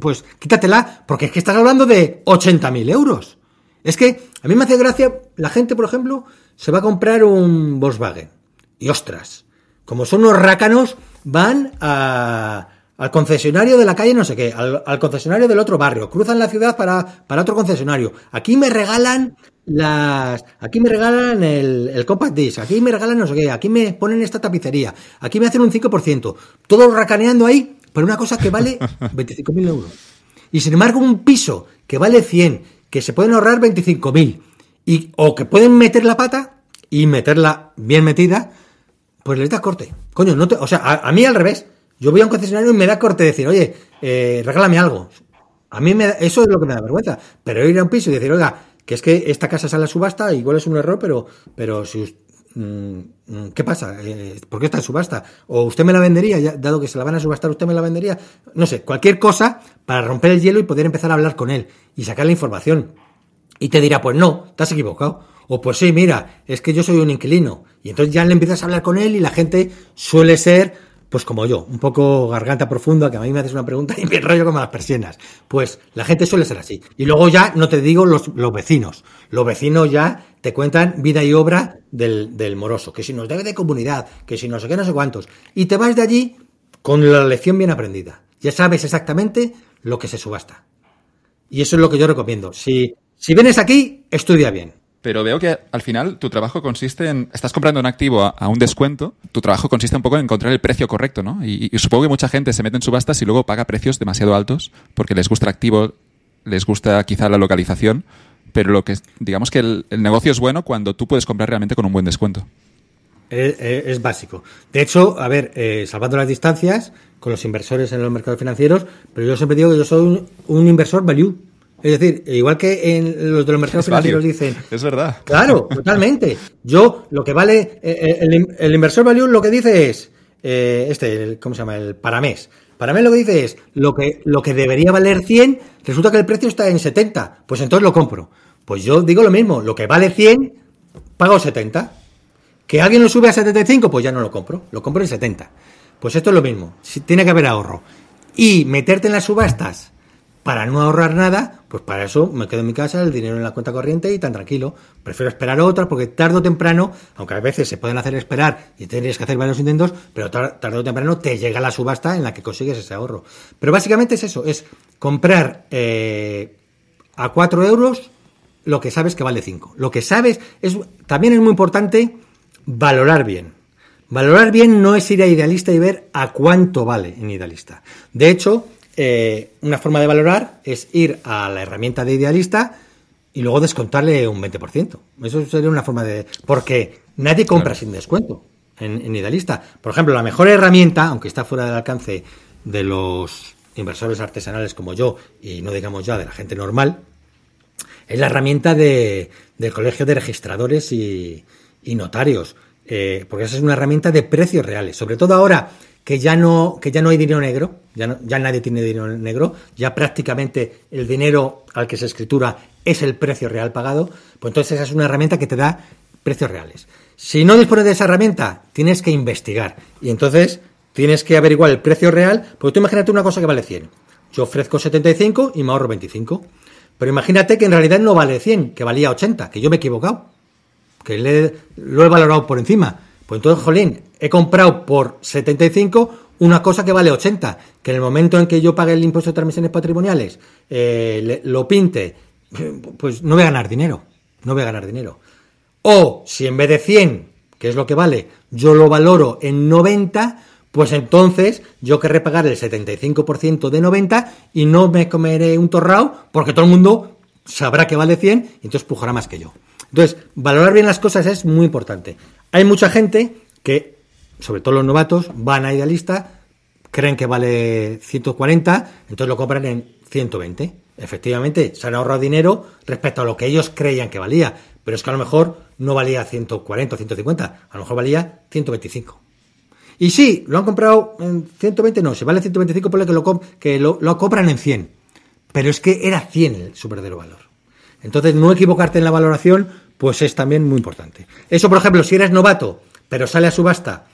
B: pues, quítatela, porque es que estás hablando de 80.000 euros. Es que a mí me hace gracia, la gente, por ejemplo, se va a comprar un Volkswagen. Y ostras, como son unos rácanos, van a, al concesionario de la calle no sé qué, al, concesionario del otro barrio, cruzan la ciudad para, para otro concesionario. Aquí me regalan las aquí me regalan el, el compact disc, aquí me regalan no sé qué, aquí me ponen esta tapicería, aquí me hacen un 5%, todo racaneando ahí por una cosa que vale 25.000 euros. Y sin embargo, un piso que vale 100, que se pueden ahorrar 25.000, y, o que pueden meter la pata y meterla bien metida, pues les da corte. Coño, no te, o sea, a, mí al revés. Yo voy a un concesionario y me da corte decir, oye, eh, regálame algo. A mí me eso es lo que me da vergüenza. Pero ir a un piso y decir, oiga, que es que esta casa sale a subasta, igual es un error, pero, pero si mm, mm, ¿Qué pasa? Eh, ¿Por qué está en subasta? ¿O usted me la vendería? Dado que se la van a subastar, ¿usted me la vendería? No sé, cualquier cosa para romper el hielo y poder empezar a hablar con él y sacar la información. Y te dirá, pues no, te has equivocado. O pues sí, mira, es que yo soy un inquilino. Y entonces ya le empiezas a hablar con él y la gente suele ser pues como yo, un poco garganta profunda, que a mí me haces una pregunta y me rollo como las persianas. Pues la gente suele ser así. Y luego ya no te digo los, los vecinos. Los vecinos ya te cuentan vida y obra del, del moroso, que si nos debe de comunidad, que si no sé qué, no sé cuántos. Y te vas de allí con la lección bien aprendida. Ya sabes exactamente lo que se subasta. Y eso es lo que yo recomiendo. Si, si vienes aquí, estudia bien.
A: Pero veo que al final tu trabajo consiste en. Estás comprando un activo a, un descuento. Tu trabajo consiste un poco en encontrar el precio correcto, ¿no? Y, supongo que mucha gente se mete en subastas y luego paga precios demasiado altos porque les gusta el activo, les gusta quizá la localización. Pero lo que digamos que el, negocio es bueno cuando tú puedes comprar realmente con un buen descuento.
B: Es, básico. De hecho, a ver, eh, salvando las distancias con los inversores en los mercados financieros, pero yo siempre digo que yo soy un inversor value. Es decir, igual que en los de los mercados financieros dicen.
A: Es verdad.
B: Claro, totalmente. Yo, lo que vale. Eh, eh, el, inversor value lo que dice es. Eh, este, ¿cómo se llama? El paramés. Paramés lo que dice es. Lo que, lo que debería valer 100, resulta que el precio está en 70. Pues entonces lo compro. Pues yo digo lo mismo. Lo que vale 100, pago 70. Que alguien lo sube a 75, pues ya no lo compro. Lo compro en 70. Pues esto es lo mismo. Tiene que haber ahorro. Y meterte en las subastas para no ahorrar nada, pues para eso me quedo en mi casa, el dinero en la cuenta corriente y tan tranquilo. Prefiero esperar otras porque tarde o temprano, aunque a veces se pueden hacer esperar y tendrías que hacer varios intentos, pero tarde o temprano te llega la subasta en la que consigues ese ahorro. Pero básicamente es eso, es comprar eh, a 4 euros lo que sabes que vale 5. Lo que sabes es también es muy importante valorar bien. Valorar bien no es ir a idealista y ver a cuánto vale en idealista. De hecho, eh, una forma de valorar es ir a la herramienta de idealista y luego descontarle un 20%. Eso sería una forma de... Porque nadie compra sin descuento en, idealista. Por ejemplo, la mejor herramienta, aunque está fuera del alcance de los inversores artesanales como yo y no digamos ya de la gente normal, es la herramienta de, del Colegio de Registradores y, Notarios. Eh, porque esa es una herramienta de precios reales. Sobre todo ahora que ya no, que ya no hay dinero negro, ya, ya nadie tiene dinero negro, ya prácticamente el dinero al que se escritura es el precio real pagado, pues entonces esa es una herramienta que te da precios reales. Si no dispones de esa herramienta, tienes que investigar y entonces tienes que averiguar el precio real, porque tú imagínate una cosa que vale 100. Yo ofrezco 75 y me ahorro 25. Pero imagínate que en realidad no vale 100, que valía 80, que yo me he equivocado, que le, lo he valorado por encima. Pues entonces, jolín, he comprado por 75 una cosa que vale 80, que en el momento en que yo pague el impuesto de transmisiones patrimoniales, eh, lo pinte, pues no voy a ganar dinero, no voy a ganar dinero. O si en vez de 100, que es lo que vale, yo lo valoro en 90, pues entonces yo querré pagar el 75% de 90 y no me comeré un torrao porque todo el mundo sabrá que vale 100 y entonces pujará más que yo. Entonces, valorar bien las cosas es muy importante. Hay mucha gente que, sobre todo los novatos, van a idealista, creen que vale 140, entonces lo compran en 120. Efectivamente, se han ahorrado dinero respecto a lo que ellos creían que valía, pero es que a lo mejor no valía 140 o 150, a lo mejor valía 125. Y sí, lo han comprado en 120, no, si vale 125, ponle que lo, que lo, lo compran en 100. Pero es que era 100 su verdadero valor. Entonces, no equivocarte en la valoración, pues es también muy importante. Eso, por ejemplo, si eres novato, pero sale a subasta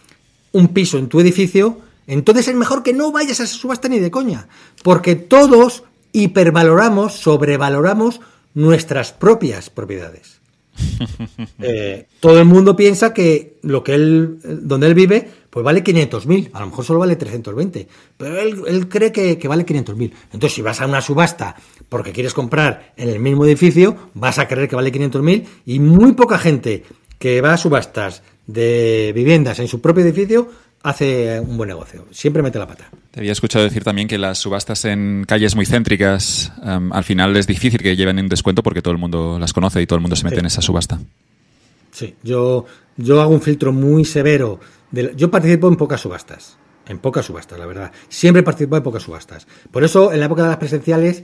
B: un piso en tu edificio, entonces es mejor que no vayas a esa subasta ni de coña. Porque todos hipervaloramos, sobrevaloramos nuestras propias propiedades. Eh, todo el mundo piensa que lo que él, donde él vive, pues vale 500.000, a lo mejor solo vale 320, pero él, cree que, que vale 500.000. Entonces, si vas a una subasta porque quieres comprar en el mismo edificio, vas a creer que vale 500.000 y muy poca gente que va a subastas de viviendas en su propio edificio hace un buen negocio. Siempre mete la pata.
A: Te había escuchado decir también que las subastas en calles muy céntricas, em, al final es difícil que lleven un descuento porque todo el mundo las conoce y todo el mundo se mete en esa subasta.
B: Sí, yo, yo hago un filtro muy severo. Yo participo en pocas subastas. En pocas subastas, la verdad. Siempre participo en pocas subastas. Por eso, en la época de las presenciales,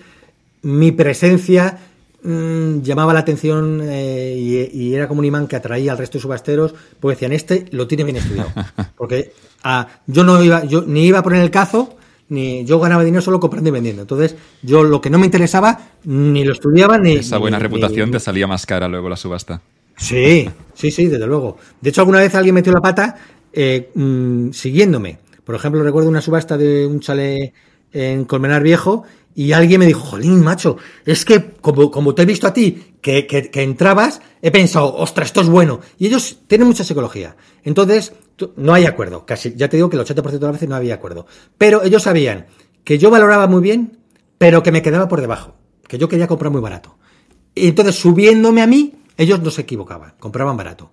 B: mi presencia Mm, llamaba la atención eh, y, era como un imán que atraía al resto de subasteros, porque decían, este lo tiene bien estudiado. Porque ah, yo no iba, yo ni iba a poner el cazo, ni yo ganaba dinero solo comprando y vendiendo. Entonces, yo lo que no me interesaba, ni lo estudiaba, ni...
A: Esa buena reputación te salía más cara luego la subasta.
B: Sí, sí, sí, desde luego. De hecho, alguna vez alguien metió la pata eh, mm, siguiéndome. Por ejemplo, recuerdo una subasta de un chalet en Colmenar Viejo y alguien me dijo, jolín, macho, es que como, como te he visto a ti, que, que, entrabas, he pensado, ostras, esto es bueno. Y ellos tienen mucha psicología. Entonces, no hay acuerdo. Casi, ya te digo que el 80% de las veces no había acuerdo. Pero ellos sabían que yo valoraba muy bien, pero que me quedaba por debajo. Que yo quería comprar muy barato. Y entonces, subiéndome a mí, ellos no se equivocaban, compraban barato.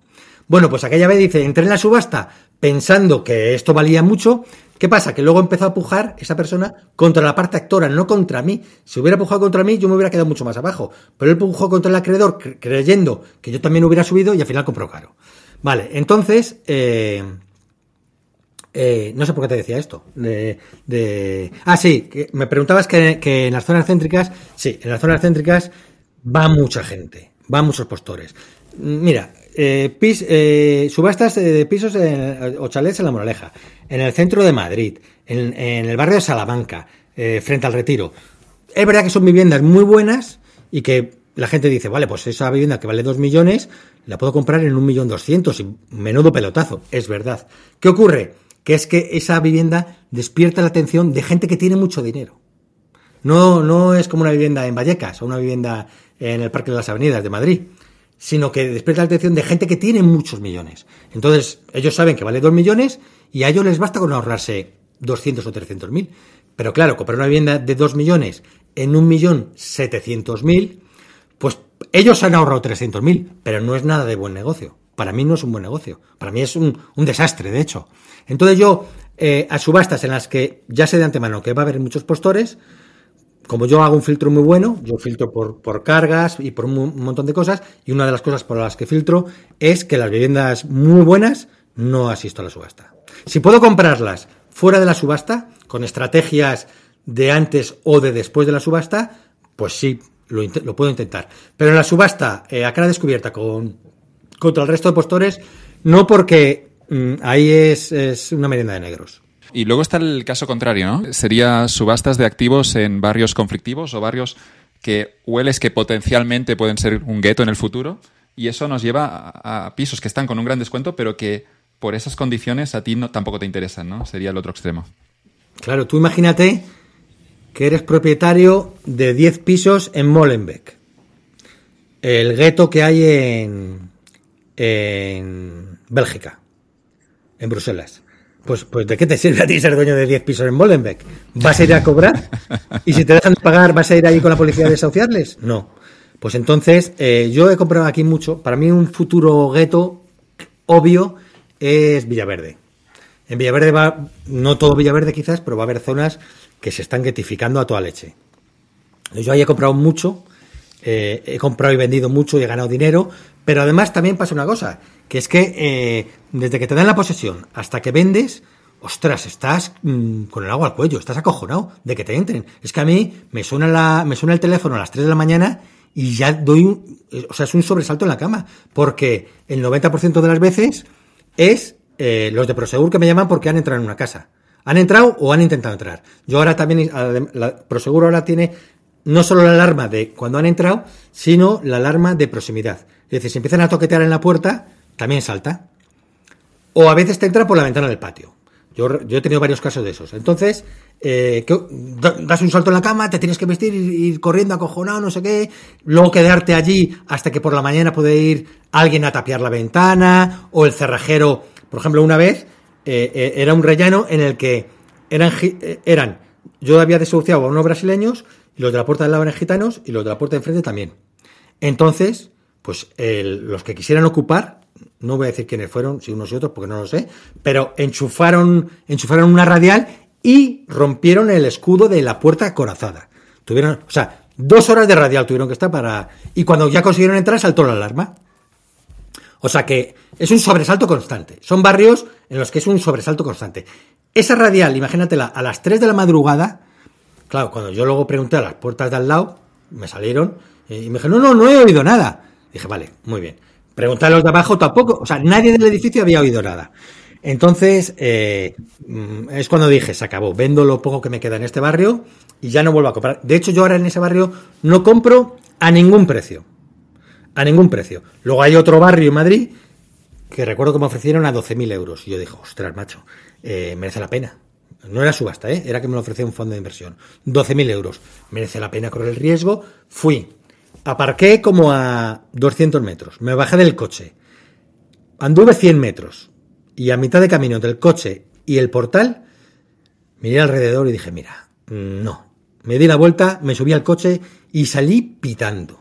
B: Bueno, pues aquella vez dice, entré en la subasta pensando que esto valía mucho, ¿Qué pasa? Que luego empezó a pujar esa persona contra la parte actora, no contra mí. Si hubiera pujado contra mí, yo me hubiera quedado mucho más abajo. Pero él pujó contra el acreedor creyendo que yo también hubiera subido y al final compró caro. Vale, entonces, eh, eh, no sé por qué te decía esto. De, ah, sí, me preguntabas que, que en las zonas céntricas, sí, en las zonas céntricas va mucha gente, va muchos postores. Mira, eh, eh, subastas de pisos o chalets en la Moraleja, en el centro de Madrid, en, el barrio de Salamanca, eh, frente al retiro. Es verdad que son viviendas muy buenas y que la gente dice, vale, pues esa vivienda que vale 2 millones la puedo comprar en un millón doscientos y menudo pelotazo. Es verdad. ¿Qué ocurre? Que es que esa vivienda despierta la atención de gente que tiene mucho dinero. No, no es como una vivienda en Vallecas o una vivienda en el Parque de las Avenidas de Madrid sino que despierta la atención de gente que tiene muchos millones. Entonces, ellos saben que vale 2 millones y a ellos les basta con ahorrarse 200 o 300 mil. Pero claro, comprar una vivienda de 2 millones en un millón mil, pues ellos han ahorrado 300 mil, pero no es nada de buen negocio. Para mí no es un buen negocio. Para mí es un, desastre, de hecho. Entonces yo, eh, a subastas en las que ya sé de antemano que va a haber muchos postores, como yo hago un filtro muy bueno, yo filtro por, por cargas y por un, montón de cosas, y una de las cosas por las que filtro es que las viviendas muy buenas no asisto a la subasta. Si puedo comprarlas fuera de la subasta, con estrategias de antes o de después de la subasta, pues sí, lo, puedo intentar. Pero en la subasta, eh, a cara descubierta con, contra el resto de postores, no porque mm, ahí es, es una merienda de negros.
A: Y luego está el caso contrario, ¿no? Sería subastas de activos en barrios conflictivos o barrios que hueles que potencialmente pueden ser un gueto en el futuro y eso nos lleva a, pisos que están con un gran descuento pero que por esas condiciones a ti no, tampoco te interesan, ¿no? Sería el otro extremo.
B: Claro, tú imagínate que eres propietario de 10 pisos en Molenbeek, el gueto que hay en, en Bélgica. en Bruselas. Pues, pues ¿de qué te sirve a ti ser dueño de 10 pisos en Molenbeek? ¿Vas a ir a cobrar? ¿Y si te dejan de pagar, vas a ir ahí con la policía a desahuciarles? No. Pues entonces, eh, yo he comprado aquí mucho. Para mí un futuro gueto obvio es Villaverde. En Villaverde va, no todo Villaverde quizás, pero va a haber zonas que se están guetificando a toda leche. Yo ahí he comprado mucho, eh, he comprado y vendido mucho y he ganado dinero, pero además también pasa una cosa, que es que eh, desde que te dan la posesión hasta que vendes, ostras, estás mm, con el agua al cuello, estás acojonado de que te entren. Es que a mí me suena, la, me suena el teléfono a las 3 de la mañana y ya doy un, o sea, es un sobresalto en la cama, porque el 90% de las veces es eh, los de Prosegur que me llaman porque han entrado en una casa. Han entrado o han intentado entrar. Yo ahora también, la, Prosegur ahora tiene no solo la alarma de cuando han entrado, sino la alarma de proximidad. Es decir, si empiezan a toquetear en la puerta, también salta. O a veces te entra por la ventana del patio. Yo, he tenido varios casos de esos. Entonces, eh, das un salto en la cama, te tienes que vestir, ir corriendo acojonado, no sé qué, luego quedarte allí hasta que por la mañana puede ir alguien a tapiar la ventana, o el cerrajero, por ejemplo, una vez eh, eh, era un rellano en el que eran, eran yo había desahuciado a unos brasileños, y los de la puerta del lado eran gitanos, y los de la puerta de enfrente también. Entonces, pues los que quisieran ocupar, no voy a decir quiénes fueron, si unos y otros, porque no lo sé, pero enchufaron, enchufaron una radial y rompieron el escudo de la puerta acorazada. Tuvieron, o sea, dos horas de radial tuvieron que estar para. Y cuando ya consiguieron entrar, saltó la alarma. O sea que es un sobresalto constante. Son barrios en los que es un sobresalto constante. Esa radial, imagínatela, a las 3 de la madrugada, claro, cuando yo luego pregunté a las puertas de al lado, me salieron eh, y me dijeron, no, no, no he oído nada. Dije, vale, muy bien. Pregunté a los de abajo tampoco, o sea, nadie del edificio había oído nada. Entonces, eh, mm, es cuando dije, se acabó, vendo lo poco que me queda en este barrio y ya no vuelvo a comprar. De hecho, yo ahora en ese barrio no compro a ningún precio. A ningún precio. Luego hay otro barrio en Madrid que recuerdo que me ofrecieron a 12.000 euros. Y yo dije, ostras, macho, eh, merece la pena. No era subasta, ¿eh? era que me lo ofrecía un fondo de inversión. 12.000 euros. Merece la pena correr el riesgo. Fui. Aparqué como a 200 metros. Me bajé del coche. Anduve 100 metros. Y a mitad de camino entre el coche y el portal, miré alrededor y dije, mira, no. Me di la vuelta, me subí al coche y salí pitando.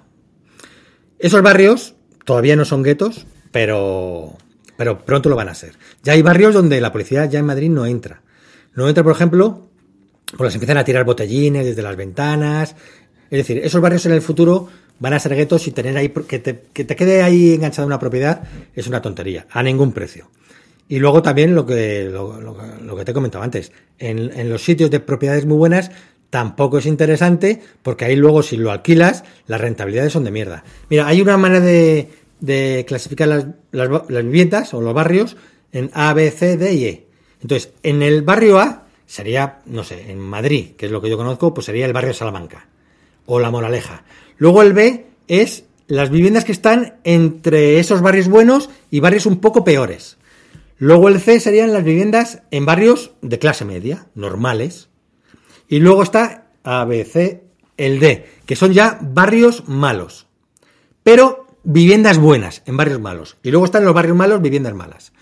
B: Esos barrios todavía no son guetos, pero, pero pronto lo van a ser. Ya hay barrios donde la policía ya en Madrid no entra. No entra, por ejemplo, porque se empiezan a tirar botellines desde las ventanas. Es decir, esos barrios en el futuro van a ser guetos y tener ahí que te, que te quede ahí enganchada una propiedad es una tontería, a ningún precio. Y luego también lo que, lo, que te he comentado antes, en, en, los sitios de propiedades muy buenas tampoco es interesante porque ahí luego si lo alquilas las rentabilidades son de mierda. Mira, hay una manera de, de clasificar las, las, las, viviendas o los barrios en A, B, C, D y E. Entonces, en el barrio A sería, no sé, en Madrid, que es lo que yo conozco, pues sería el barrio Salamanca o La Moraleja. Luego el B es las viviendas que están entre esos barrios buenos y barrios un poco peores. Luego el C serían las viviendas en barrios de clase media, normales. Y luego está A, B, C, el D, que son ya barrios malos. Pero viviendas buenas en barrios malos. Y luego están los barrios malos, viviendas malas.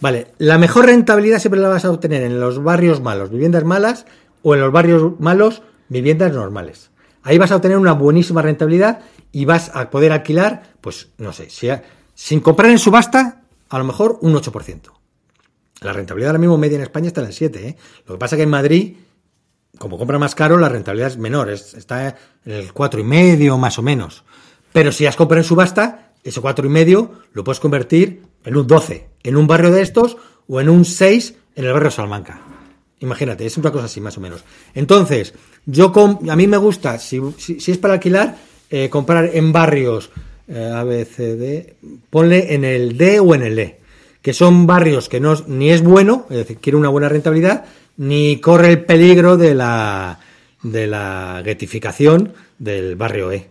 B: Vale, la mejor rentabilidad siempre la vas a obtener en los barrios malos, viviendas malas, o en los barrios malos, viviendas normales. Ahí vas a obtener una buenísima rentabilidad y vas a poder alquilar, pues no sé, si sin comprar en subasta, a lo mejor un 8%. La rentabilidad ahora mismo media en España está en el 7%. ¿eh? Lo que pasa es que en Madrid, como compra más caro, la rentabilidad es menor, está en el 4,5 más o menos. Pero si has comprado en subasta, ese 4,5 lo puedes convertir en un 12, en un barrio de estos o en un 6 en el barrio Salamanca. Imagínate, es una cosa así más o menos. Entonces, yo a mí me gusta, si, es para alquilar, eh, comprar en barrios eh, ponle en el D o en el E, que son barrios que no ni es bueno, es decir, quiere una buena rentabilidad, ni corre el peligro de la, de la getificación del barrio E.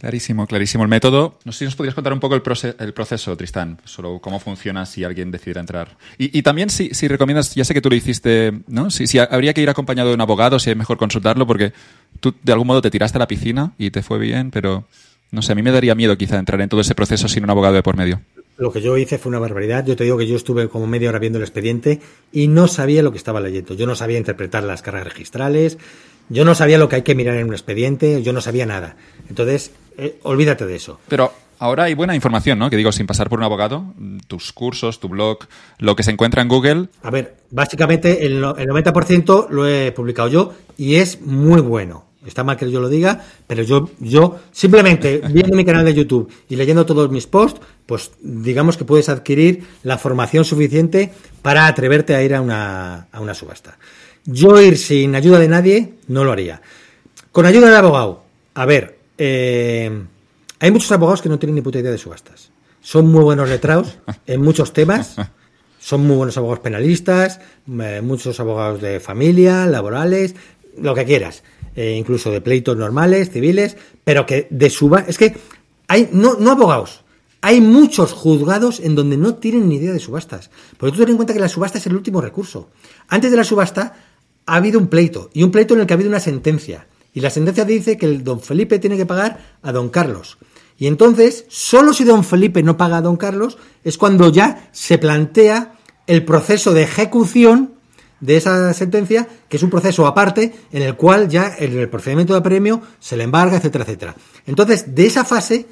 A: Clarísimo, clarísimo. El método, no sé si nos podrías contar un poco el, el proceso, Tristán, solo cómo funciona si alguien decidiera entrar. Y, también si, si, recomiendas, ya sé que tú lo hiciste, ¿no? Si, si, habría que ir acompañado de un abogado, si es mejor consultarlo, porque tú de algún modo te tiraste a la piscina y te fue bien, pero no sé, a mí me daría miedo quizá entrar en todo ese proceso sin un abogado de por medio.
B: lo que yo hice fue una barbaridad. Yo te digo que yo estuve como media hora viendo el expediente y no sabía lo que estaba leyendo. Yo no sabía interpretar las cargas registrales, yo no sabía lo que hay que mirar en un expediente, yo no sabía nada. Entonces, eh, olvídate de eso.
A: Pero ahora hay buena información, ¿no? Que digo, sin pasar por un abogado, tus cursos, tu blog, lo que se encuentra en Google.
B: A ver, básicamente el, el 90% lo he publicado yo y es muy bueno. Está mal que yo lo diga, pero yo, yo simplemente viendo mi canal de YouTube y leyendo todos mis posts, pues digamos que puedes adquirir la formación suficiente para atreverte a ir a una, a una subasta. Yo ir sin ayuda de nadie no lo haría. Con ayuda de abogado, a ver, eh, hay muchos abogados que no tienen ni puta idea de subastas. Son muy buenos letrados en muchos temas. Son muy buenos abogados penalistas, eh, muchos abogados de familia, laborales, lo que quieras. Eh, incluso de pleitos normales, civiles, pero que de suba... Es que hay, no, no abogados, hay muchos juzgados en donde no tienen ni idea de subastas. Porque tú ten en cuenta que la subasta es el último recurso. Antes de la subasta ha habido un pleito, y un pleito en el que ha habido una sentencia. Y la sentencia dice que el don Felipe tiene que pagar a don Carlos. Y entonces, solo si don Felipe no paga a don Carlos, es cuando ya se plantea el proceso de ejecución de esa sentencia, que es un proceso aparte en el cual ya el procedimiento de premio se le embarga, etcétera, etcétera. Entonces, de esa fase,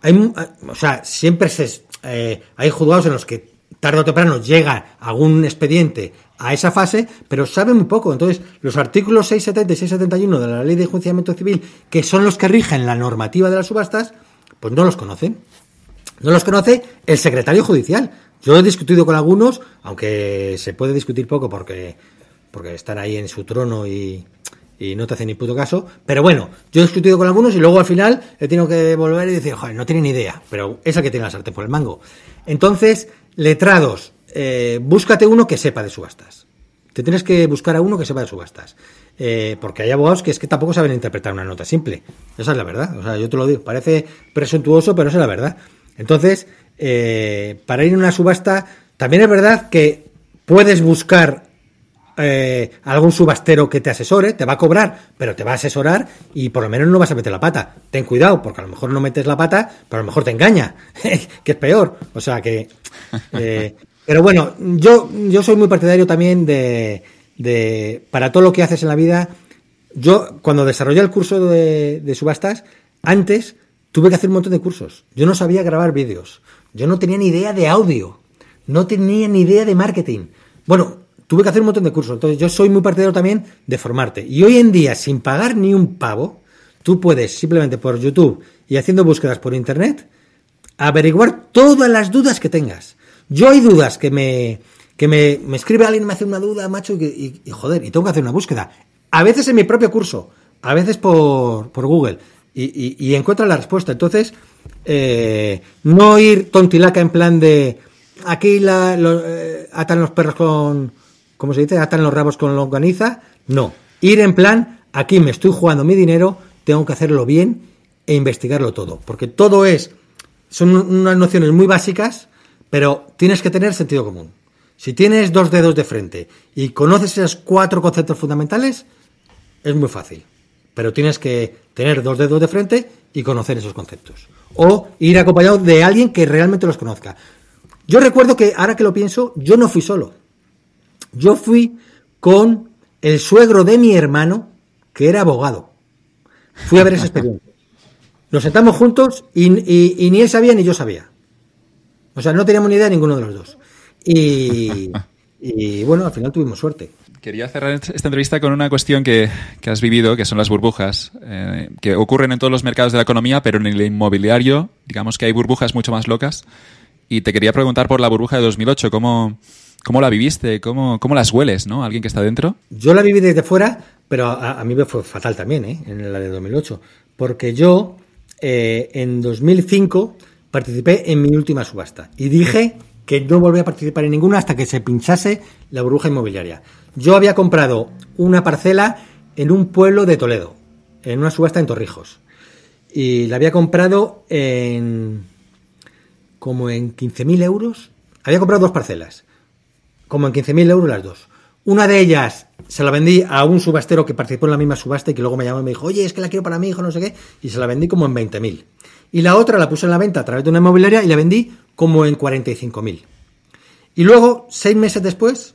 B: hay, o sea, siempre se, eh, hay juzgados en los que tarde o temprano llega algún expediente a esa fase, pero sabe muy poco. Entonces, los artículos 670 y 671 de la Ley de Enjuiciamiento Civil, que son los que rigen la normativa de las subastas, pues no los conocen. No los conoce el secretario judicial. Yo he discutido con algunos, aunque se puede discutir poco porque, porque están ahí en su trono y, y no te hacen ni puto caso. Pero bueno, yo he discutido con algunos y luego al final he tenido que volver y decir, joder, no tienen ni idea. Pero esa que tiene la sartén por el mango. Entonces, letrados, eh, búscate uno que sepa de subastas. Te tienes que buscar a uno que sepa de subastas. Eh, porque hay abogados que es que tampoco saben interpretar una nota simple. Esa es la verdad. O sea, yo te lo digo, parece presuntuoso, pero esa es la verdad. Entonces, eh, para ir a una subasta, también es verdad que puedes buscar eh, algún subastero que te asesore, te va a cobrar, pero te va a asesorar y por lo menos no vas a meter la pata. Ten cuidado, porque a lo mejor no metes la pata, pero a lo mejor te engaña, que es peor. O sea que. Eh, pero bueno, yo, yo soy muy partidario también de, de. Para todo lo que haces en la vida, yo cuando desarrollé el curso de, de subastas, antes tuve que hacer un montón de cursos. Yo no sabía grabar vídeos. Yo no tenía ni idea de audio. No tenía ni idea de marketing. Bueno, tuve que hacer un montón de cursos. Entonces, yo soy muy partidario también de formarte. Y hoy en día, sin pagar ni un pavo, tú puedes simplemente por YouTube y haciendo búsquedas por Internet averiguar todas las dudas que tengas. Yo hay dudas que me, que me, me escribe alguien, me hace una duda, macho, y, y, joder, y tengo que hacer una búsqueda. A veces en mi propio curso, a veces por, por Google y, y, encuentra la respuesta. Entonces, eh, no ir tontilaca en plan de aquí la, eh, atan los perros con, ¿cómo se dice? Atan los rabos con longaniza. No, ir en plan aquí me estoy jugando mi dinero, tengo que hacerlo bien e investigarlo todo, porque todo es, son unas nociones muy básicas, pero tienes que tener sentido común. Si tienes dos dedos de frente y conoces esos cuatro conceptos fundamentales, es muy fácil pero tienes que tener dos dedos de frente y conocer esos conceptos. O ir acompañado de alguien que realmente los conozca. Yo recuerdo que, ahora que lo pienso, yo no fui solo. Yo fui con el suegro de mi hermano, que era abogado. Fui a ver esa experiencia. Nos sentamos juntos y, y, y, ni él sabía ni yo sabía. O sea, no teníamos ni idea ninguno de los dos. Y, y bueno, al final tuvimos suerte.
A: Quería cerrar esta entrevista con una cuestión que, que has vivido, que son las burbujas, eh, que ocurren en todos los mercados de la economía, pero en el inmobiliario, digamos que hay burbujas mucho más locas. Y te quería preguntar por la burbuja de 2008, ¿cómo, cómo la viviste? ¿Cómo, ¿Cómo las hueles, no? ¿Alguien que está dentro?
B: Yo la viví desde fuera, pero a, a mí me fue fatal también, ¿eh? En la de 2008. Porque yo, eh, en 2005, participé en mi última subasta. Y dije que no volví a participar en ninguna hasta que se pinchase la burbuja inmobiliaria. Yo había comprado una parcela en un pueblo de Toledo, en una subasta en Torrijos. Y la había comprado en. como en 15.000 euros. Había comprado dos parcelas. Como en 15.000 euros las dos. Una de ellas se la vendí a un subastero que participó en la misma subasta y que luego me llamó y me dijo, oye, es que la quiero para mi hijo, no sé qué. Y se la vendí como en 20.000. Y la otra la puse en la venta a través de una inmobiliaria y la vendí como en 45.000. Y luego, seis meses después,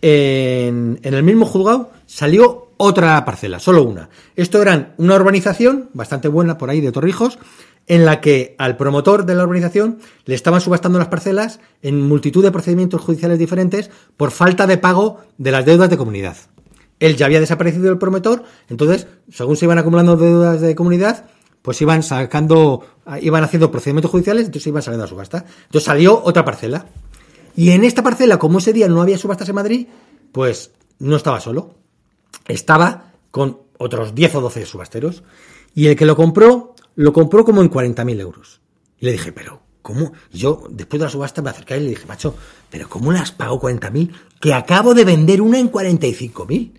B: en, el mismo juzgado salió otra parcela, solo una. Esto era una urbanización bastante buena por ahí de Torrijos, en la que al promotor de la urbanización le estaban subastando las parcelas en multitud de procedimientos judiciales diferentes por falta de pago de las deudas de comunidad. Él ya había desaparecido el promotor, entonces, según se iban acumulando deudas de comunidad, pues iban sacando, iban haciendo procedimientos judiciales, entonces iban saliendo a subasta. Entonces salió otra parcela. Y en esta parcela, como ese día no había subastas en Madrid, pues no estaba solo. Estaba con otros 10 o 12 subasteros. Y el que lo compró lo compró como en 40.000 euros. Y le dije, pero, ¿cómo? Yo, después de la subasta, me acerqué y le dije, macho, ¿pero cómo le has pagado 40.000? Que acabo de vender una en 45.000.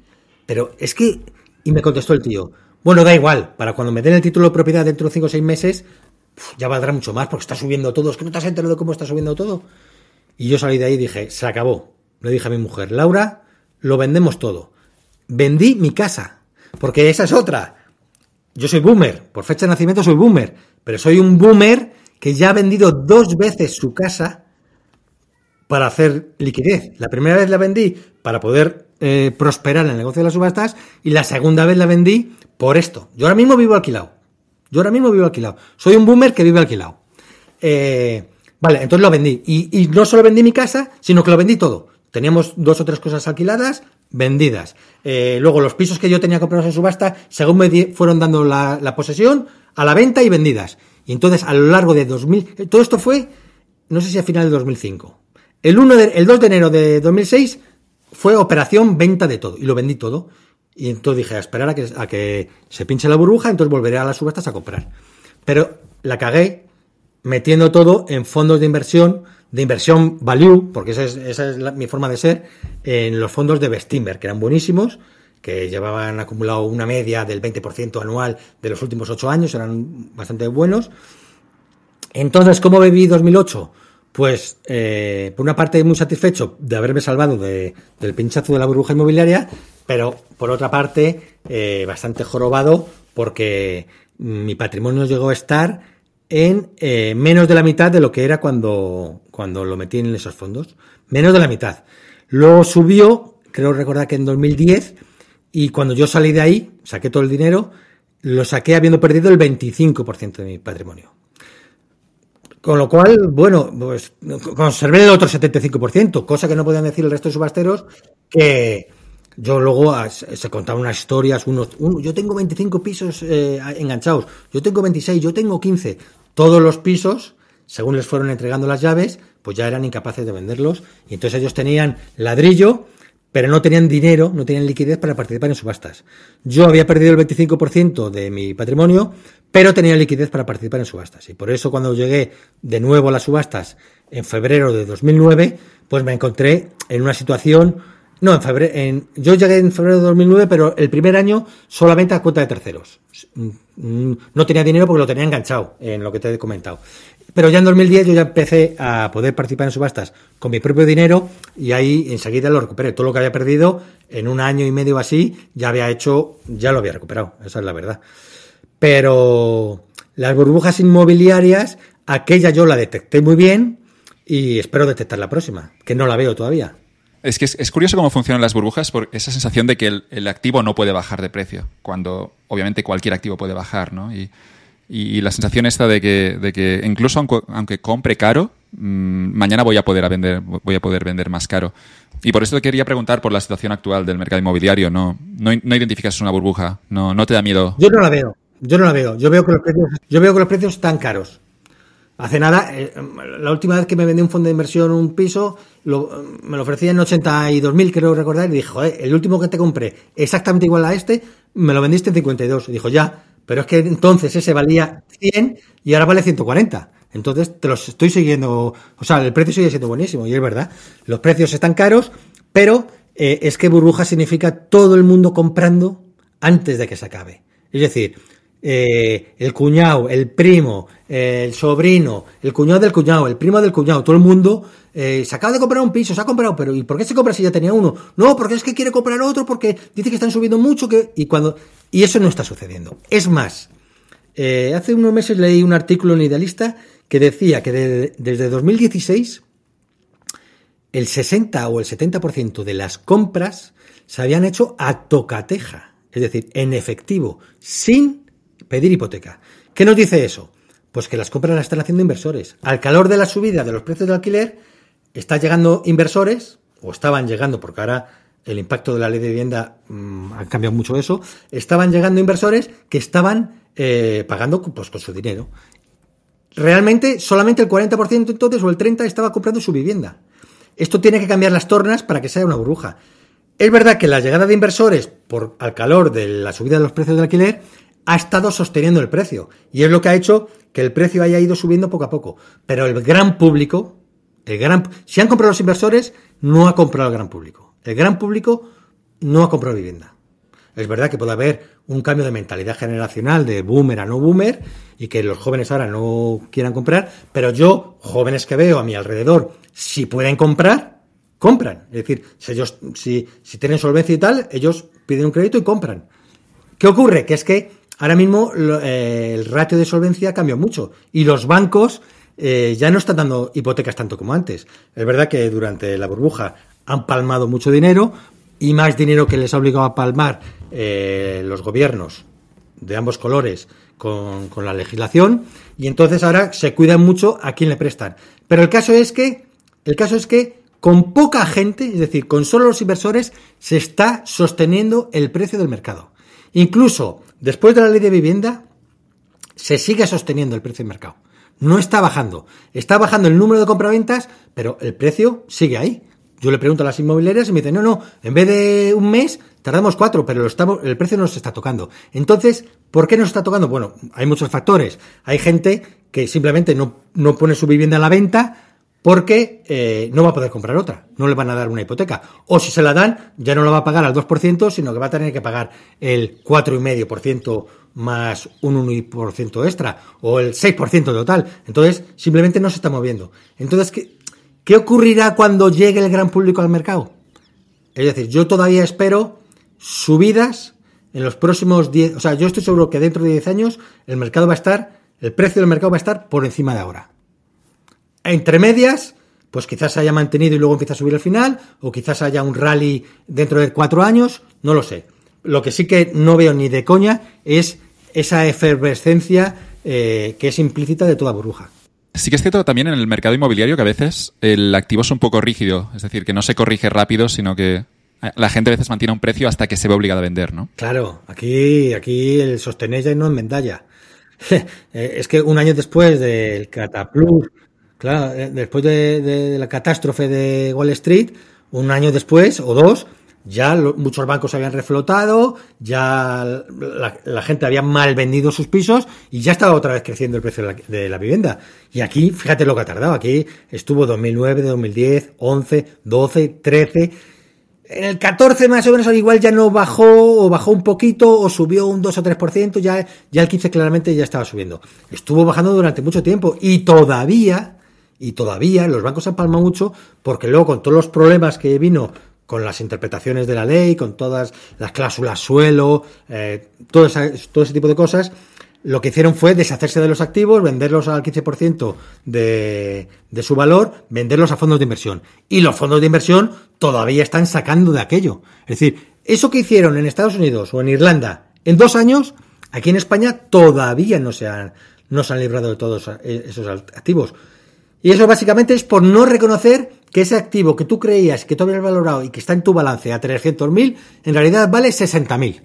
B: Pero es que... Y me contestó el tío, bueno, da igual, para cuando me den el título de propiedad dentro de 5 o 6 meses, ya valdrá mucho más porque está subiendo todo. Es que no te has enterado de cómo está subiendo todo. Y yo salí de ahí y dije, se acabó. Le dije a mi mujer, Laura, lo vendemos todo. Vendí mi casa, porque esa es otra. Yo soy boomer, por fecha de nacimiento soy boomer, pero soy un boomer que ya ha vendido dos veces su casa para hacer liquidez. La primera vez la vendí para poder eh, prosperar en el negocio de las subastas y la segunda vez la vendí por esto. Yo ahora mismo vivo alquilado. Yo ahora mismo vivo alquilado. Soy un boomer que vive alquilado. Eh, vale, entonces lo vendí. Y, no solo vendí mi casa, sino que lo vendí todo. Teníamos dos o tres cosas alquiladas, vendidas. Eh, luego los pisos que yo tenía comprados en subasta, según me di- fueron dando la, la posesión, a la venta y vendidas. Y entonces a lo largo de 2000, eh, todo esto fue, no sé si a final de 2005. El, 1 de- el 2 de enero de 2006 fue operación venta de todo y lo vendí todo. Y entonces dije, a esperar a que, a que se pinche la burbuja, entonces volveré a las subastas a comprar. Pero la cagué metiendo todo en fondos de inversión, de inversión value, porque esa es, esa es mi forma de ser, en los fondos de Bestinver, que eran buenísimos, que llevaban acumulado una media del 20% anual de los últimos 8 años, eran bastante buenos. Entonces, ¿cómo viví 2008? Pues, eh, por una parte, muy satisfecho de haberme salvado de- del pinchazo de la burbuja inmobiliaria, pero por otra parte, eh, bastante jorobado porque mi patrimonio llegó a estar en eh, menos de la mitad de lo que era cuando, cuando lo metí en esos fondos. Menos de la mitad. Luego subió, creo recordar que en 2010, y cuando yo salí de ahí, saqué todo el dinero, lo saqué habiendo perdido el 25% de mi patrimonio. Con lo cual, bueno, pues conservé el otro 75%, cosa que no podían decir el resto de subasteros, que yo luego ah, se contaban unas historias, unos, un- yo tengo 25 pisos eh, enganchados, yo tengo 26, yo tengo 15. Todos los pisos, según les fueron entregando las llaves, pues ya eran incapaces de venderlos. Y entonces ellos tenían ladrillo, pero no tenían dinero, no tenían liquidez para participar en subastas. Yo había perdido el 25% de mi patrimonio, pero tenía liquidez para participar en subastas. Y por eso cuando llegué de nuevo a las subastas en febrero de 2009, pues me encontré en una situación... No, en febrero, en, yo llegué en febrero de 2009, pero el primer año solamente a cuenta de terceros. Mm, No tenía dinero porque lo tenía enganchado en lo que te he comentado. Pero ya en 2010 yo ya empecé a poder participar en subastas con mi propio dinero y ahí enseguida lo recuperé. Todo lo que había perdido en un año y medio así ya había hecho, ya lo había recuperado. Esa es la verdad. Pero las burbujas inmobiliarias, aquella yo la detecté muy bien y espero detectar la próxima, que no la veo todavía.
A: Es que es, curioso cómo funcionan las burbujas por esa sensación de que el, activo no puede bajar de precio, cuando obviamente cualquier activo puede bajar, ¿no? Y, la sensación esta de que, incluso aunque, compre caro, mmm, mañana voy a poder vender, voy a poder vender más caro. Y por eso te quería preguntar por la situación actual del mercado inmobiliario. No, identificas una burbuja, no, te da miedo.
B: Yo no la veo, yo no la veo. Yo veo que los precios están caros. Hace nada, eh, la última vez que me vendí un fondo de inversión un piso, me lo ofrecía en 82.000, creo recordar, y joder, el último que te compré, exactamente igual a este, me lo vendiste en 52. Y dijo, ya, pero es que entonces ese valía 100 y ahora vale 140. Entonces te los estoy siguiendo, o sea, el precio sigue siendo buenísimo, y es verdad. Los precios están caros, pero eh, es que burbuja significa todo el mundo comprando antes de que se acabe. Es decir, eh, el cuñado, el primo, el sobrino, el cuñado del cuñado, el primo del cuñado, todo el mundo eh, se acaba de comprar un piso, se ha comprado, pero ¿y por qué se compra si ya tenía uno? No, porque es que quiere comprar otro, porque dice que están subiendo mucho, y cuando y eso no está sucediendo. Es más, eh, hace unos meses leí un artículo en Idealista que decía que desde 2016 el 60 o el 70% de las compras se habían hecho a tocateja, es decir, en efectivo, sin pedir hipoteca. ¿Qué nos dice eso? Pues que las compras las están haciendo inversores. Al calor de la subida de los precios del alquiler, están llegando inversores, o estaban llegando, porque ahora el impacto de la ley de vivienda mm, ha cambiado mucho eso, estaban llegando inversores que estaban eh, pagando pues, con su dinero. Realmente solamente el 40% entonces o el 30% estaba comprando su vivienda. Esto tiene que cambiar las tornas para que sea una burbuja. Es verdad que la llegada de inversores por al calor de la subida de los precios del alquiler ha estado sosteniendo el precio y es lo que ha hecho que el precio haya ido subiendo poco a poco. Pero el gran público, el gran, si han comprado los inversores, no ha comprado el gran público. El gran público no ha comprado vivienda. Es verdad que puede haber un cambio de mentalidad generacional de boomer a no boomer y que los jóvenes ahora no quieran comprar, pero yo, jóvenes que veo a mi alrededor, si pueden comprar, compran. Es decir, si ellos, si, si tienen solvencia y tal, ellos piden un crédito y compran. ¿Qué ocurre? Que es que ahora mismo eh, el ratio de solvencia cambió mucho y los bancos eh, ya no están dando hipotecas tanto como antes. Es verdad que durante la burbuja han palmado mucho dinero y más dinero que les ha obligado a palmar eh, los gobiernos de ambos colores con, con, la legislación y entonces ahora se cuidan mucho a quién le prestan. Pero el caso es que el caso es que con poca gente, es decir, con solo los inversores, se está sosteniendo el precio del mercado. Incluso después de la ley de vivienda, se sigue sosteniendo el precio del mercado. No está bajando. Está bajando el número de compraventas, pero el precio sigue ahí. Yo le pregunto a las inmobiliarias y me dicen, no, no, en vez de un mes, tardamos cuatro, pero el precio no se está tocando. Entonces, ¿por qué no está tocando? Bueno, hay muchos factores. Hay gente que simplemente no, no pone su vivienda a la venta porque eh, no va a poder comprar otra, no le van a dar una hipoteca. O si se la dan, ya no la va a pagar al 2%, sino que va a tener que pagar el 4,5% más un 1% extra, o el 6% total. Entonces, simplemente no se está moviendo. Entonces, ¿qué, ¿qué ocurrirá cuando llegue el gran público al mercado? Es decir, yo todavía espero subidas en los próximos 10, o sea, yo estoy seguro que dentro de 10 años el mercado va a estar, el precio del mercado va a estar por encima de ahora. Entre medias, pues quizás se haya mantenido y luego empieza a subir al final, o quizás haya un rally dentro de cuatro años, no lo sé. Lo que sí que no veo ni de coña es esa efervescencia eh, que es implícita de toda burbuja.
A: Sí que es cierto también en el mercado inmobiliario que a veces el activo es un poco rígido, es decir, que no se corrige rápido, sino que la gente a veces mantiene un precio hasta que se ve obligada a vender, ¿no?
B: Claro, aquí, aquí el sostener ya no en vendalla. Eh, es que un año después del Cataplus Claro, eh, después de, la catástrofe de Wall Street, un año después o dos, ya muchos bancos habían reflotado, ya la, gente había mal vendido sus pisos y ya estaba otra vez creciendo el precio de la, vivienda. Y aquí, fíjate lo que ha tardado, aquí estuvo 2009, 2010, 11, 12, 13. En el 14 más o menos al igual ya no bajó o bajó un poquito o subió un 2 o 3%, ya, ya el 15 claramente ya estaba subiendo. Estuvo bajando durante mucho tiempo y todavía y todavía los bancos han palmado mucho porque luego con todos los problemas que vino con las interpretaciones de la ley, con todas las cláusulas suelo, eh, todo, todo ese tipo de cosas, lo que hicieron fue deshacerse de los activos, venderlos al 15% de, de su valor, venderlos a fondos de inversión. Y los fondos de inversión todavía están sacando de aquello. Es decir, eso que hicieron en Estados Unidos o en Irlanda en dos años, aquí en España todavía no se han, no se han librado de todos esos activos. Y eso básicamente es por no reconocer que ese activo que tú creías que tú habías valorado y que está en tu balance a 300.000, en realidad vale 60.000.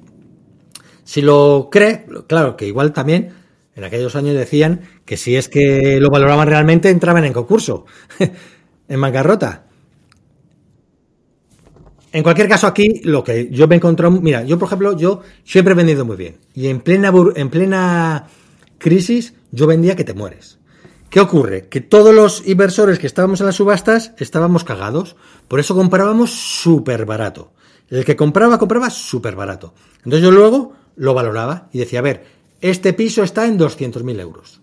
B: Si lo cree, claro que igual también en aquellos años decían que si es que lo valoraban realmente entraban en concurso, en bancarrota. En cualquier caso aquí lo que yo me he encontrado, mira, yo por ejemplo, yo siempre he vendido muy bien y en plena en plena crisis yo vendía que te mueres. ¿Qué ocurre? Que todos los inversores que estábamos en las subastas estábamos cagados. Por eso comprábamos súper barato. El que compraba, compraba súper barato. Entonces yo luego lo valoraba y decía, a ver, este piso está en 200.000 euros.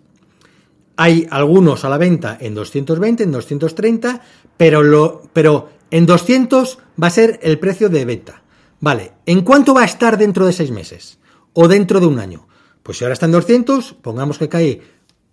B: Hay algunos a la venta en 220, en 230, pero, lo, pero en 200 va a ser el precio de venta. Vale, ¿en cuánto va a estar dentro de seis meses? ¿O dentro de un año? Pues si ahora está en 200, pongamos que cae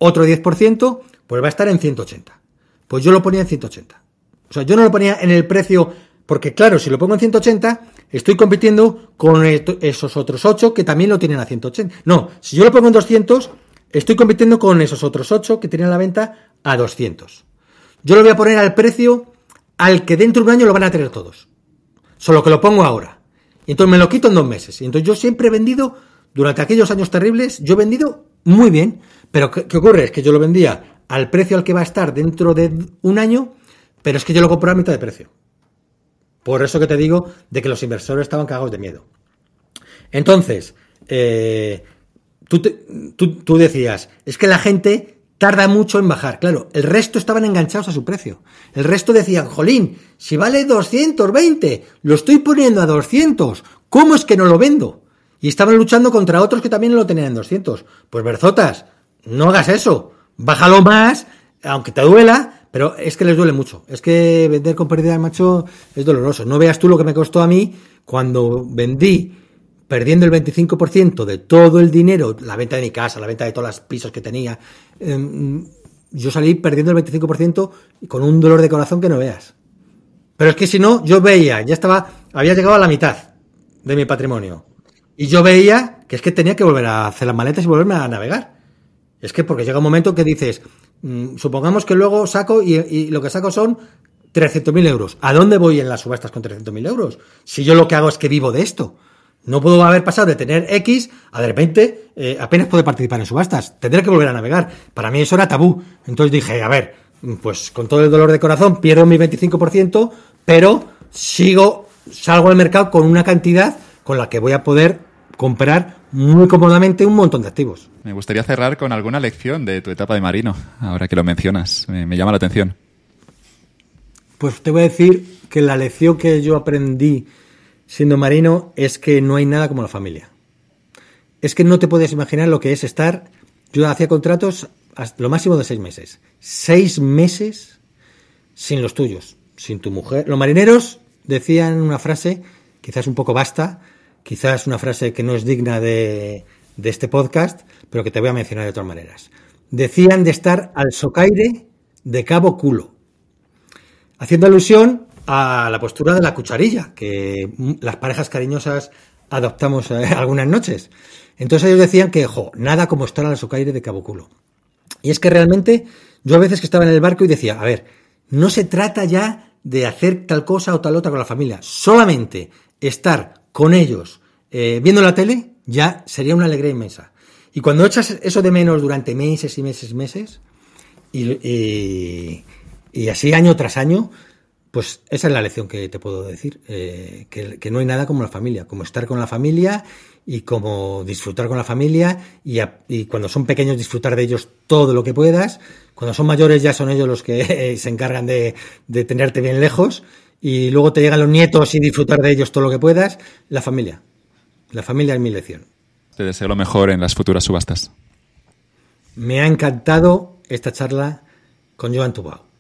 B: otro 10%, pues va a estar en 180. Pues yo lo ponía en 180. O sea, yo no lo ponía en el precio, porque claro, si lo pongo en 180, estoy compitiendo con esos otros 8 que también lo tienen a 180. No, si yo lo pongo en 200, estoy compitiendo con esos otros 8 que tienen la venta a 200. Yo lo voy a poner al precio al que dentro de un año lo van a tener todos. Solo que lo pongo ahora. Y entonces me lo quito en dos meses. Y entonces yo siempre he vendido, durante aquellos años terribles, yo he vendido muy bien. Pero ¿qué, ocurre? Es que yo lo vendía al precio al que va a estar dentro de un año, pero es que yo lo compro a mitad de precio. Por eso que te digo de que los inversores estaban cagados de miedo. Entonces, eh, tú, tú decías, es que la gente tarda mucho en bajar. Claro, el resto estaban enganchados a su precio. El resto decían, jolín, si vale 220, lo estoy poniendo a 200, ¿cómo es que no lo vendo? Y estaban luchando contra otros que también lo tenían en 200. Pues Berzotas, no hagas eso, bájalo más, aunque te duela, pero es que les duele mucho. Es que vender con pérdida macho es doloroso. No veas tú lo que me costó a mí cuando vendí perdiendo el 25% de todo el dinero, la venta de mi casa, la venta de todos los pisos que tenía, em, yo salí perdiendo el 25% con un dolor de corazón que no veas. Pero es que si no, yo veía, ya estaba, había llegado a la mitad de mi patrimonio. Y yo veía que es que tenía que volver a hacer las maletas y volverme a navegar. Es que porque llega un momento que dices, mm, supongamos que luego saco y, lo que saco son 300.000 euros. ¿A dónde voy en las subastas con 300.000 euros? Si yo lo que hago es que vivo de esto. No puedo haber pasado de tener X a de repente eh, apenas poder participar en subastas. Tendré que volver a navegar. Para mí eso era tabú. Entonces dije, a ver, pues con todo el dolor de corazón pierdo mi 25%, pero sigo, salgo al mercado con una cantidad con la que voy a poder comprar muy cómodamente un montón de activos.
A: Me gustaría cerrar con alguna lección de tu etapa de marino, ahora que lo mencionas. me llama la atención.
B: Pues te voy a decir que la lección que yo aprendí siendo marino es que no hay nada como la familia. Es que no te puedes imaginar lo que es estar. Yo hacía contratos lo máximo de seis meses. Seis meses sin los tuyos, sin tu mujer. Los marineros decían una frase, quizás un poco basta, quizás una frase que no es digna de, este podcast, pero que te voy a mencionar de otras maneras. Decían de estar al socaire de cabo culo, haciendo alusión a la postura de la cucharilla, que las parejas cariñosas adoptamos eh, algunas noches. Entonces ellos decían que, jo, nada como estar al socaire de Cabo Culo. Y es que realmente yo a veces que estaba en el barco y decía, a ver, no se trata ya de hacer tal cosa o tal otra con la familia, solamente estar con ellos eh, viendo la tele ya sería una alegría inmensa. Y cuando echas eso de menos durante meses y meses y meses, y, así año tras año, pues esa es la lección que te puedo decir, eh, que, no hay nada como la familia, como estar con la familia y como disfrutar con la familia y, cuando son pequeños disfrutar de ellos todo lo que puedas, cuando son mayores ya son ellos los que se encargan de tenerte bien lejos y luego te llegan los nietos y disfrutar de ellos todo lo que puedas, la familia. La familia es mi lección.
A: Te deseo lo mejor en las futuras subastas.
B: Me ha encantado esta charla con Joan Tubao.